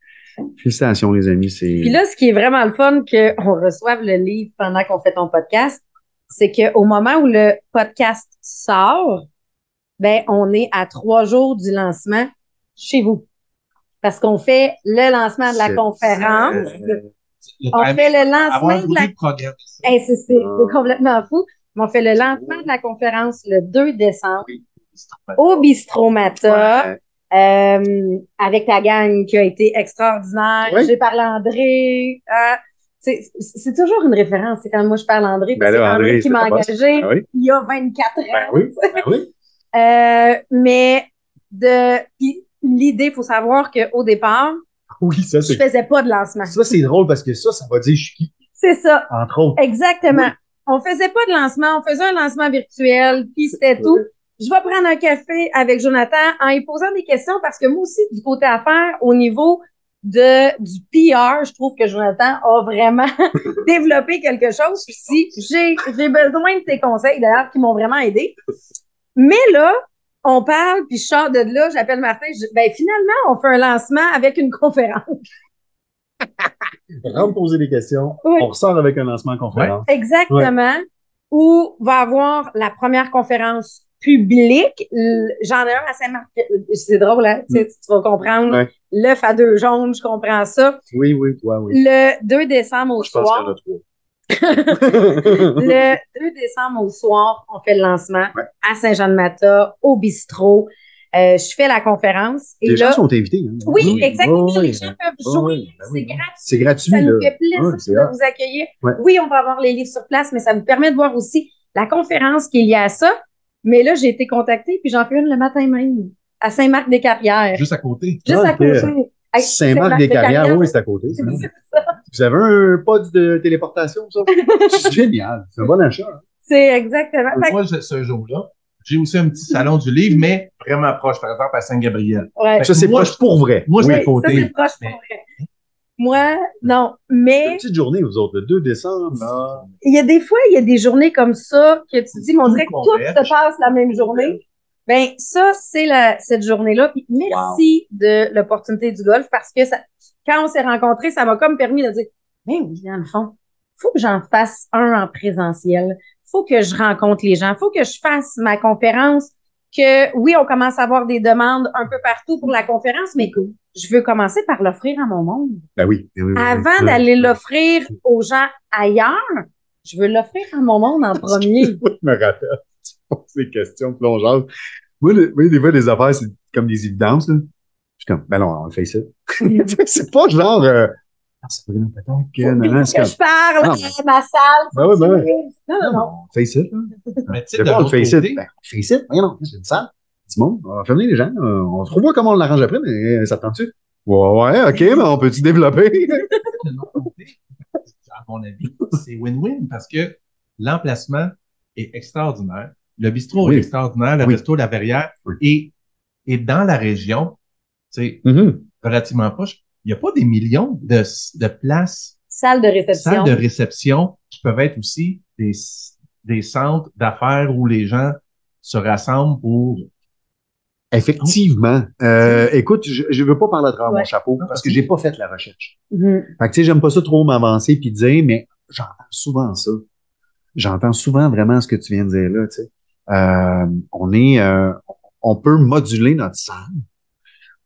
Speaker 4: Félicitations, les amis, c'est...
Speaker 2: Puis là, ce qui est vraiment le fun qu'on reçoive le livre pendant qu'on fait ton podcast, c'est qu'au moment où le podcast sort, ben, on est à trois jours du lancement chez vous. parce qu'on fait le lancement de la conférence. On fait le lancement de la. Hey, c'est, c'est,
Speaker 4: Ah.
Speaker 2: c'est complètement fou. Mais on fait le lancement de la conférence le 2 décembre
Speaker 3: trop
Speaker 2: au Bistromata
Speaker 4: ouais.
Speaker 2: euh, avec la gang qui a été extraordinaire.
Speaker 4: Oui.
Speaker 2: J'ai parlé à André. hein. C'est, c'est toujours une référence. C'est quand moi je parle à André,
Speaker 4: Ben
Speaker 2: c'est André,
Speaker 4: André,
Speaker 2: qui m'a engagé
Speaker 4: Ah oui.
Speaker 2: il y a 24 ans.
Speaker 4: Ben oui, ben oui. [LAUGHS]
Speaker 2: Euh, mais de l'idée, faut savoir qu'au départ,
Speaker 4: Oui, ça,
Speaker 2: je faisais pas de lancement.
Speaker 4: ça, c'est drôle parce que ça, ça va dire je suis qui,
Speaker 2: C'est ça.
Speaker 4: entre autres.
Speaker 2: Exactement.
Speaker 4: Oui.
Speaker 2: On faisait pas de lancement, on faisait un lancement virtuel, puis c'était tout. Je vais prendre un café avec Jonathan en lui posant des questions parce que moi aussi, du côté affaires, au niveau de du PR, je trouve que Jonathan a vraiment [LAUGHS] développé quelque chose. Si j'ai j'ai besoin de tes conseils d'ailleurs qui m'ont vraiment aidé. Mais là, on parle, puis je sors de là, j'appelle Martin, je dis, ben finalement, on fait un lancement avec une conférence. [LAUGHS]
Speaker 4: Rentre poser des questions.
Speaker 2: Oui.
Speaker 4: On ressort avec un lancement conférence.
Speaker 2: Exactement. Où va avoir la première conférence publique. L- J'en ai un à Saint-Marc. C'est drôle, hein? Tu, tu vas comprendre.
Speaker 4: Ouais.
Speaker 2: L'œuf à deux jaunes, je comprends ça.
Speaker 4: Oui, oui, toi, oui.
Speaker 2: Le 2 décembre au
Speaker 4: Je pense qu'il y en
Speaker 2: soir.
Speaker 4: a trois. [LAUGHS] [LAUGHS]
Speaker 2: Le 2 décembre au soir, on fait le lancement
Speaker 4: Ouais.
Speaker 2: à Saint-Jean-de-Mata, au bistrot. Euh, je fais la conférence. Et
Speaker 4: Les
Speaker 2: là,
Speaker 4: gens sont invités. hein.
Speaker 2: oui, exactement.
Speaker 4: oui,
Speaker 2: les gens
Speaker 4: oui.
Speaker 2: peuvent
Speaker 4: oui,
Speaker 2: jouer.
Speaker 4: oui, ben oui.
Speaker 2: C'est gratuit.
Speaker 4: C'est gratuit,
Speaker 2: Ça
Speaker 4: là.
Speaker 2: nous fait plaisir de vous accueillir.
Speaker 4: Ouais.
Speaker 2: Oui, on va avoir les livres sur place, mais ça nous permet de voir aussi la conférence qu'il y a à ça. Mais là, j'ai été contactée, puis j'en fais une le matin même, à Saint-Marc-des-Carrières. Juste,
Speaker 3: Juste à côté.
Speaker 2: à
Speaker 4: Ah,
Speaker 2: côté. Hey,
Speaker 4: Saint-Marc-des-Carrières, oui, c'est à côté. c'est [LAUGHS] vrai. Vous avez un pod de téléportation, ça? C'est génial. C'est un bon achat. hein.
Speaker 2: C'est exactement. Que-
Speaker 3: Moi, ce jour-là, j'ai aussi un petit salon du livre, mais vraiment proche, par exemple, à Saint-Gabriel.
Speaker 2: ouais.
Speaker 4: Ça, c'est
Speaker 3: Moi,
Speaker 4: proche pour vrai.
Speaker 3: Moi, c'est
Speaker 4: Oui.
Speaker 3: à
Speaker 2: Ça,
Speaker 3: côté.
Speaker 2: c'est proche pour vrai. Moi, non.
Speaker 4: Une
Speaker 2: Mais
Speaker 4: petite journée, vous autres, le 2 décembre, là.
Speaker 2: il y a des fois, il y a des journées comme ça que tu dis, mais on dirait que tout se passe la même journée. Ben, ça, c'est la, cette journée-là. Puis merci de l'opportunité du golf parce que ça, quand on s'est rencontrés, ça m'a comme permis de dire, ben oui, dans le fond, faut que j'en fasse un en présentiel. Faut que je rencontre les gens. Faut que je fasse ma conférence. Que oui, on commence à avoir des demandes un peu partout pour la conférence, mais je veux commencer par l'offrir à mon monde.
Speaker 4: Ben oui. oui, oui, oui.
Speaker 2: Avant
Speaker 4: Ouais.
Speaker 2: d'aller l'offrir aux gens ailleurs, je veux l'offrir à mon monde en [LAUGHS] premier. [LAUGHS]
Speaker 4: Je me rappelle. Tu poses des questions plongeantes. Moi, le- moi, des fois, des affaires, c'est comme des évidences, là. Je suis comme, ben non, on fait ça. [LAUGHS] c'est pas genre, euh, ah, Sabrina, peut-être que, non, non,
Speaker 2: Il faut
Speaker 4: c'est
Speaker 2: que
Speaker 4: comme,
Speaker 2: je parle
Speaker 4: Non.
Speaker 2: à ma salle.
Speaker 4: Ben ouais, ben ouais.
Speaker 2: Non, non, non.
Speaker 4: on fait ça.
Speaker 3: Mais tu sais,
Speaker 4: on le ici.
Speaker 3: côté,
Speaker 4: Ben, ici. Voyons, non, c'est une salle. Dis bon, on va faire venir les gens. euh, On se revoit comment on l'arrange après, mais euh, ça te tente-tu? Ouais, ouais, ok, mais on peut-tu développer? [LAUGHS]
Speaker 3: de l'autre côté, à mon avis, c'est win-win parce que l'emplacement est extraordinaire. Le bistrot
Speaker 4: Oui.
Speaker 3: est extraordinaire, le
Speaker 4: Oui.
Speaker 3: resto La Verrière
Speaker 4: Oui.
Speaker 3: et, et dans la région, c'est
Speaker 4: Mhm.
Speaker 3: relativement proche. Il n'y a pas des millions de, de places,
Speaker 2: Salle de réception.
Speaker 3: salles de réception qui peuvent être aussi des, des centres d'affaires où les gens se rassemblent pour
Speaker 4: Effectivement. Euh, écoute, je, je veux pas parler à travers
Speaker 2: Ouais.
Speaker 4: mon chapeau parce que j'ai pas fait la recherche.
Speaker 2: Mhm.
Speaker 4: Fait que, tu sais, j'aime pas ça trop m'avancer puis dire, mais j'entends souvent ça. J'entends souvent vraiment ce que tu viens de dire là, tu sais. Euh, on est, euh, on peut moduler notre salle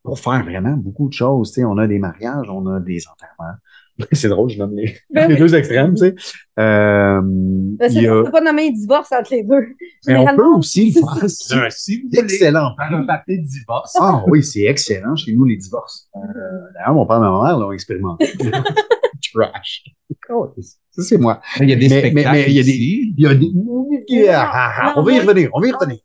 Speaker 4: pour faire vraiment beaucoup de choses, tu sais. On a des mariages, on a des enterrements. [LAUGHS] C'est drôle, je donne les,
Speaker 2: Ben [LAUGHS]
Speaker 4: les
Speaker 2: oui.
Speaker 4: deux extrêmes, tu sais. Euh,
Speaker 2: Ben,
Speaker 4: il
Speaker 2: c'est
Speaker 4: y a,
Speaker 2: pas, pas nommer un divorce entre les deux.
Speaker 4: mais on peut aussi le faire. C'est excellent.
Speaker 3: faire un party de divorce.
Speaker 4: Ah oui, c'est excellent chez nous, les divorces. Euh, D'ailleurs, mon père et ma mère l'ont expérimenté. [LAUGHS] Trash. Oh, Ça, c'est moi.
Speaker 3: Il y a des
Speaker 4: Mais-
Speaker 3: spectacles
Speaker 4: mais il y a des-. Il y a des... Ah, ah, ah, on va y revenir, on va y revenir.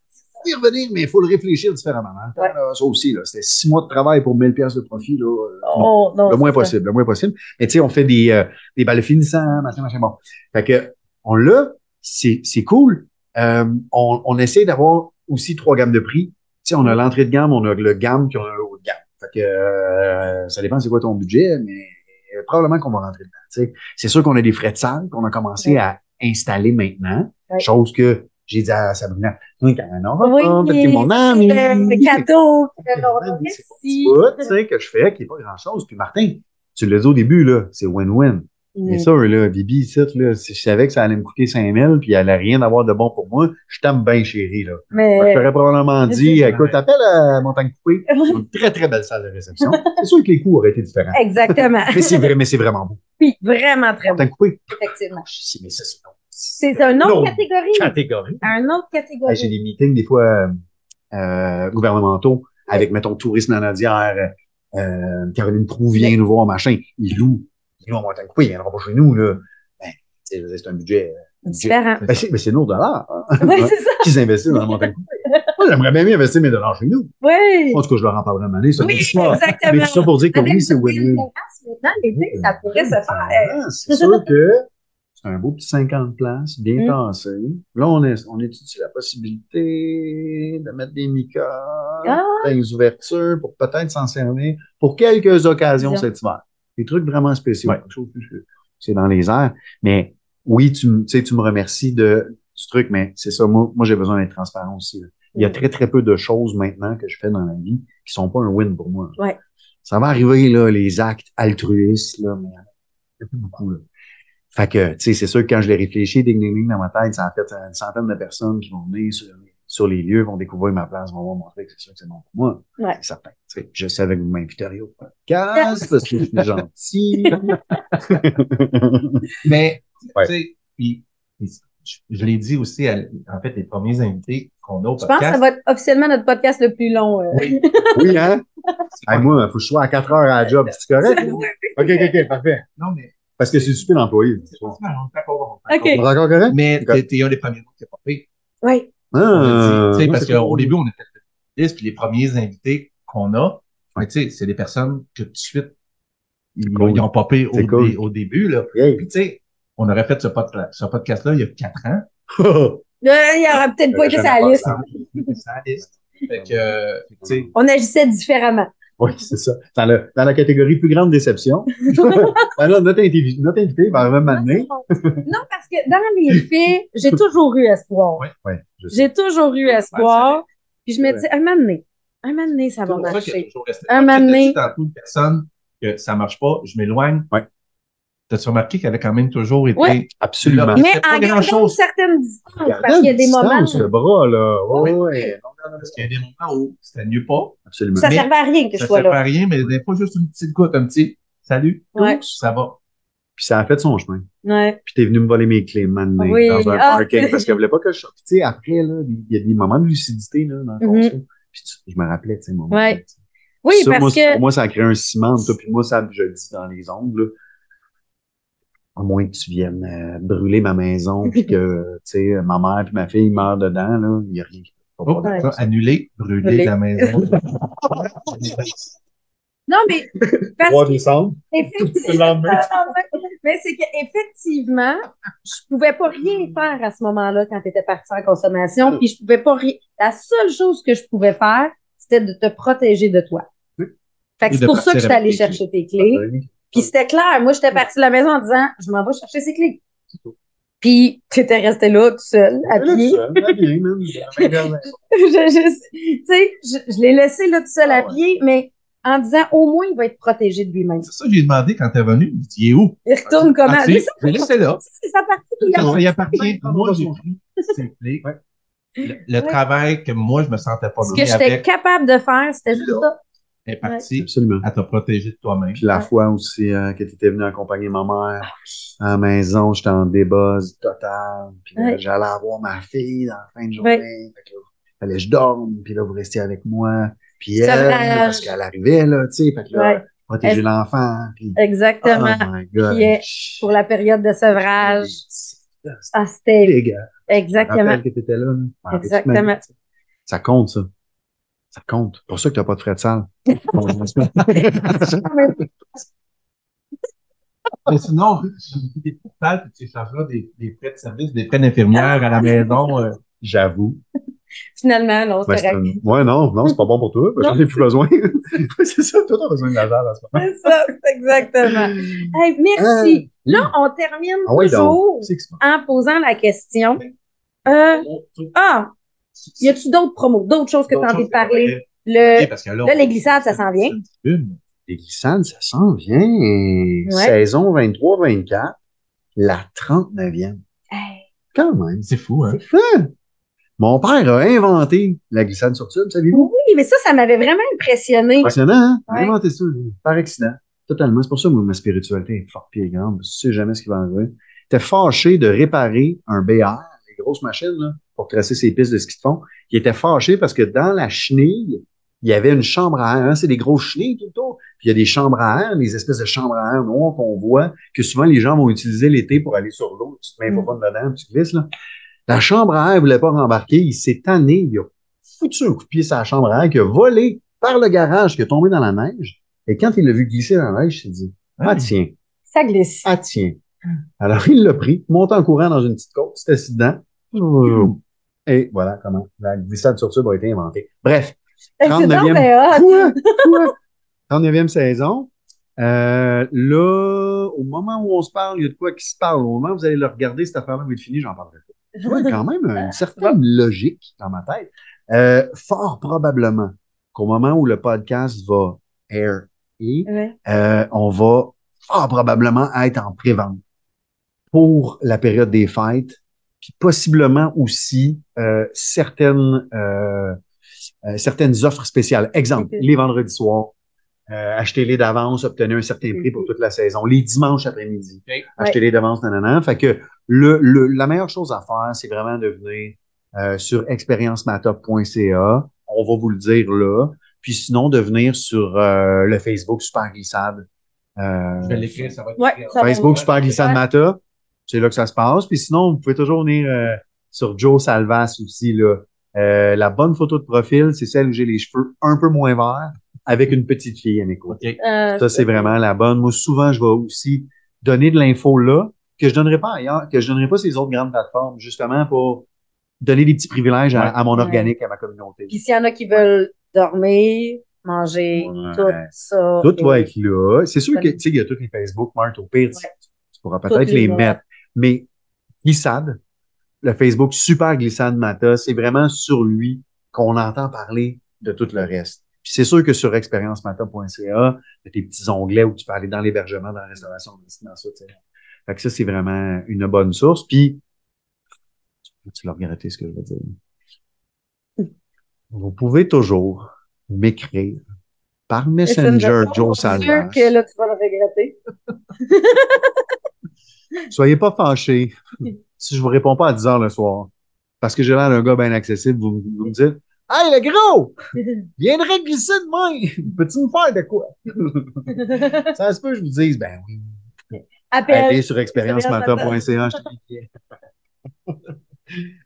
Speaker 4: Y revenir, mais il faut le réfléchir différemment. hein.
Speaker 2: Ouais.
Speaker 4: Là, ça aussi, là, c'était six mois de travail pour 1000 pièces de profit. Là, euh, non.
Speaker 2: Oh, non,
Speaker 4: le moins possible, le moins possible. Mais tu sais, on fait des, euh, des balles finissants, machin, machin, bon. Fait que, on l'a, c'est, c'est cool. Euh, on, on essaie d'avoir aussi trois gammes de prix. Tu sais, on a l'entrée de gamme, on a le gamme, puis on a le haut de gamme. Fait que, euh, ça dépend c'est quoi ton budget, mais euh, probablement qu'on va rentrer dedans. tu sais. C'est sûr qu'on a des frais de salle qu'on a commencé
Speaker 2: Ouais.
Speaker 4: à installer maintenant.
Speaker 2: Ouais.
Speaker 4: Chose que j'ai dit à Sabrina, oui, quand on aura
Speaker 2: Oui,
Speaker 4: pas, t'es mon ami.
Speaker 2: Le, le [LAUGHS] cadeau.
Speaker 4: C'est
Speaker 2: merci.
Speaker 4: tout, tu sais, que je fais, qui est pas grand chose. Puis Martin, tu l'as dit au début, là, c'est win-win. C'est sûr, là, Bibi, ici, là, si je savais que ça allait me coûter 5000 puis elle allait rien avoir de bon pour moi, je t'aime bien, chérie, là.
Speaker 2: Mais,
Speaker 4: Je t'aurais probablement dit,
Speaker 3: C'est
Speaker 4: écoute, appelle à Montagne Coupée. [LAUGHS] C'est une très, très belle salle de réception. C'est sûr que les coûts auraient été différents.
Speaker 2: exactement. [LAUGHS]
Speaker 4: Mais c'est vrai, mais c'est vraiment beau.
Speaker 2: Oui, vraiment très bon,
Speaker 4: Montagne Coupée.
Speaker 2: effectivement.
Speaker 4: Sais, mais ça, c'est non.
Speaker 2: C'est une autre
Speaker 4: Non.
Speaker 2: catégorie.
Speaker 4: Catégorie.
Speaker 2: Un autre catégorie.
Speaker 4: J'ai des meetings, des fois, euh, gouvernementaux, avec, mettons, Tourisme Nanadière, euh, Caroline Proux vient
Speaker 2: Oui.
Speaker 4: nous voir, machin. Ils louent. Ils louent à Montagne Coupée, ils viendront pas chez nous, là. Ben, c'est un budget. euh, budget.
Speaker 2: Différent.
Speaker 4: Ben, c'est, ben, c'est nos dollars, hein, [LAUGHS]
Speaker 2: Oui, c'est ça.
Speaker 4: qu'ils investissent dans la Montagne Coupée. Moi, j'aimerais bien mieux investir mes dollars chez nous.
Speaker 2: Oui.
Speaker 4: En tout cas, je leur en parlerai un moment donné, ça.
Speaker 2: Oui,
Speaker 4: mais
Speaker 2: exactement.
Speaker 4: Mais tout ça pour dire que oui, c'est win-win.
Speaker 2: Maintenant, l'été, ça pourrait se faire.
Speaker 4: Ah, C'est sûr que c'est un beau petit 50 places, bien
Speaker 2: Mm.
Speaker 4: tassé. Là, on, est, on étudie la possibilité de mettre des micas
Speaker 2: Ah.
Speaker 4: les ouvertures pour peut-être s'en servir pour quelques occasions cet hiver. Des trucs vraiment spéciaux.
Speaker 3: Ouais.
Speaker 4: C'est dans les airs. Mais oui, tu, me- tu sais, tu me remercies de, du truc, mais c'est ça. Moi, moi j'ai besoin d'être transparent aussi. là. Il y a
Speaker 2: Mm.
Speaker 4: très, très peu de choses maintenant que je fais dans la vie qui sont pas un win pour moi.
Speaker 2: Ouais.
Speaker 4: Ça va arriver, là, les actes altruistes, là, mais il y en a plus beaucoup, là. Fait que, tu sais, c'est sûr que quand je l'ai réfléchi, ding, ding, ding, dans ma tête, ça a fait une centaine de personnes qui vont venir sur, sur les lieux, vont découvrir ma place, vont me montrer que c'est sûr que c'est bon pour moi.
Speaker 2: Ouais.
Speaker 4: C'est certain. Tu sais, je savais que vous m'inviteriez au podcast parce que je suis gentil. [LAUGHS]
Speaker 3: Mais,
Speaker 4: Ouais.
Speaker 3: tu sais, puis, je, je l'ai dit aussi, à- en fait, les premiers invités qu'on a au
Speaker 2: Je pense que ça
Speaker 3: podcast.
Speaker 2: va être officiellement notre podcast le plus long. euh.
Speaker 3: Oui. [LAUGHS]
Speaker 4: oui, hein? Hey, moi, faut que je sois à 4 heures à la job. C'est correct? hein? OK, OK, OK, parfait.
Speaker 3: Non, mais.
Speaker 4: Parce que c'est super l'employé.
Speaker 3: c'est pas mal, on
Speaker 2: OK.
Speaker 4: On est encore correct?
Speaker 3: Mais t'es t'es un des premiers qui a pas.
Speaker 2: Oui.
Speaker 4: Ah,
Speaker 3: tu sais, parce qu'au
Speaker 4: cool.
Speaker 3: début, on a fait une liste, puis les premiers invités qu'on a, tu sais, c'est des personnes que tout de suite, ils,
Speaker 4: cool.
Speaker 3: ils ont popé au,
Speaker 4: C'est cool.
Speaker 3: dé- au début, là. Puis tu sais, on aurait fait ce, pod- ce podcast-là il y a quatre ans. [LAUGHS]
Speaker 2: Il aurait peut-être pas été sa liste.
Speaker 3: Fait que, euh,
Speaker 2: On agissait différemment.
Speaker 4: Oui, c'est ça. Dans, le, dans la catégorie plus grande déception. [LAUGHS] Alors, notre, invité, notre invité va arriver m'amener.
Speaker 2: Non, parce que dans les faits, j'ai toujours eu espoir.
Speaker 4: Oui, sais.
Speaker 2: J'ai toujours eu espoir. Puis je me dis, un moment donné, un moment donné, ça va marcher.
Speaker 3: toujours resté.
Speaker 2: Un moment donné.
Speaker 3: tantôt, une personne que ça marche pas, je m'éloigne.
Speaker 4: Ouais.
Speaker 3: T'as-tu remarqué qu'elle a quand même toujours été.
Speaker 2: Ouais.
Speaker 4: Absolument.
Speaker 3: Là,
Speaker 2: Mais en gardant une certaine distance, parce qu'il y a des moments
Speaker 4: le bras, là. Oui,
Speaker 3: Oui.
Speaker 4: oui.
Speaker 3: Parce qu'il y a des moments où c'était mieux pas.
Speaker 4: Absolument.
Speaker 2: ça
Speaker 3: Mais
Speaker 2: servait à rien que je
Speaker 3: Ça
Speaker 2: sois
Speaker 3: ne fait
Speaker 2: là.
Speaker 3: à rien, mais des fois, juste une petite goutte, un petit salut.
Speaker 2: Ouais.
Speaker 3: Oups, Ça va.
Speaker 4: Puis ça a fait son chemin.
Speaker 2: Ouais.
Speaker 4: Puis t'es venu me voler mes clés, man,
Speaker 2: Oui.
Speaker 4: dans un
Speaker 2: Ah.
Speaker 4: parking, parce qu'elle voulait pas que je sorte. Puis tu sais, après, là, il y a des moments de lucidité, là, dans le conso. Puis tu- je me rappelais, tu sais, mon
Speaker 2: Ouais. Oui,
Speaker 4: ça,
Speaker 2: parce
Speaker 4: moi,
Speaker 2: que.
Speaker 4: Pour moi, ça a créé un ciment, toi, puis moi, ça, je le dis dans les ongles, là. À moins que tu viennes euh, brûler ma maison, [LAUGHS] puis que, tu sais, ma mère puis ma fille meurent dedans, là, il y a rien qui peut
Speaker 3: Oh,
Speaker 2: Ouais.
Speaker 3: annuler, brûler
Speaker 2: Brûler.
Speaker 3: la maison. [LAUGHS]
Speaker 2: Non, mais. Parce
Speaker 4: décembre.
Speaker 2: effectivement. [LAUGHS] Mais c'est qu'effectivement, je pouvais pas rien faire à ce moment-là quand tu étais parti en consommation, puis je pouvais pas rien. La seule chose que je pouvais faire, c'était de te protéger de toi. Fait que
Speaker 3: Et
Speaker 2: c'est pour ça que je suis allée chercher tes clés. Puis c'était clair. Moi, j'étais partie de la maison en disant, je m'en vais chercher ses clés. Puis tu étais resté là tout seul, à pied. [LAUGHS] je, je- tu sais, je, je l'ai laissé là tout seul à
Speaker 3: Ah ouais.
Speaker 2: pied, mais en disant au moins il va être protégé de lui-même.
Speaker 3: C'est ça que j'ai demandé quand t'es venu. Il dit, il est où?
Speaker 2: Il retourne comment?
Speaker 3: Ah, sais,
Speaker 2: ça,
Speaker 3: je l'ai laissé là.
Speaker 2: C'est sa partie
Speaker 3: y appartient, moi, j'ai pris ses clés. Le, le
Speaker 2: Ouais.
Speaker 3: travail que moi, je me sentais pas
Speaker 2: Ce que j'étais capable de faire, c'était juste ça.
Speaker 3: Est parti
Speaker 4: Absolument.
Speaker 3: à te protéger de toi-même.
Speaker 4: Puis la fois aussi euh, que tu étais venu accompagner ma mère à la maison, j'étais en débuzz total. Puis
Speaker 2: Ouais.
Speaker 4: j'allais avoir ma fille dans la fin de journée. Fait que là, fallait que je dorme. Puis là, vous restiez avec moi. Puis elle, parce qu'elle arrivait, là, tu sais. Fait que là,
Speaker 2: Ouais,
Speaker 4: protéger
Speaker 2: Elle-
Speaker 4: l'enfant. Puis,
Speaker 2: exactement.
Speaker 4: oh my God.
Speaker 2: Puis, pour la période de sevrage. Ah, c'était exactement.
Speaker 4: Rappelle que t'étais là. là. Ah,
Speaker 2: Exactement.
Speaker 4: Ça compte, ça. Ça compte. Pour ça que t'as pas de frais de salle. [LAUGHS] [LAUGHS]
Speaker 3: Mais sinon, des tu échangeras des, des frais de service, des frais d'infirmière à la maison. euh,
Speaker 4: J'avoue.
Speaker 2: Finalement, non,
Speaker 4: Ouais,
Speaker 2: c'est
Speaker 4: c'est
Speaker 2: correct.
Speaker 4: un- ouais, non, non, c'est pas bon pour toi.
Speaker 2: Non.
Speaker 4: J'en ai plus besoin. [LAUGHS] c'est ça, toi, t'as besoin de la salle en ce moment.
Speaker 2: C'est ça, exactement. Hey, merci. Là, on termine
Speaker 4: Ah oui,
Speaker 2: toujours
Speaker 4: donc. C'est que c'est bon.
Speaker 2: en posant la question. Euh, ah, y a-tu d'autres promos, d'autres choses que tu as envie de parler? Le,
Speaker 3: Ok, parce que là,
Speaker 2: les glissades, ça s'en vient.
Speaker 4: Les glissades, ça s'en vient. Saison 23-24, la 39e.
Speaker 2: Hey.
Speaker 4: Quand même.
Speaker 3: C'est fou, hein?
Speaker 4: C'est fun. Mon père a inventé la glissade sur tube, savez-vous?
Speaker 2: Oui, mais ça, ça m'avait vraiment impressionné.
Speaker 4: Impressionnant, hein?
Speaker 2: Ouais.
Speaker 4: inventé ça, lui, par accident. Totalement. C'est pour ça que moi, ma spiritualité est forte pied grande. Je sais jamais ce qui va arriver. T'es fâché de réparer un BR, les grosses machines, là, pour tracer ses pistes de ski de fond. Il était fâché parce que dans la chenille, il y avait une chambre à air. Hein, c'est des grosses chenilles tout le tour. Puis il y a des chambres à air, des espèces de chambres à air noires qu'on voit, que souvent les gens vont utiliser l'été pour aller sur l'eau. Tu te mets
Speaker 2: Mm.
Speaker 4: pas dedans, tu glisses, là. La chambre à air voulait pas rembarquer. Il s'est tanné. Il a foutu un coup de pied sur la chambre à air, qui a volé par le garage, qui est tombé dans la neige. Et quand il l'a vu glisser dans la neige, il s'est dit, ah tiens,
Speaker 2: Ça glisse.
Speaker 4: ah tiens. Alors il l'a pris, monté en courant dans une petite côte, s'est assis dedans. Et voilà comment la glissade sur tube a été inventée. Bref,
Speaker 2: Hey, C'est
Speaker 4: 39e.
Speaker 2: donc ben hot.
Speaker 4: Quoi? Quoi? 39e saison. Euh, là, au moment où on se parle, il y a de quoi qui se parle. Au moment où vous allez le regarder, cette affaire-là va être finie, j'en parlerai pas. Tu vois, quand même une [LAUGHS] certaine logique dans ma tête. Euh, fort probablement qu'au moment où le podcast va air,
Speaker 2: Ouais.
Speaker 4: euh, on va fort probablement être en pré-vente pour la période des fêtes, puis possiblement aussi euh, certaines euh, euh, certaines offres spéciales. Exemple, les vendredis soirs, euh, achetez-les d'avance, obtenez un certain prix pour toute la saison. Les dimanches après-midi, achetez-les d'avance, nanana. Fait que le, le, la meilleure chose à faire, c'est vraiment de venir euh, sur expériencemata.ca. On va vous le dire là. Puis sinon, de venir sur euh, le Facebook Super Glissade. Euh,
Speaker 3: Je vais l'écrire, ça va être
Speaker 2: Ouais.
Speaker 4: Facebook Super Glissade. Mata. C'est là que ça se passe. Puis sinon, vous pouvez toujours venir euh, sur Joe Salvas aussi. Là. Euh, la bonne photo de profil, c'est celle où j'ai les cheveux un peu moins verts avec une petite fille à mes côtés.
Speaker 2: Euh,
Speaker 4: Ça, c'est vraiment la bonne. Moi, souvent, je vais aussi donner de l'info là que je donnerai pas ailleurs, que je donnerai pas sur les autres grandes plateformes, justement pour donner des petits privilèges à,
Speaker 3: Ouais.
Speaker 4: à mon
Speaker 2: Ouais.
Speaker 4: organique, à ma communauté.
Speaker 2: Puis s'il y en a qui veulent dormir, manger,
Speaker 4: Ouais.
Speaker 2: tout ça.
Speaker 4: Tout
Speaker 2: et-
Speaker 4: va être là. C'est sûr que, tu sais, il y a tous les Facebook, Mart, au pire, tu-
Speaker 2: Ouais.
Speaker 4: tu pourras peut-être les
Speaker 2: les mettre.
Speaker 4: Mais glissade, le Facebook Super Glissade Mata, c'est vraiment sur lui qu'on entend parler de tout le reste. Puis c'est sûr que sur expériencemata.ca, il y a tes petits onglets où tu peux aller dans l'hébergement, dans la restauration, dans ça, tu sais. Fait que ça, c'est vraiment une bonne source. Puis, tu l'as regretté ce que je veux dire. Vous pouvez toujours m'écrire par Messenger Joe
Speaker 2: C'est sûr
Speaker 4: Salvas.
Speaker 2: que là, tu vas le regretter. [LAUGHS]
Speaker 4: Soyez pas fâchés si je vous réponds pas à 10 heures le soir. Parce que j'ai l'air d'un gars bien accessible. Vous, vous me dites Hey, le gros! Viendrais glisser de moi! Peux-tu me faire de quoi? [LAUGHS] Ça se peut que je vous dise, ben oui.
Speaker 2: Appelle.
Speaker 4: Allez sur expériencemata.ca, je.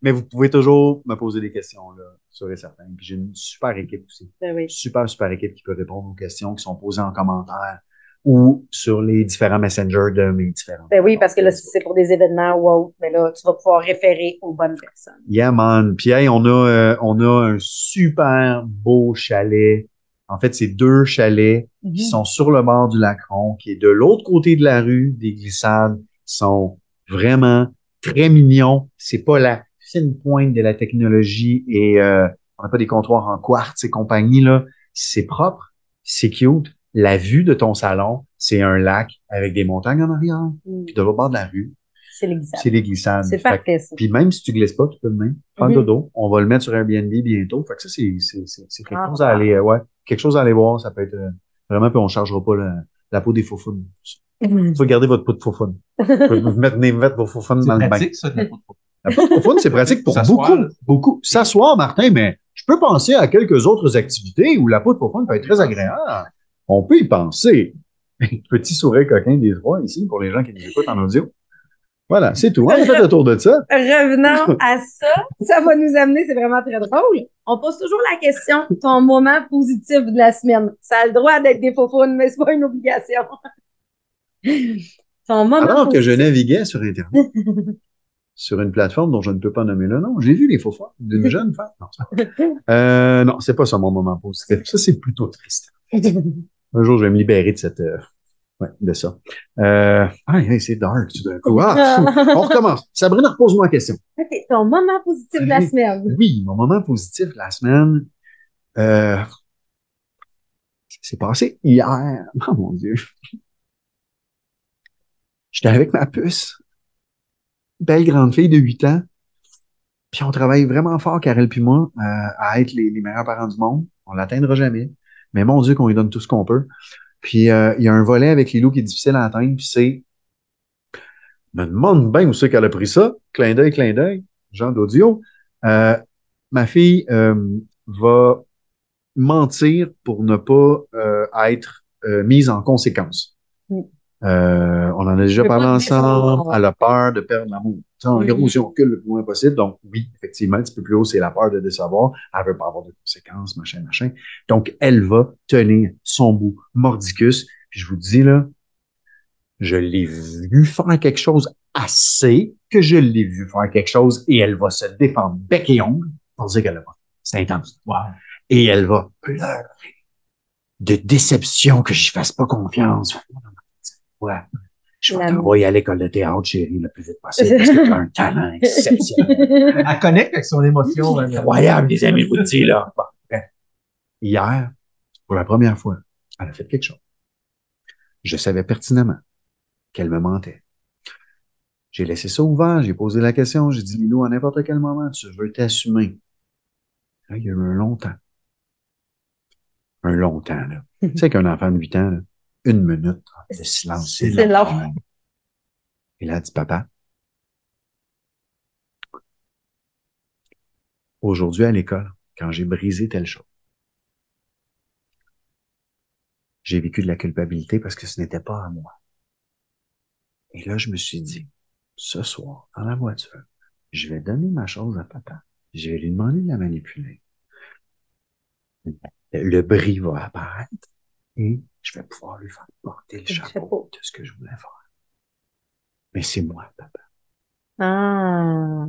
Speaker 4: Mais vous pouvez toujours me poser des questions, là, sûr et certain. Puis j'ai une super équipe aussi.
Speaker 2: Ben oui.
Speaker 4: Super, super équipe qui peut répondre aux questions qui sont posées en commentaire ou sur les différents messengers de mes différents.
Speaker 2: Ben oui, parce que là, si c'est pour des événements ou autre, mais là, tu vas pouvoir référer aux bonnes personnes.
Speaker 4: Yeah, man. Puis, hey, on a, euh, on a un super beau chalet. En fait, c'est deux chalets qui sont sur le bord du Lacron, qui est de l'autre côté de la rue des glissades, sont vraiment très mignons. C'est pas la fine pointe de la technologie et euh, on n'a pas des comptoirs en quartz et compagnie, là. C'est propre, c'est cute. La vue de ton salon, c'est un lac avec des montagnes en arrière.
Speaker 2: Mm.
Speaker 4: Puis de l'autre bord de la rue,
Speaker 2: C'est l'exemple.
Speaker 4: c'est les glissades.
Speaker 2: C'est parfait, ça.
Speaker 4: puis même si tu glisses pas, tu peux même faire
Speaker 2: Mhm.
Speaker 4: dodo. On va le mettre sur Airbnb bientôt. Fait que ça, c'est, c'est, c'est, c'est quelque
Speaker 2: Ah.
Speaker 4: chose à aller, ouais, quelque chose à aller voir. Ça peut être euh, vraiment, puis on chargera pas la, la peau des faufounes.
Speaker 2: Mhm.
Speaker 4: Vous gardez votre peau de faufoune. Vous mettre, mettre vos faufounes
Speaker 3: C'est
Speaker 4: dans le bain.
Speaker 3: pratique, ça, de la peau de faufoune.
Speaker 4: La peau de faufoune, c'est pratique pour beaucoup, beaucoup. S'asseoir, Martin, mais je peux penser à quelques autres activités où la peau de faufoune peut être très agréable. On peut y penser. [LAUGHS] Petit sourire coquin des trois ici pour les gens qui nous écoutent en audio. Voilà, c'est tout. On a fait le tour de ça. [LAUGHS]
Speaker 2: Revenons à ça. Ça va nous amener, c'est vraiment très drôle. On pose toujours la question, ton moment positif de la semaine. Ça a le droit d'être des faufounes, mais c'est pas une obligation. Ton moment
Speaker 4: Alors que je naviguais sur Internet, sur une plateforme dont je ne peux pas nommer le nom, j'ai vu les faux fois d'une jeune femme. Non, euh, non, c'est pas ça mon moment positif. Ça, c'est plutôt triste. [LAUGHS] Un jour, je vais me libérer de cette, euh, ouais, de ça. Euh, ah, c'est dark tout d'un coup. Ah, on recommence. Sabrina, repose-moi la question.
Speaker 2: Ok, ton moment positif de la semaine.
Speaker 4: Oui, mon moment positif de la semaine, euh, C'est passé hier. Oh mon Dieu. J'étais avec ma puce. Belle grande fille de 8 ans. Puis on travaille vraiment fort, Karel puis moi, euh, à être les, les meilleurs parents du monde. On l'atteindra jamais. Mais mon Dieu, qu'on lui donne tout ce qu'on peut. Puis euh, il y a un volet avec Lilou qui est difficile à atteindre, puis c'est me demande bien où c'est qu'elle a pris ça. Clin d'œil, clin d'œil, genre d'audio. Euh, ma fille euh, va mentir pour ne pas euh, être euh, mise en conséquence.
Speaker 2: Mm.
Speaker 4: Euh, on en a déjà parlé ensemble.
Speaker 2: en-
Speaker 4: Elle a peur de perdre l'amour. En
Speaker 2: Mm.
Speaker 4: gros, si on recule le plus loin possible, donc oui, effectivement, un petit peu plus haut, c'est la peur de décevoir. Elle veut pas avoir de conséquences, machin, machin. Donc, elle va tenir son bout mordicus. Puis je vous dis, là, je l'ai vu faire quelque chose assez que je l'ai vu faire quelque chose et elle va se défendre bec et ongle pour dire qu'elle l'a pas. C'est intense.
Speaker 3: Wow.
Speaker 4: Et elle va pleurer de déception que je fasse pas confiance. Ouais. Je vais t'envoyer à l'école de théâtre, chérie, le plus vite possible parce que tu as un talent [LAUGHS] exceptionnel.
Speaker 3: Elle connecte avec son émotion.
Speaker 4: Incroyable, les amis, vous le dites, là. Bon, bref. Hier, pour la première fois, elle a fait quelque chose. Je savais pertinemment qu'elle me mentait. J'ai laissé ça ouvert, j'ai posé la question, j'ai dit, Lilo, à n'importe quel moment, tu veux t'assumer? Là, il y a eu un long temps. Un long temps, là. [LAUGHS] tu sais qu'un enfant de 8 ans, là, une minute de silence.
Speaker 2: C'est
Speaker 4: long. là, elle dit, papa, aujourd'hui à l'école, quand j'ai brisé telle chose, j'ai vécu de la culpabilité parce que ce n'était pas à moi. Et là, je me suis dit, ce soir, dans la voiture, je vais donner ma chose à papa. Je vais lui demander de la manipuler. Le bris va apparaître et je vais pouvoir lui faire porter le chapeau
Speaker 2: chapeau.
Speaker 4: de ce que je voulais faire. Mais c'est moi, papa.
Speaker 2: Ah.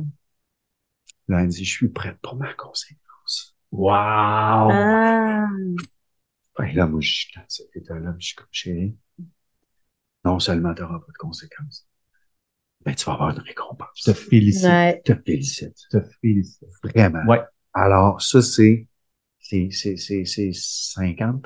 Speaker 4: Là, elle dit, je suis prête pour ma conséquence.
Speaker 3: Wow.
Speaker 2: Ah.
Speaker 4: Et là, moi, je suis dans cet état-là, je suis comme chérie. Non seulement tu n'auras pas de conséquences, mais tu vas avoir une récompense.
Speaker 3: Je te félicite.
Speaker 2: Ouais.
Speaker 4: Je te félicite.
Speaker 3: Je te félicite.
Speaker 4: Vraiment.
Speaker 3: Ouais.
Speaker 4: Alors, ça, c'est, c'est, c'est, c'est, c'est cinq ans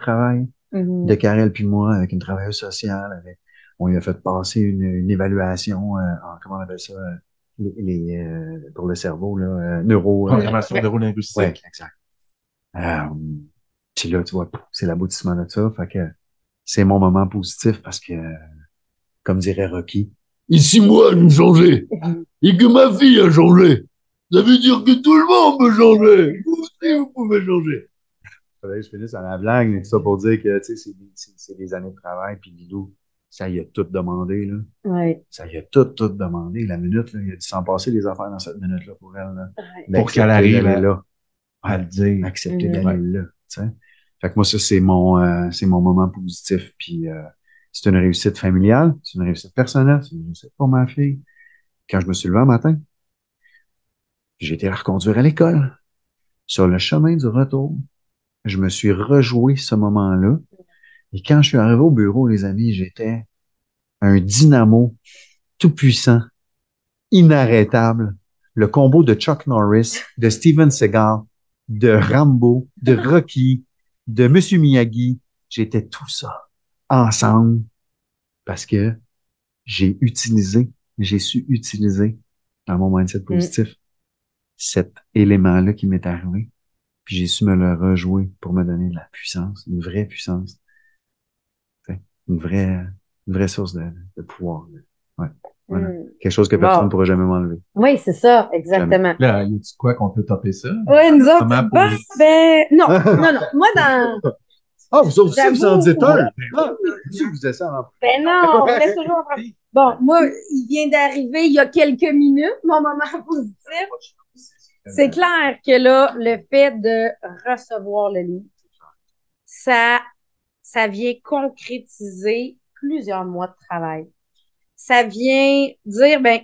Speaker 2: Mhm.
Speaker 4: de Karel puis moi avec une travailleuse sociale. Avec, on lui a fait passer une, une évaluation euh, en, comment on appelle ça, euh, les, les, euh, pour le cerveau, là, euh, neuro. euh,
Speaker 3: Programmation
Speaker 2: Ouais.
Speaker 3: neurolinguistique.
Speaker 4: Ouais, exact. Euh, puis là, tu vois, c'est l'aboutissement de ça. Fait que c'est mon moment positif parce que, comme dirait Rocky, ici moi, je changé. Et que ma fille a changé. Ça veut dire que tout le monde peut changer. Vous aussi, vous pouvez changer. Fallait que je finisse à la blague, mais tout ça pour dire que, tu sais, c'est des- c'est c'est des années de travail, puis Lilou, ça y a tout demandé, là.
Speaker 2: Ouais.
Speaker 4: Ça y a tout, tout demandé. La minute, là, il a dû s'en passer des affaires dans cette minute-là pour elle, là.
Speaker 2: Ouais.
Speaker 3: Pour qu'elle arrive à-
Speaker 4: là
Speaker 3: À le dire.
Speaker 4: accepter
Speaker 2: Mhm.
Speaker 4: d'aller là. tu sais. Fait que moi, ça, c'est mon, euh, c'est mon moment positif. Puis euh, c'est une réussite familiale, c'est une réussite personnelle, c'est une réussite pour ma fille. Quand je me suis levé un matin, j'ai été la reconduire à l'école. Sur le chemin du retour, je me suis rejoué ce moment-là. Et quand je suis arrivé au bureau, les amis, j'étais un dynamo tout puissant, inarrêtable. Le combo de Chuck Norris, de Steven Seagal, de Rambo, de Rocky, de Monsieur Miyagi. J'étais tout ça ensemble parce que j'ai utilisé, j'ai su utiliser dans mon mindset positif cet élément-là qui m'est arrivé. Puis j'ai su me le rejouer pour me donner de la puissance, une vraie puissance. Une vraie, une vraie source de, de pouvoir. Ouais. Voilà.
Speaker 2: Mm.
Speaker 4: Quelque chose que personne ne pourra jamais m'enlever.
Speaker 2: Oui, c'est ça, exactement.
Speaker 3: Là, y a-tu quoi qu'on peut topper ça?
Speaker 2: Oui, nous autres, ben, ben, non, [LAUGHS] non, non. Moi, dans,
Speaker 4: Ah, vous aussi, vous en dites un. Ah, vous dites ça en
Speaker 2: ben non, on laisse toujours en. Bon, moi, il vient d'arriver il y a quelques minutes, mon moment positif. C'est clair que là, le fait de recevoir le livre, ça, ça vient concrétiser plusieurs mois de travail. Ça vient dire, ben,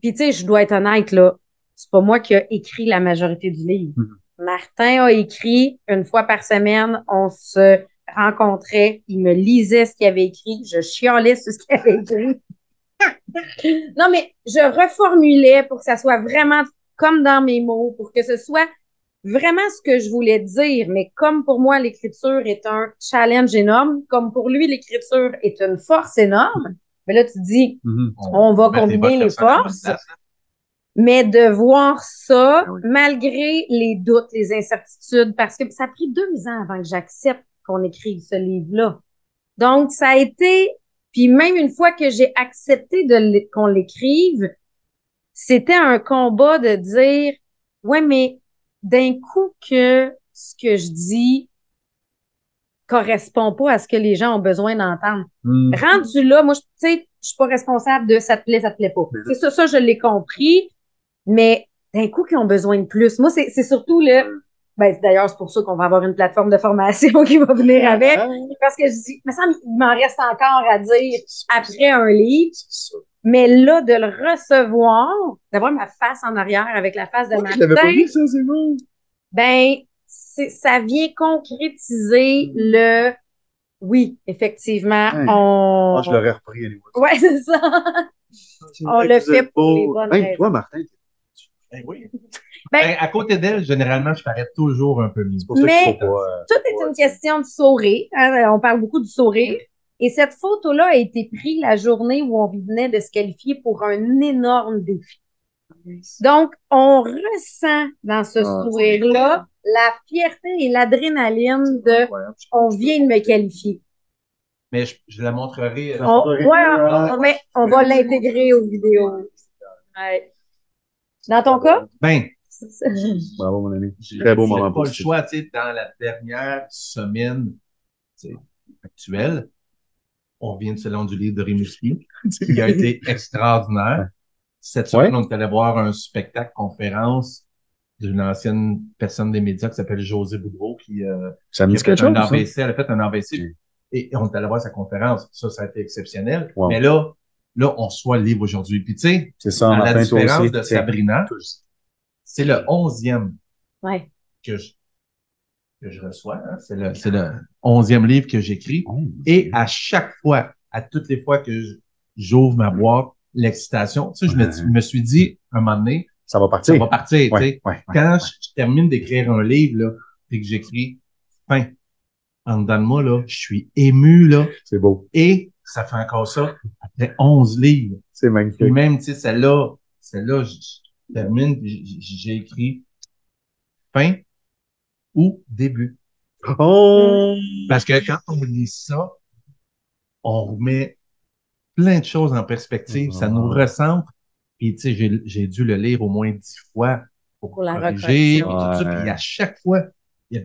Speaker 2: puis tu sais, je dois être honnête, là, c'est pas moi qui a écrit la majorité du livre.
Speaker 4: Mhm.
Speaker 2: Martin a écrit une fois par semaine, on se rencontrait, il me lisait ce qu'il avait écrit, je chialais sur ce qu'il avait écrit. [LAUGHS] non, mais je reformulais pour que ça soit vraiment comme dans mes mots, pour que ce soit vraiment ce que je voulais dire, mais comme pour moi, l'écriture est un challenge énorme, comme pour lui, l'écriture est une force énorme, mais là, tu dis,
Speaker 4: Mhm.
Speaker 2: on va
Speaker 3: mettez
Speaker 2: combiner les forces.
Speaker 3: place, hein?
Speaker 2: Mais de voir ça,
Speaker 4: Ah oui.
Speaker 2: malgré les doutes, les incertitudes, parce que ça a pris deux ans avant que j'accepte qu'on écrive ce livre-là. Donc, ça a été, puis même une fois que j'ai accepté de qu'on l'écrive, c'était un combat de dire, ouais, mais d'un coup que ce que je dis correspond pas à ce que les gens ont besoin d'entendre.
Speaker 4: Mhm.
Speaker 2: Rendu là, moi, je- tu sais, je suis pas responsable de ça te plaît, ça te plaît pas.
Speaker 4: Mais
Speaker 2: C'est ça, ça, je l'ai compris. Mais d'un coup, qui ont besoin de plus. Moi, c'est surtout le. Ben, d'ailleurs, c'est pour ça qu'on va avoir une plateforme de formation [LAUGHS] qui va venir avec. Parce que je dis, il me semble qu'il m'en reste encore à dire après un livre. Mais là, de le recevoir, d'avoir ma face en arrière avec la face de
Speaker 4: Ouais,
Speaker 2: ma
Speaker 4: je l'avais pas vu, ça, c'est bon.
Speaker 2: ben, c'est- ça vient concrétiser le. Oui, effectivement, on.
Speaker 4: Moi, je l'aurais repris. anyway.
Speaker 2: Ouais, [LAUGHS] c'est ça. On le fait pour
Speaker 4: beau.
Speaker 2: les bonnes raisons.
Speaker 4: toi, Martin,
Speaker 3: Ben oui. [LAUGHS]
Speaker 2: Ben-
Speaker 3: Ben, à côté d'elle, généralement, je parais toujours un peu mieux.
Speaker 4: c'est pour ça
Speaker 2: Mais-
Speaker 4: faut pas... euh,
Speaker 2: Tout est une question de sourire. hein, On parle beaucoup du sourire. Et cette photo-là a été prise la journée où on venait de se qualifier pour un énorme défi. Donc, on ressent dans ce
Speaker 4: Ah,
Speaker 2: sourire-là la fierté et l'adrénaline de on vient de me qualifier.
Speaker 3: Mais je, je la montrerai. euh,
Speaker 2: On, ouais, on- mais on va l'intégrer aux vidéos. Ouais. Dans ton cas?
Speaker 3: Ben, [LAUGHS]
Speaker 4: Bravo, mon ami.
Speaker 3: j'ai
Speaker 4: Très beau
Speaker 3: j'ai
Speaker 4: moment
Speaker 3: pas le choix, tu sais, dans la dernière semaine actuelle, on vient de Salon du livre de Rimouski, [LAUGHS] qui a été extraordinaire. Cette semaine, on est allé voir un spectacle conférence d'une ancienne personne des médias qui s'appelle José Boudreau, qui, euh,
Speaker 4: Ça me
Speaker 3: qui
Speaker 4: dit
Speaker 3: a fait un
Speaker 4: ça?
Speaker 3: AVC, elle a fait un AVC. Et, et on est allé voir sa conférence. Ça, ça a été exceptionnel.
Speaker 4: Wow.
Speaker 3: Mais là, là, on reçoit le livre aujourd'hui. Puis tu sais,
Speaker 4: C'est ça,
Speaker 3: à la différence
Speaker 4: aussi.
Speaker 3: de. Sabrina, c'est le onzième
Speaker 2: Ouais.
Speaker 3: que je, que je reçois. hein. C'est le, c'est le onzième livre que j'écris.
Speaker 4: Oh,
Speaker 3: Et à chaque fois, à toutes les fois que j'ouvre ma boîte, l'excitation, tu sais, je me, suis dit, un moment donné,
Speaker 4: Ça va partir.
Speaker 3: ça va partir, tu sais.
Speaker 4: ouais, ouais.
Speaker 3: Quand je, je termine d'écrire un livre, là, et que j'écris, fin, en dedans de moi, là, je suis ému, là,
Speaker 4: C'est beau.
Speaker 3: et ça fait encore ça après 11 livres.
Speaker 4: C'est
Speaker 3: Puis
Speaker 4: magnifique.
Speaker 3: même, tu sais, celle-là, celle-là, je, je termine, puis j'ai écrit fin ou début.
Speaker 4: Oh!
Speaker 3: Parce que quand on lit ça, on remet plein de choses en perspective, ça nous
Speaker 4: Ah.
Speaker 3: recentre. Puis, tu sais, j'ai, j'ai dû le lire au moins dix fois pour,
Speaker 2: Pour la
Speaker 3: corriger.
Speaker 4: Ouais.
Speaker 3: Puis à chaque fois, je,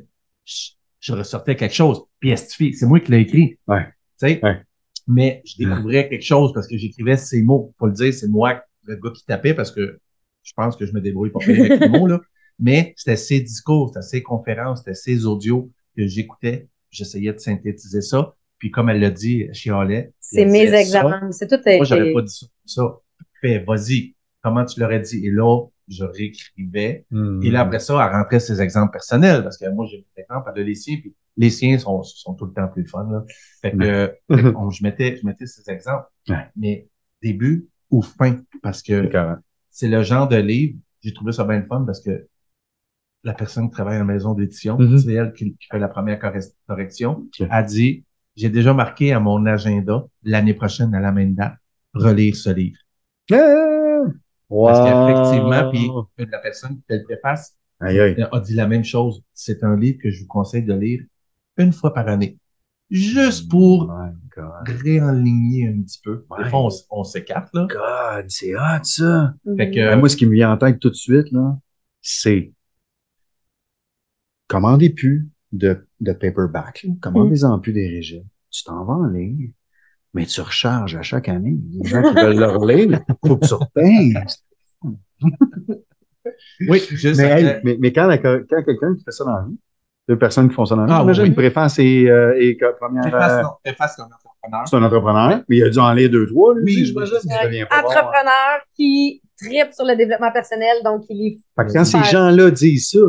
Speaker 3: je ressortais quelque chose. Puis c'est moi qui l'ai écrit.
Speaker 4: Ouais.
Speaker 3: Tu sais?
Speaker 4: Ouais.
Speaker 3: Mais je découvrais quelque chose parce que j'écrivais ces mots. Faut le dire, c'est moi, le gars qui tapait parce que je pense que je me débrouille pas bien avec les mots, là. Mais c'était ses discours, c'était ses conférences, c'était ses audios que j'écoutais. J'essayais de synthétiser ça. Puis comme elle l'a dit, elle chialait.
Speaker 2: C'est mes examens. C'est tout.
Speaker 3: Moi, j'avais
Speaker 2: été-
Speaker 3: pas dit ça. ça. Fais, vas-y. Comment tu l'aurais dit? Et là, je réécrivais. Et là, après ça, elle rentrait ses exemples personnels, parce que moi, j'ai des exemples, elle a les siens, puis les siens sont, sont tout le temps plus fun, là. Fait que, euh, [LAUGHS] on- je mettais, je mettais ces exemples. Mais début ou fin, parce que
Speaker 4: C'est
Speaker 3: le genre de livre, j'ai trouvé ça bien fun, parce que la personne qui travaille en maison d'édition,
Speaker 4: Mhm.
Speaker 3: c'est elle qui, qui fait la première corre- correction, a dit, j'ai déjà marqué à mon agenda, l'année prochaine, à la même date, relire ce livre.
Speaker 4: Ah!
Speaker 3: Parce
Speaker 4: Wow!
Speaker 3: qu'effectivement, puis la personne qui fait le préface, a dit la même chose. C'est un livre que je vous conseille de lire une fois par année. Juste pour
Speaker 4: Oh my God.
Speaker 3: réaligner un petit peu. Des
Speaker 4: Ouais.
Speaker 3: fois, on, on s'écarte, là.
Speaker 4: God, c'est hot, ça.
Speaker 3: Fait que,
Speaker 4: Ben, moi, ce qui me vient en tête tout de suite, là, c'est commandez plus de, de paperback. Commandez-en plus des régimes. Tu t'en vas en ligne, mais tu recharges à chaque année. Les gens qui veulent le relire, faut que tu repayes. [LAUGHS]
Speaker 3: oui, juste
Speaker 4: Mais, mais, mais quand, quand quelqu'un qui fait ça dans la vie, deux personnes qui font ça dans la vie,
Speaker 3: Ah,
Speaker 4: imagine,
Speaker 3: oui.
Speaker 4: une préface et, euh, et première,
Speaker 3: préface,
Speaker 4: euh,
Speaker 3: non, préface comme entrepreneur.
Speaker 4: c'est un entrepreneur, mais il a dû en lire deux, trois, lui,
Speaker 3: Oui,
Speaker 4: j'imagine.
Speaker 2: Entrepreneur qui tripe sur le développement personnel, donc il est
Speaker 4: Fait que quand ces gens-là disent ça,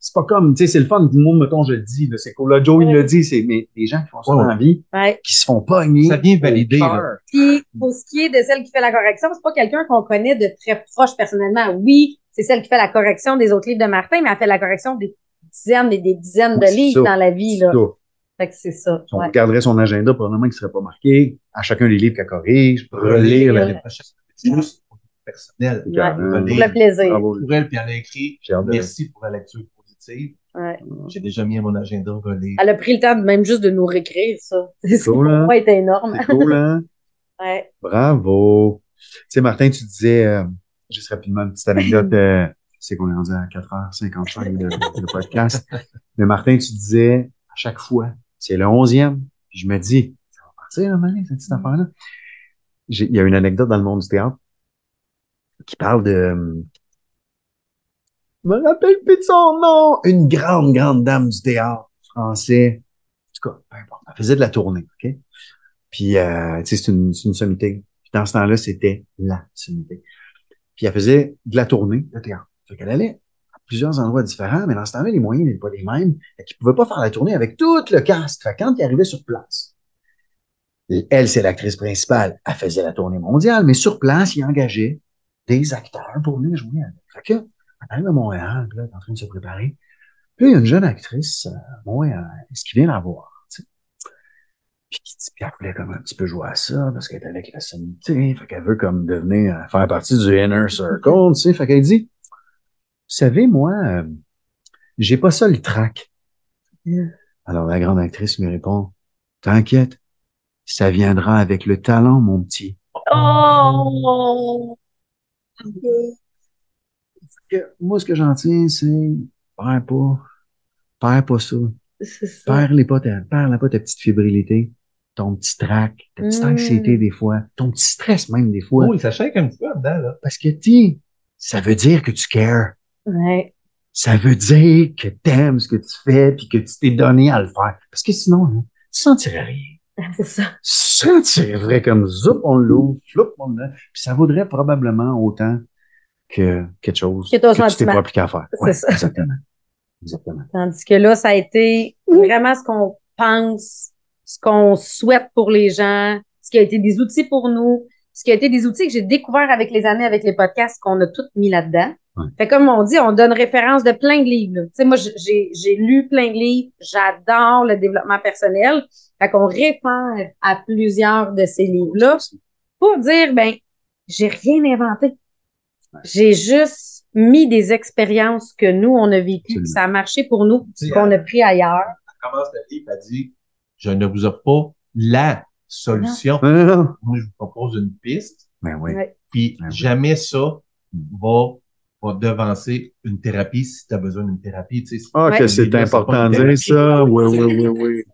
Speaker 4: c'est pas comme, tu sais, c'est le fun, tout le monde, mettons, je le dis, là, c'est cool. Là, Joe, il le dit, c'est, mais les gens qui font ça
Speaker 3: Ouais,
Speaker 4: dans la vie,
Speaker 2: Ouais.
Speaker 4: qui se font pogner.
Speaker 3: Ça vient valider.
Speaker 2: Puis, pour ce qui est de celle qui fait la correction, c'est pas quelqu'un qu'on connaît de très proche personnellement. Oui, c'est celle qui fait la correction des autres livres de Martin, mais elle fait la correction des dizaines et des dizaines de livres
Speaker 4: ça.
Speaker 2: dans la vie, là.
Speaker 4: Ça.
Speaker 2: Fait que c'est ça.
Speaker 4: Si on
Speaker 2: ouais.
Speaker 4: regarderait son agenda, probablement qu'il ne serait pas marqué à chacun des livres qu'elle corrige, relire
Speaker 2: Relire.
Speaker 4: la
Speaker 3: l'année prochaine. Juste personnel.
Speaker 2: Ouais.
Speaker 4: Euh,
Speaker 2: Pour le plaisir.
Speaker 4: Bravo.
Speaker 3: Pour elle, puis elle a écrit Merci pour la lecture positive.
Speaker 2: Ouais.
Speaker 3: J'ai déjà mis à mon agenda relire.
Speaker 2: Elle a pris le temps de même juste de nous réécrire, ça. [LAUGHS] C'est
Speaker 4: Cool, hein?
Speaker 2: est énorme.
Speaker 4: C'est cool, hein? [LAUGHS]
Speaker 2: Ouais.
Speaker 4: Bravo. Tu sais, Martin, tu disais, euh, juste rapidement, une petite anecdote, euh, c'est qu'on est rendu à 4h55 de, de podcast. [LAUGHS] Mais Martin, tu disais, à chaque fois, c'est le 11e, puis je me dis, ça va partir, là, cette petite affaire-là. Il y a une anecdote dans le monde du théâtre qui parle de, je me rappelle plus de son nom, une grande, grande dame du théâtre français. En tout cas, peu importe. Elle faisait de la tournée, OK? Puis, euh, tu sais, c'est une, une sommité. Puis dans ce temps-là, c'était la sommité. Puis elle faisait de la tournée de théâtre. Fait qu'elle allait à plusieurs endroits différents, mais dans ce temps-là, les moyens n'étaient pas les mêmes. Fait qu'ils pouvaient pas faire la tournée avec tout le cast. Fait quand ils arrivaient sur place, elle, c'est l'actrice principale. Elle faisait la tournée mondiale, mais sur place, ils engageaient des acteurs pour venir jouer avec. Fait que, elle arrive à Montréal, là, elle est en train de se préparer. Puis il y a une jeune actrice euh, à Montréal, est-ce qu'il vient la voir? tu sais? Puis, puis elle voulait comme un petit peu jouer à ça parce qu'elle est avec la sommité. Fait qu'elle veut comme devenir, euh, faire partie du inner circle, tu sais. Fait qu'elle dit, vous savez, moi, euh, j'ai pas ça le trac. Alors la grande actrice lui répond, t'inquiète, ça viendra avec le talent, mon petit.
Speaker 2: Oh!
Speaker 4: Que- moi, ce que j'en tiens, c'est, perds pas, perds pas ça.
Speaker 2: C'est ça.
Speaker 4: Perds-les pas ta, perds pas ta petite fébrilité, ton petit trac, ta petite
Speaker 2: Mm.
Speaker 4: anxiété des fois, ton petit stress même des fois.
Speaker 3: Oui, ça shake un petit peu dedans, là.
Speaker 4: Parce que, tu ça veut dire que tu cares.
Speaker 2: Ouais.
Speaker 4: Ça veut dire que t'aimes ce que tu fais puis que tu t'es donné à le faire. Parce que sinon, hein, tu sentirais rien. [LAUGHS]
Speaker 2: C'est ça.
Speaker 4: Ça tirerait comme zoup, on l'ouvre, floup, on Puis ça vaudrait probablement autant que quelque chose
Speaker 2: Que ton
Speaker 4: tu t'es pas appliqué à faire.
Speaker 2: C'est
Speaker 4: Ouais,
Speaker 2: ça.
Speaker 4: Exactement. Exactement.
Speaker 2: Tandis que là, ça a été vraiment ce qu'on pense, ce qu'on souhaite pour les gens, ce qui a été des outils pour nous, ce qui a été des outils que j'ai découvert avec les années, avec les podcasts qu'on a tous mis là-dedans.
Speaker 4: Ouais.
Speaker 2: Fait comme on dit, on donne référence de plein de livres. là. Tu sais, moi, j'ai, j'ai lu plein de livres. J'adore le développement personnel. Fait qu'on réfère à plusieurs de ces livres-là pour dire, ben, j'ai rien inventé. J'ai juste mis des expériences que nous, on a vécues, que ça a marché pour nous,
Speaker 3: Tu sais,
Speaker 2: qu'on a pris ailleurs.
Speaker 3: Elle commence le livre, elle dit Je ne vous offre pas la solution.
Speaker 4: Non, non, non.
Speaker 3: Moi, je vous propose une piste.
Speaker 4: Ben oui.
Speaker 2: Ouais.
Speaker 3: Puis
Speaker 4: oui.
Speaker 3: jamais ça va, va devancer une thérapie si tu as besoin d'une thérapie. Tu sais,
Speaker 4: Ah, que c'est important de dire ça. Oui, oui, oui, oui.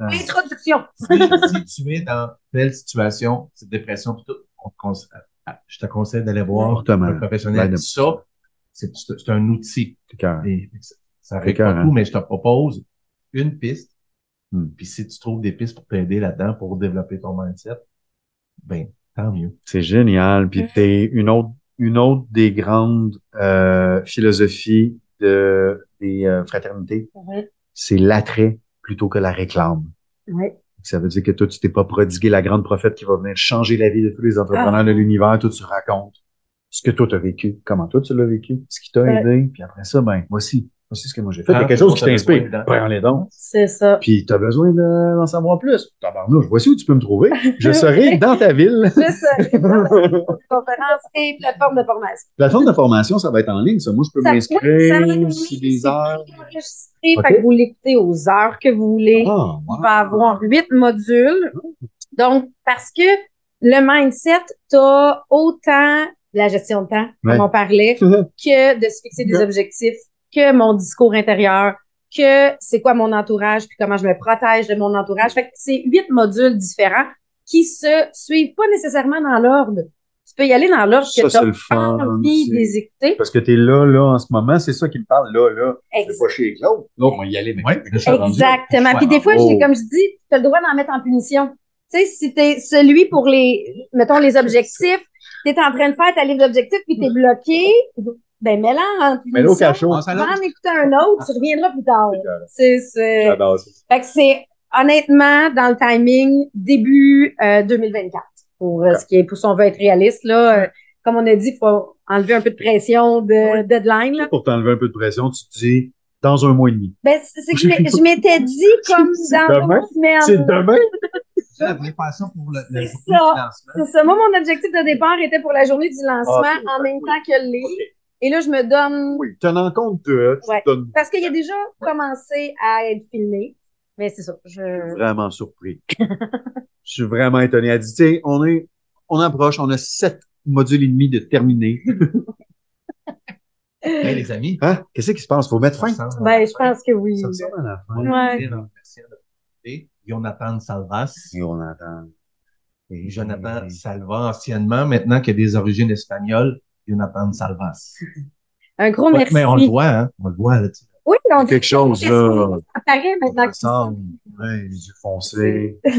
Speaker 2: Introduction.
Speaker 3: si, si tu es dans telle situation, cette dépression, pis tout, on te conse- ah, je te conseille d'aller voir un professionnel.
Speaker 4: Ben,
Speaker 3: Ça, c'est un outil. Et ça- règle pas
Speaker 4: hein.
Speaker 3: tout, mais je te propose une piste.
Speaker 4: Hmm.
Speaker 3: Puis si tu trouves des pistes pour t'aider là-dedans, pour développer ton mindset, ben, tant mieux.
Speaker 4: C'est génial. Puis
Speaker 2: Mm.
Speaker 4: t'es une autre, une autre des grandes euh, philosophies de, des euh, fraternités, c'est l'attrait plutôt que la réclame.
Speaker 2: Ouais.
Speaker 4: Ça veut dire que toi, tu t'es pas prodigué la grande prophète qui va venir changer la vie de tous les entrepreneurs
Speaker 2: Ah.
Speaker 4: de l'univers. Toi, tu racontes ce que toi, tu as vécu, comment toi, tu l'as vécu, ce qui t'a aidé. Puis après ça, ben, voici, voici ce que moi j'ai fait. Il y a quelque chose qui t'inspire. Prends-les donc.
Speaker 2: C'est ça.
Speaker 4: Puis tu as besoin de- d'en savoir plus. Tabarnouche, voici où tu peux me trouver. Je [LAUGHS] serai dans ta ville.
Speaker 2: C'est ça. [LAUGHS] Conférence et plateforme de formation.
Speaker 4: Plateforme de formation, ça va être en ligne, ça. Moi, je peux m'inscrire si des
Speaker 2: c'est
Speaker 4: heures.
Speaker 2: enregistré, fait que vous l'écoutez aux heures que vous voulez.
Speaker 4: Ah,
Speaker 2: Il va avoir huit modules. Donc, parce que le mindset, t'as autant la gestion de temps,
Speaker 4: Ouais.
Speaker 2: comme on parlait,
Speaker 4: wow. [LAUGHS]
Speaker 2: que de se fixer des objectifs, que mon discours intérieur, que c'est quoi mon entourage, puis comment je me protège de mon entourage. Fait que c'est huit modules différents qui se suivent pas nécessairement dans l'ordre. Tu peux y aller dans l'ordre
Speaker 4: Ça,
Speaker 2: que tu
Speaker 4: c'est
Speaker 2: as
Speaker 4: le fun,
Speaker 2: envie de les écouter.
Speaker 4: Parce que tu es là, là, en ce moment, c'est ça qui me parle, là, là. C'est pas chez Claude. L'autre, on va y aller, mais
Speaker 3: Ouais,
Speaker 4: là.
Speaker 2: Exactement. Puis des fois,
Speaker 4: Oh.
Speaker 2: j'ai, comme je dis, tu as le droit d'en mettre en punition. Tu sais, si t'es celui pour les, mettons, les objectifs, t'es en train de faire ta liste d'objectifs puis t'es bloqué, ben, mets-la en
Speaker 4: Mais là, au cachot.
Speaker 2: Va
Speaker 3: l'autre.
Speaker 2: en écouter un autre, tu reviendras plus tard.
Speaker 4: C'est J'adore ça.
Speaker 2: fait que c'est, honnêtement, dans le timing, début, euh, 2024. Pour euh, ce qui est, pour si on veut être réaliste, là, euh, comme on a dit, il faut enlever un peu de pression de deadline. Là.
Speaker 4: Pour t'enlever un peu de pression, tu te dis dans un mois et demi.
Speaker 2: Ben, c'est que je m'étais dit comme [LAUGHS] dans
Speaker 4: demain? C'est demain? [LAUGHS]
Speaker 3: La préparation pour le, journée
Speaker 2: ça.
Speaker 3: lancement.
Speaker 2: C'est ça. Moi, mon objectif de départ était pour la journée du lancement
Speaker 4: Ah,
Speaker 2: en même temps que le livre. Et là, je me donne.
Speaker 4: Oui, tenant compte de, tu
Speaker 2: Ouais.
Speaker 4: te donnes
Speaker 2: Parce qu'il a déjà commencé à être filmé. Mais c'est ça. Je...
Speaker 4: vraiment surpris. [LAUGHS] Je suis vraiment étonné. Elle dit, tu sais, on est, on approche, on a sept modules et demi de terminés. [LAUGHS]
Speaker 3: Hey, les amis.
Speaker 4: Hein? Qu'est-ce qui se passe? Faut mettre fin?
Speaker 2: Ben, je pense que oui.
Speaker 4: Ça ressemble à la fin.
Speaker 2: Ouais.
Speaker 3: en Jonathan Salvas.
Speaker 4: Et on entend.
Speaker 3: Et Jonathan Salva, anciennement, maintenant qu'il a des origines espagnoles, Jonathan Salvas.
Speaker 2: Un gros
Speaker 3: Ouais,
Speaker 2: merci.
Speaker 3: mais on le voit, hein? On le voit, là, tu sais.
Speaker 2: Oui, on
Speaker 4: Quelque chose, là.
Speaker 2: Ça paraît maintenant
Speaker 4: Ouais, les yeux foncés.
Speaker 3: Ouais,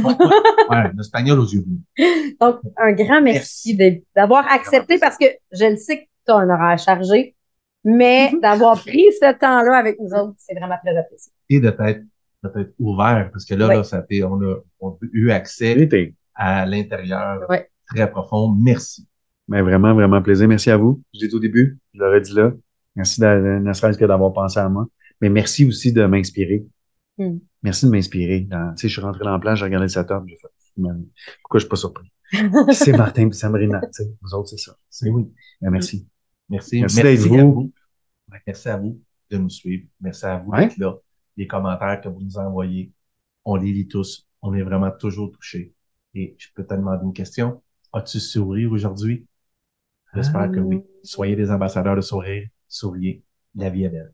Speaker 3: un espagnol aux yeux bleus. [LAUGHS]
Speaker 2: Donc, un grand merci d'avoir accepté parce que je le sais que tu as un horaire chargé, mais d'avoir pris ce temps-là avec nous autres, c'est vraiment très apprécié.
Speaker 3: Et de t'être, de t'être ouvert, parce que là,
Speaker 2: Ouais.
Speaker 3: là, ça fait, on a, on a eu accès à l'intérieur
Speaker 2: Ouais.
Speaker 3: très profond. Merci.
Speaker 4: Mais vraiment, vraiment plaisir. Merci à vous. Je l'ai dit au début, je l'aurais dit là. Merci ne serait-ce que d'avoir pensé à moi. Mais merci aussi de m'inspirer.
Speaker 2: Hmm.
Speaker 4: Merci de m'inspirer. Dans- Tu sais, je suis rentré dans le plan, j'ai regardé le setup, j'ai fait, pourquoi je suis pas surpris? [LAUGHS] c'est Martin et Sabrina, tu sais, vous autres, c'est ça.
Speaker 3: C'est oui.
Speaker 4: Ben, merci.
Speaker 3: Merci.
Speaker 4: Merci
Speaker 3: Merci,
Speaker 4: d'être
Speaker 3: à
Speaker 4: vous.
Speaker 3: vous. Merci à vous de nous suivre. Merci à vous
Speaker 4: Ouais.
Speaker 3: d'être là. Les commentaires que vous nous envoyez, on les lit tous. On est vraiment toujours touchés. Et je peux te demander une question. As-tu souri aujourd'hui? J'espère que oui. Soyez des ambassadeurs de sourire. Souriez. La vie est belle.